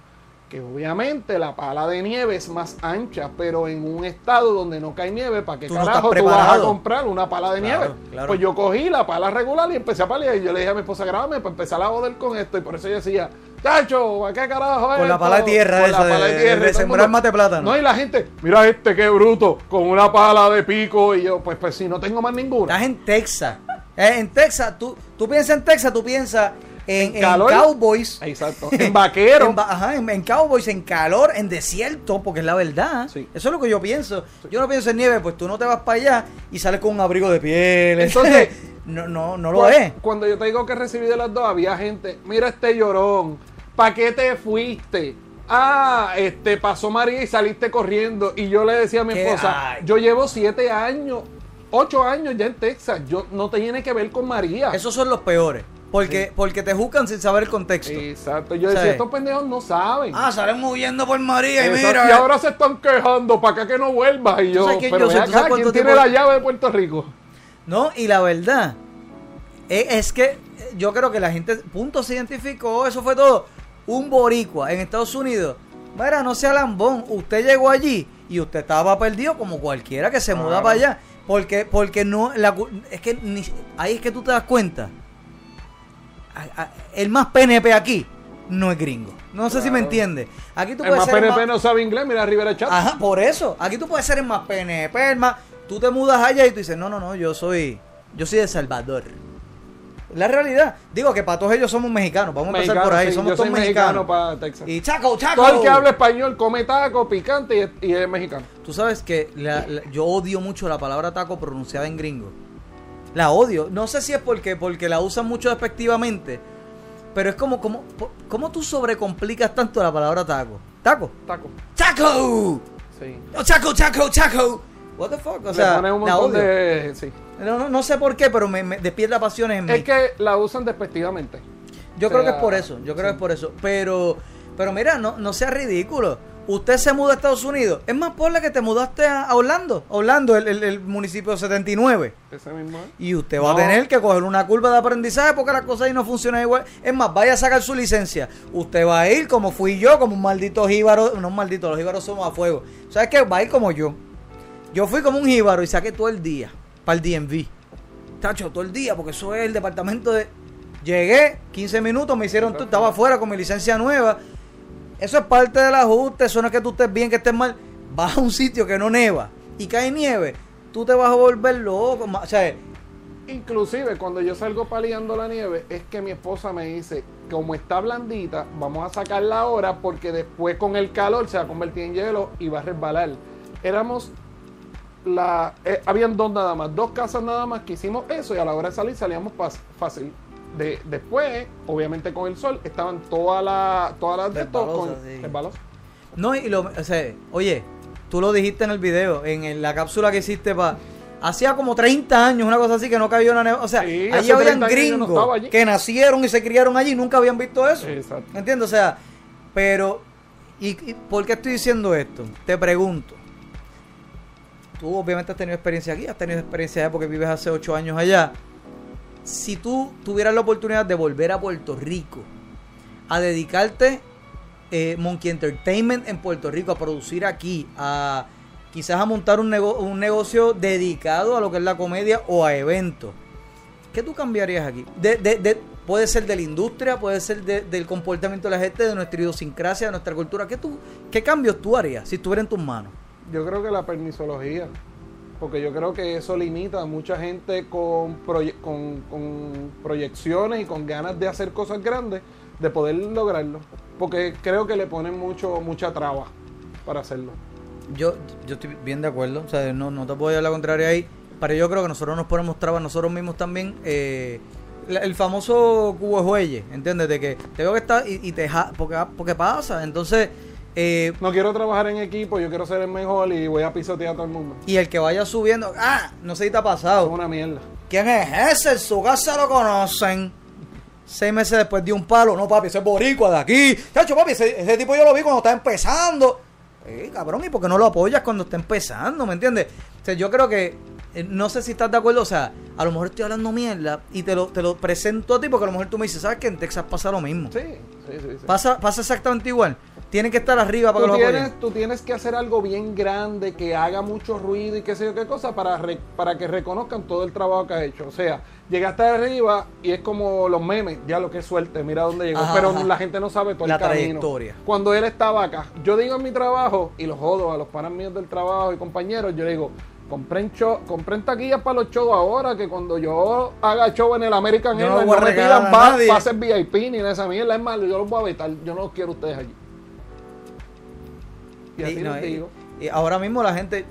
que obviamente la pala de nieve es más ancha, pero en un estado donde no cae nieve, ¿para qué Tú no carajo tú vas a comprar una pala de Claro, nieve? claro. Pues yo cogí la pala regular y empecé a palear y yo le dije a mi esposa, grábame para empezar a joder con esto y por eso yo decía, chacho, ¿a qué carajo es Con la esto?" pala de tierra Con esa, la de- pala de de- tierra. de el sembrar mate plátano. No, y la gente, mira este, qué bruto, con una pala de pico y yo, pues, pues si no tengo más ninguna. Estás en Texas. Eh, en Texas, tú, tú piensas en Texas, tú piensas en, En en calor. cowboys. Exacto. En vaquero. En, ajá, en, cowboys, en calor, en desierto, porque es la verdad. Sí. Eso es lo que yo pienso. Yo no pienso en nieve, pues tú no te vas para allá y sales con un abrigo de piel. Entonces, no, no, no lo es. Cuando yo te digo que recibí de las dos, había gente, mira este llorón, ¿para qué te fuiste? Ah, este pasó María y saliste corriendo. Y yo le decía a mi esposa, Ay. yo llevo siete años, ocho años ya en Texas. Yo no tiene que ver con María. Esos son los peores. Porque, porque te juzgan sin saber el contexto. Exacto. Yo decía, estos pendejos no saben. Ah, salen huyendo por María y Exacto, mira. y ahora se están quejando para acá que no vuelvas. Y yo, sabes quién pero yo sabes acá, ¿quién tiene la llave de Puerto Rico? No, y la verdad es, es que eh, yo creo que la gente, punto, se identificó, eso fue todo. Un boricua en Estados Unidos. Mira, no sea lambón, usted llegó allí y usted estaba perdido como cualquiera que se muda Claro. para allá. Porque, porque no, la es que ni- ahí es que tú te das cuenta. A- a- el más PNP aquí no es gringo. No sé si me Claro. entiendes. Aquí tú El puedes más ser el PNP más- no sabe inglés, mira Rivera Chat. Ajá, por eso. Aquí tú puedes ser el más PNP, el más. Tú te mudas allá y tú dices, no, no, no, yo soy. Yo soy de Salvador. La realidad. Digo que para todos ellos somos mexicanos. Vamos a empezar por ahí. sí, somos yo todos soy mexicano mexicanos. para Texas. Y chaco, chaco. Todo el que habla español come taco, picante y es, y es mexicano. Tú sabes que la- la- yo odio mucho la palabra taco pronunciada en gringo. La odio. No sé si es porque, porque la usan mucho despectivamente. Pero es como, como, ¿cómo tú sobrecomplicas tanto la palabra taco? Taco. Taco. ¡Taco! Sí. ¡Oh, chaco, chaco, chaco! What the fuck? O sea, un la odio. de. Sí. No, no, no sé por qué, pero me, me despierta pasiones en mí. Es que la usan despectivamente. yo o creo que es por eso, yo creo que es por eso. Pero, pero mira, no, no sea ridículo. Usted se muda a Estados Unidos. Es más por la que te mudaste a Orlando. Orlando, el, el- el municipio 79. Ese mismo. Y usted va a tener que coger una curva de aprendizaje porque las cosas ahí no funcionan igual. Es más, vaya a sacar su licencia. Usted va a ir como fui yo, como un maldito jíbaro. No un maldito, los jíbaros somos a fuego. ¿Sabes qué? Va a ir como yo. Yo fui como un jíbaro y saqué todo el día para el DMV. Tacho, todo el día, porque eso es el departamento de. Llegué, 15 minutos, me hicieron. Estaba afuera con mi licencia nueva. Eso es parte del ajuste. Eso no es que tú estés bien, que estés mal. Vas a un sitio que no neva y cae nieve. tú te vas a volver loco. O sea, Inclusive cuando yo salgo paliando la nieve, es que mi esposa me dice, como está blandita, vamos a sacarla ahora porque después con el calor se va a convertir en hielo y va a resbalar. Éramos la eh, habían dos nada más, dos casas nada más que hicimos eso y a la hora de salir salíamos fácil. De, después, obviamente con el sol, estaban todas las todas las de estos con sí. No, y lo, o sea, oye, tú lo dijiste en el video, en, la cápsula que hiciste para... Hacía como 30 años, una cosa así, que no cabía una neve. O sea, Sí, allí habían 30 años yo no gringos allí. que nacieron y se criaron allí y nunca habían visto eso. Exacto. ¿Entiendes? O sea, pero... ¿Y, y por qué estoy diciendo esto? Te pregunto. Tú obviamente has tenido experiencia aquí, has tenido experiencia allá porque vives hace 8 años allá. Si tú tuvieras la oportunidad de volver a Puerto Rico, a dedicarte eh, Monkey Entertainment en Puerto Rico, a producir aquí, a quizás a montar un, nego- un negocio dedicado a lo que es la comedia o a eventos. ¿Qué tú cambiarías aquí? De, de- de- puede ser de la industria, puede ser de- del comportamiento de la gente, de nuestra idiosincrasia, de nuestra cultura. ¿Qué, tú, ¿Qué cambios tú harías si estuviera en tus manos? Yo creo que la permisología, porque yo creo que eso limita a mucha gente con, proye- con, proyecciones y con ganas de hacer cosas grandes, de poder lograrlo. Porque creo que le ponen mucho mucha traba para hacerlo. Yo, yo estoy bien de acuerdo, o sea, no, no te puedo llevar la contraria ahí, pero yo creo que nosotros nos ponemos trabas nosotros mismos también. eh, el famoso cubo de juelle, ¿entiendes? De que te veo que está y, y te ja- porque, porque pasa, entonces, eh, No quiero trabajar en equipo, yo quiero ser el mejor y voy a pisotear a todo el mundo. y el que vaya subiendo, ah, no sé si te ha Es pasado. una mierda. ¿Quién es ese? En su casa lo conocen. Seis meses después de un palo, no papi, ese es boricua de aquí. Chacho, papi, ese, ese tipo yo lo vi cuando está empezando. Eh, cabrón, ¿y por qué no lo apoyas cuando está empezando? ¿Me entiendes? O sea, yo creo que, eh, no sé si estás de acuerdo, o sea, a lo mejor estoy hablando mierda y te lo, te lo presento a ti porque a lo mejor tú me dices, ¿sabes que en Texas pasa lo mismo? Sí, sí, sí. sí. Pasa, pasa exactamente igual. Tienen que estar arriba para Tú que lo apoyen. tienes, tú tienes que hacer algo bien grande, que haga mucho ruido y qué sé yo qué cosa, para, re- para que reconozcan todo el trabajo que has hecho. O sea, llegaste arriba y es como los memes, ya lo que es suerte, mira dónde llegó. Ajá, pero ajá. la gente no sabe todo La el camino. trayectoria. Cuando él estaba acá, yo digo en mi trabajo, y lo jodo a los panas míos del trabajo y compañeros, yo le digo, compren, show, compren taquillas para los shows ahora, que cuando yo haga show en el American no Airlines a no me pidan pases VIP ni de esa mierda, es más, yo los voy a vetar, yo no los quiero ustedes allí. Y así Y, no, les y- digo. y ahora mismo la gente,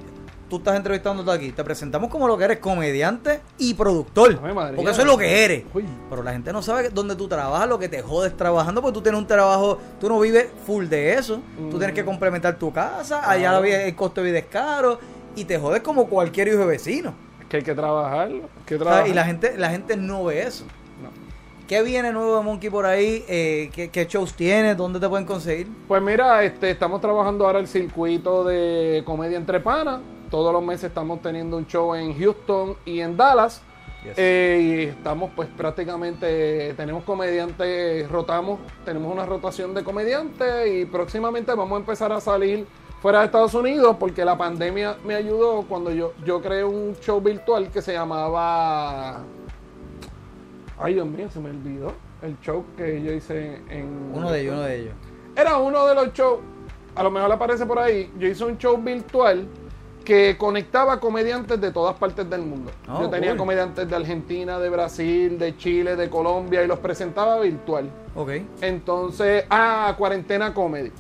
tú estás entrevistándote aquí, te presentamos como lo que eres comediante y productor. Ay, madre porque eso es lo que eres. Uy. Pero la gente no sabe dónde tú trabajas, lo que te jodes trabajando, porque tú tienes un trabajo, tú no vives full de eso. Tú tienes que complementar tu casa, allá Mm. El costo de vida es caro y te jodes como cualquier hijo de vecino. Que hay que trabajarlo. hay que trabajar. Y la gente, la gente no ve eso. ¿Qué viene nuevo de Monkey por ahí? Eh, ¿qué, qué shows tienes? ¿Dónde te pueden conseguir? Pues mira, este, estamos trabajando ahora el circuito de comedia entre panas. Todos los meses estamos teniendo un show en Houston y en Dallas. Eh, y estamos pues prácticamente, tenemos comediantes, rotamos, tenemos una rotación de comediantes y próximamente vamos a empezar a salir fuera de Estados Unidos porque la pandemia me ayudó cuando yo, yo creé un show virtual que se llamaba... Ay Dios mío, se me olvidó. El show que yo hice en... Uno de ellos, uno de ellos. Era uno de los shows, a lo mejor aparece por ahí. Yo hice un show virtual que conectaba comediantes de todas partes del mundo. Oh, Yo tenía cool. comediantes de Argentina, de Brasil, de Chile, de Colombia y los presentaba virtual. Ok. Entonces, ah, cuarentena comedy.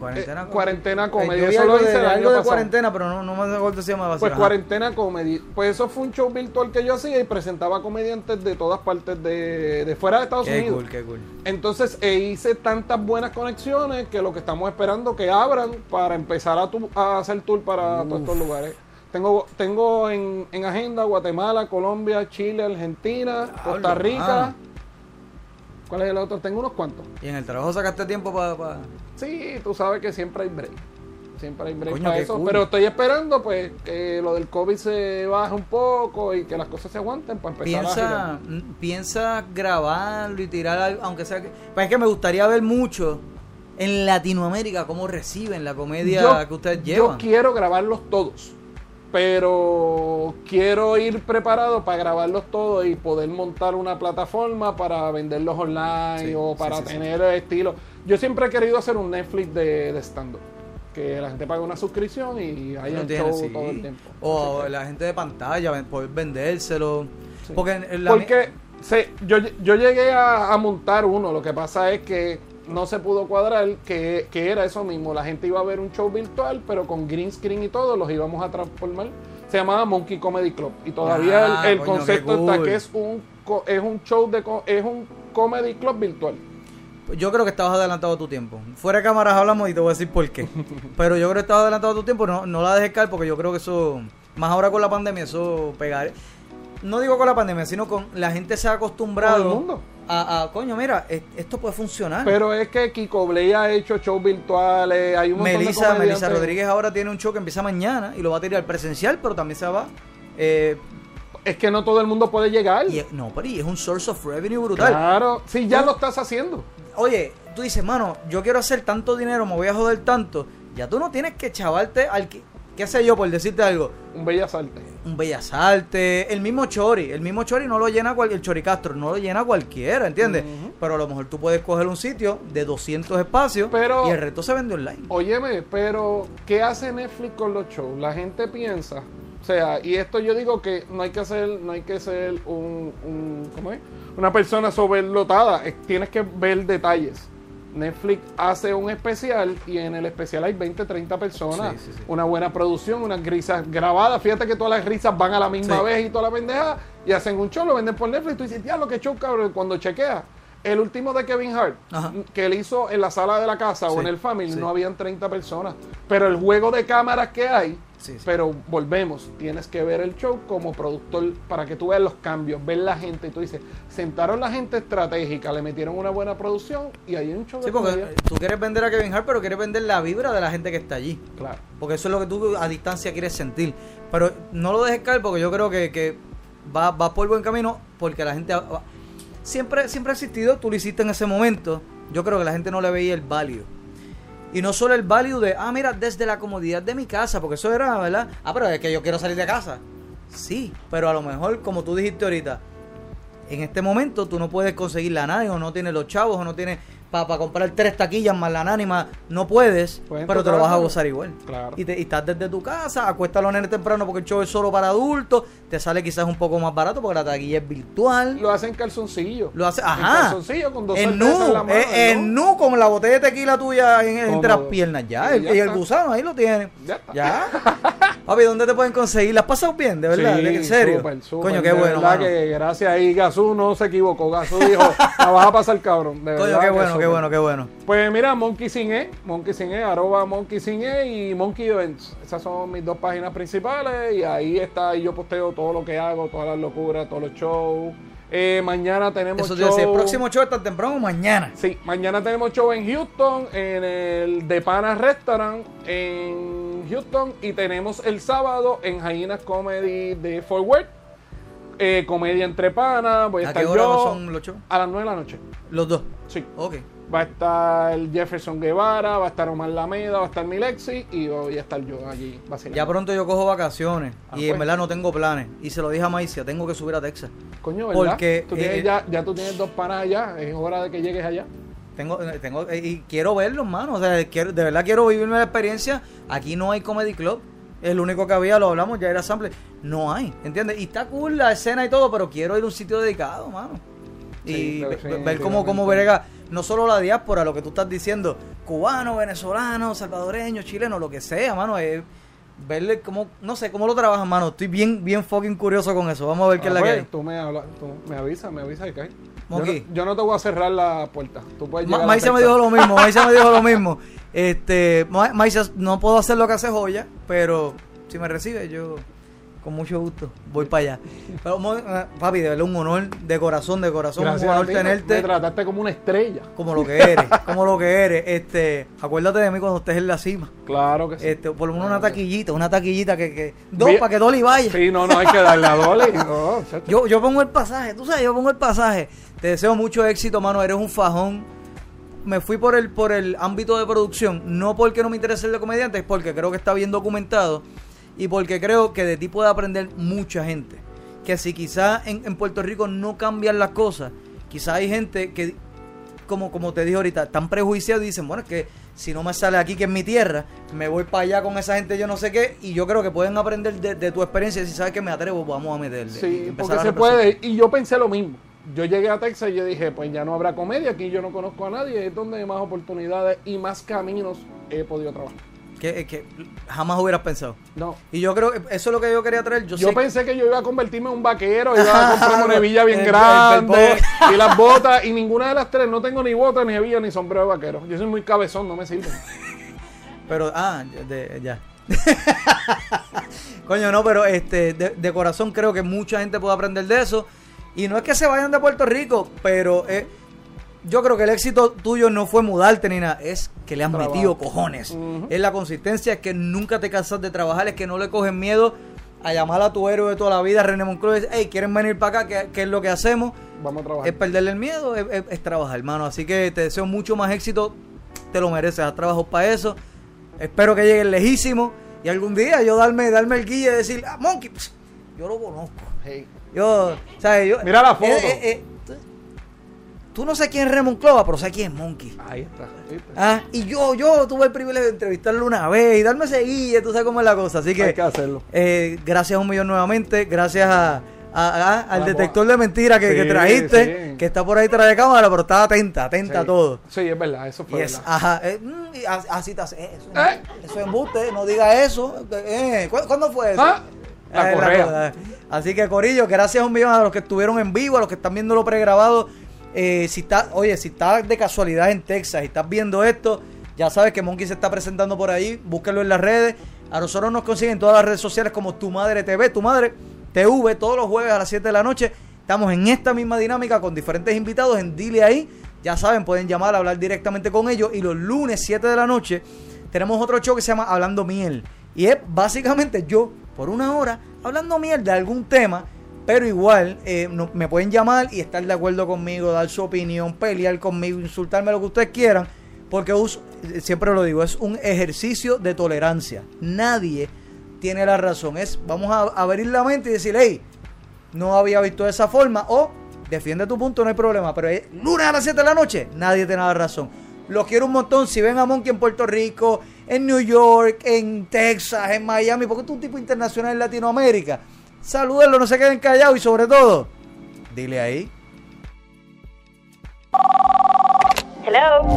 Cuarentena, Eh, cuarentena comedy, yo eso algo lo hice de, el año algo de cuarentena, pero no, no me acuerdo si se llamaba así. Pues cuarentena comedy. Pues eso fue un show virtual que yo hacía y presentaba comediantes de todas partes de, de fuera de Estados Qué Unidos. cool, qué cool. Entonces e hice tantas buenas conexiones que lo que estamos esperando que abran para empezar a, tu- a hacer tour para todos estos lugares. Tengo, tengo en, en agenda Guatemala, Colombia, Chile, Argentina, Costa Rica. ¿Cuál es el otro? Tengo unos cuantos. Y en el trabajo sacaste tiempo para... Sí, tú sabes que siempre hay break. Siempre hay break Coño, para eso. cool. Pero estoy esperando pues que lo del COVID se baje un poco y que las cosas se aguanten para empezar a Piensa, girar. mm, piensa grabarlo y tirar algo, aunque sea que... Pues es que me gustaría ver mucho en Latinoamérica cómo reciben la comedia Yo- que ustedes Yo llevan. quiero grabarlos todos, pero quiero ir preparado para grabarlos todos y poder montar una plataforma para venderlos online Sí, o para sí, sí. tener estilo. Yo siempre he querido hacer un Netflix de, de stand-up. Que la gente paga una suscripción y hay No tiene, show todo el tiempo. O que- la gente de pantalla, poder vendérselo. Porque en la- Porque se- yo, yo llegué a, a montar uno, lo que pasa es que no se pudo cuadrar, que, que era eso mismo, la gente iba a ver un show virtual, pero con green screen y todo, los íbamos a transformar. Se llamaba Monkey Comedy Club y todavía Ah, el, el coño, qué concepto está que es un, es un show de es un comedy club virtual. Yo creo que estabas adelantado a tu tiempo. Fuera de cámaras hablamos y te voy a decir por qué. Pero yo creo que estabas adelantado a tu tiempo. No, no la dejes caer porque yo creo que eso, más ahora con la pandemia, eso pegar. No digo con la pandemia, sino con la gente se ha acostumbrado Todo el mundo. A, a, coño, mira, es- esto puede funcionar. Pero es que Kiko Bley ha hecho shows virtuales, hay un Melissa, Melissa. Rodríguez ahora tiene un show que empieza mañana y lo va a tirar presencial, pero también se va. eh, Es que no todo el mundo puede llegar. y es- no, pero y es un source of revenue brutal. Claro, sí, ya Tú- lo estás haciendo. Oye, tú dices, mano, yo quiero hacer tanto dinero, me voy a joder tanto. Ya tú no tienes que chavarte al que, qué sé yo, por decirte algo, Un Bellas Artes. un Bellas Artes, el mismo Chori, el mismo Chori no lo llena cual, el Chori Castro, no lo llena cualquiera, ¿entiendes? Pero a lo mejor tú puedes coger un sitio de 200 espacios Pero- y el resto se vende online. Óyeme, pero ¿qué hace Netflix con los shows? La gente piensa, o sea, y esto yo digo que no hay que ser, no hay que ser un, un- ¿cómo es? Una persona sobrelotada, es- tienes que ver detalles. Netflix hace un especial y en el especial hay 20, 30 personas, Sí, sí, sí. una buena producción, unas risas grabadas, fíjate que todas las risas van a la misma vez y toda la pendeja y hacen un show, lo venden por Netflix, tú dices, diablo, qué show cabrón, cuando chequeas. El último de Kevin Hart, Ajá. que él hizo en la sala de la casa o en el Family, no habían 30 personas. Pero el juego de cámaras que hay, Sí, sí. pero volvemos, tienes que ver el show como productor para que tú veas los cambios, ver la gente y tú dices, sentaron la gente estratégica, le metieron una buena producción y hay un show Sí, de porque tú quieres vender a Kevin Hart, pero quieres vender la vibra de la gente que está allí. Claro. Porque eso es lo que tú a distancia quieres sentir. Pero no lo dejes caer porque yo creo que, que va, va por buen camino porque la gente... va- siempre, siempre ha existido, tú lo hiciste en ese momento. Yo creo que la gente no le veía el value. Y no solo el value de, ah, mira, desde la comodidad de mi casa, porque eso era, ¿verdad? Ah, pero es que yo quiero salir de casa. Sí, pero a lo mejor, como tú dijiste ahorita, en este momento tú no puedes conseguir la nani o no tienes los chavos o no tienes para comprar tres taquillas más la nani más, no puedes, Pues en pero te lo vas a gozar igual. Claro. Y, te, y estás desde tu casa, acuesta a los nenes temprano porque el show es solo para adultos, te sale quizás un poco más barato porque la taquilla es virtual. Lo hacen calzoncillo. Lo hace, En ajá. calzoncillo con dos En nu, en la mano, eh, en nu, con la botella de tequila tuya en- entre las piernas. Ya, el- y el está. gusano ahí lo tiene. Ya está. Ya. Papi, ¿dónde te pueden conseguir? ¿Las pasado bien, de verdad? Sí, ¿De- ¿En serio? Coño, qué bueno, verdad mano. que gracias ahí Gazú no se equivocó. Gazú dijo, la vas a pasar cabrón. De Coño, verdad qué bueno, qué bueno, qué bueno. Pues mira, Monkey Sin E, Monkey Sin E, arroba Monkey Sin E y Monkey Events. Esas son mis dos páginas principales y ahí está, ahí yo posteo todo lo que hago, todas las locuras, todos los shows. Eh, mañana tenemos Eso te show. decía, el próximo show está temprano o mañana. Sí, mañana tenemos show en Houston, en el De Pana Restaurant en Houston y tenemos el sábado en Jainas Comedy de Fort Worth. Eh, comedia entre panas, voy a, ¿A estar qué hora yo son los shows? a las 9 de la noche. Los dos. Sí. Ok. Va a estar Jefferson Guevara, va a estar Omar Lameda, va a estar Milexi y voy a estar yo allí vacilando. Ya pronto yo cojo vacaciones Ah, y en pues. verdad no tengo planes. Y se lo dije a Maicia, tengo que subir a Texas. Coño, ¿verdad? Porque, Tú tienes eh, ya, ya tú tienes dos panas allá, es hora de que llegues allá. Tengo, eh, tengo, eh, y quiero verlos, mano. O sea, quiero, de verdad quiero vivirme la experiencia. Aquí no hay comedy club. El único que había, lo hablamos, ya era sample. No hay, ¿entiendes? Y está cool la escena y todo, pero quiero ir a un sitio dedicado, mano. Y Sí, ver cómo, cómo brega, no solo la diáspora, lo que tú estás diciendo, cubano, venezolano, salvadoreño, chileno, lo que sea, mano, es verle cómo, no sé, cómo lo trabajan, mano. Estoy bien, bien fucking curioso con eso. Vamos a ver qué Ah, es la que pues, hay. Tú me, hablas, tú me avisas, me avisas y cae. Yo no, Monkey. yo no te voy a cerrar la puerta. Tú puedes Ma- llegar a Maisa me dijo lo mismo, Maisa me dijo lo mismo. Este, Ma- Maisa, no puedo hacer lo que hace Joya, pero si me recibe, yo con mucho gusto voy para allá. Pero, eh, papi, de verdad, un honor de corazón, de corazón, Gracias un a honor ti, tenerte Me trataste como una estrella. como lo que eres, como lo que eres. Este, acuérdate de mí cuando estés en la cima. Claro que sí. Este, por lo menos una taquillita, una taquillita que, que dos Bien. para que Dolly vaya. Sí, no, no hay que darle a Dolly. No. Yo, yo pongo el pasaje, tú sabes, yo pongo el pasaje. Te deseo mucho éxito, mano. Eres un fajón. Me fui por el, por el ámbito de producción, no porque no me interese el de comediante, es porque creo que está bien documentado y porque creo que de ti puede aprender mucha gente. Que si quizá en, en Puerto Rico no cambian las cosas, quizá hay gente que como, como te dije ahorita, están prejuiciados y dicen, bueno, es que si no me sale aquí, que es mi tierra, me voy para allá con esa gente, yo no sé qué, y yo creo que pueden aprender de, de tu experiencia si sabes que me atrevo, vamos a meterle. Sí, porque se puede. Y yo pensé lo mismo. Yo llegué a Texas y yo dije, pues ya no habrá comedia, aquí yo no conozco a nadie, es donde más oportunidades y más caminos he podido trabajar. Que, que jamás hubieras pensado. No. Y yo creo que eso es lo que yo quería traer. Yo, Yo, sé pensé que yo iba a convertirme en un vaquero, iba a comprar una hebilla bien El- el- grande el- y las botas, y ninguna de las tres, no tengo ni botas, ni hebilla, ni sombrero de vaquero. Yo soy muy cabezón, no me sirve. Pero, ah, de- ya. Coño, no, pero este, de, de corazón creo que mucha gente puede aprender de eso. Y no es que se vayan de Puerto Rico, pero eh, yo creo que el éxito tuyo no fue mudarte ni nada, es que le has Trabajo. metido cojones. Es la consistencia, es que nunca te cansas de trabajar, es que no le coges miedo a llamar a tu héroe de toda la vida, René Moncloa, y decir, hey, ¿quieren venir para acá? ¿Qué, qué es lo que hacemos? Vamos a trabajar. Es perderle el miedo, es, es- es trabajar, hermano. Así que te deseo mucho más éxito. Te lo mereces, has trabajado para eso. Espero que llegues lejísimo. Y algún día yo darme, darme el guille y decir, ah, Monkey, pss, yo lo conozco. Hey. Yo, ¿sabes? Yo, Mira la foto. eh, eh, eh, tú, tú no sabes quién es Raymond Clova, pero sabes quién es Monkey. Ahí está. ¿viste? Ah, y yo, yo tuve el privilegio de entrevistarlo una vez y darme ese guille, tú sabes cómo es la cosa. Así que, Hay que hacerlo. eh, gracias un millón nuevamente, gracias a, a- a- al detector de mentiras que, trajiste, sí. que está por ahí tras de cámara, pero estaba atenta, atenta a todo. Sí, es verdad, eso fue es, verdad. ajá, eh, mm, así te hace, eh, eso, ¿Eh? eso es embuste, no diga eso. eh, ¿cu- ¿Cuándo fue eso? Ah, la correa. cosa. Así que Corillo, gracias un millón a los que estuvieron en vivo, a los que están viendo lo pregrabado. Eh, si está, oye, si estás de casualidad en Texas y estás viendo esto, ya sabes que Monkey se está presentando por ahí, búsquelo en las redes. A nosotros nos consiguen en todas las redes sociales como Tu Madre TV, Tu Madre TV, todos los jueves a las 7 de la noche. Estamos en esta misma dinámica con diferentes invitados en Dile ahí. Ya saben, pueden llamar, hablar directamente con ellos. Y los lunes 7 de la noche tenemos otro show que se llama Hablando Miel. Y es básicamente yo, por una hora, hablando miel de algún tema. Pero igual, eh, me pueden llamar y estar de acuerdo conmigo, dar su opinión, pelear conmigo, insultarme lo que ustedes quieran. Porque us- eh, siempre lo digo, es un ejercicio de tolerancia. Nadie tiene la razón. Es, vamos a abrir la mente y decir, hey, no había visto de esa forma. O defiende tu punto, no hay problema. Pero es lunes a las 7 de la noche, nadie tiene la razón. Los quiero un montón. Si ven a Monkey en Puerto Rico, en New York, en Texas, en Miami, porque es un tipo internacional en Latinoamérica. Salúdenlo, no se queden callados y sobre todo, dile ahí. Hello.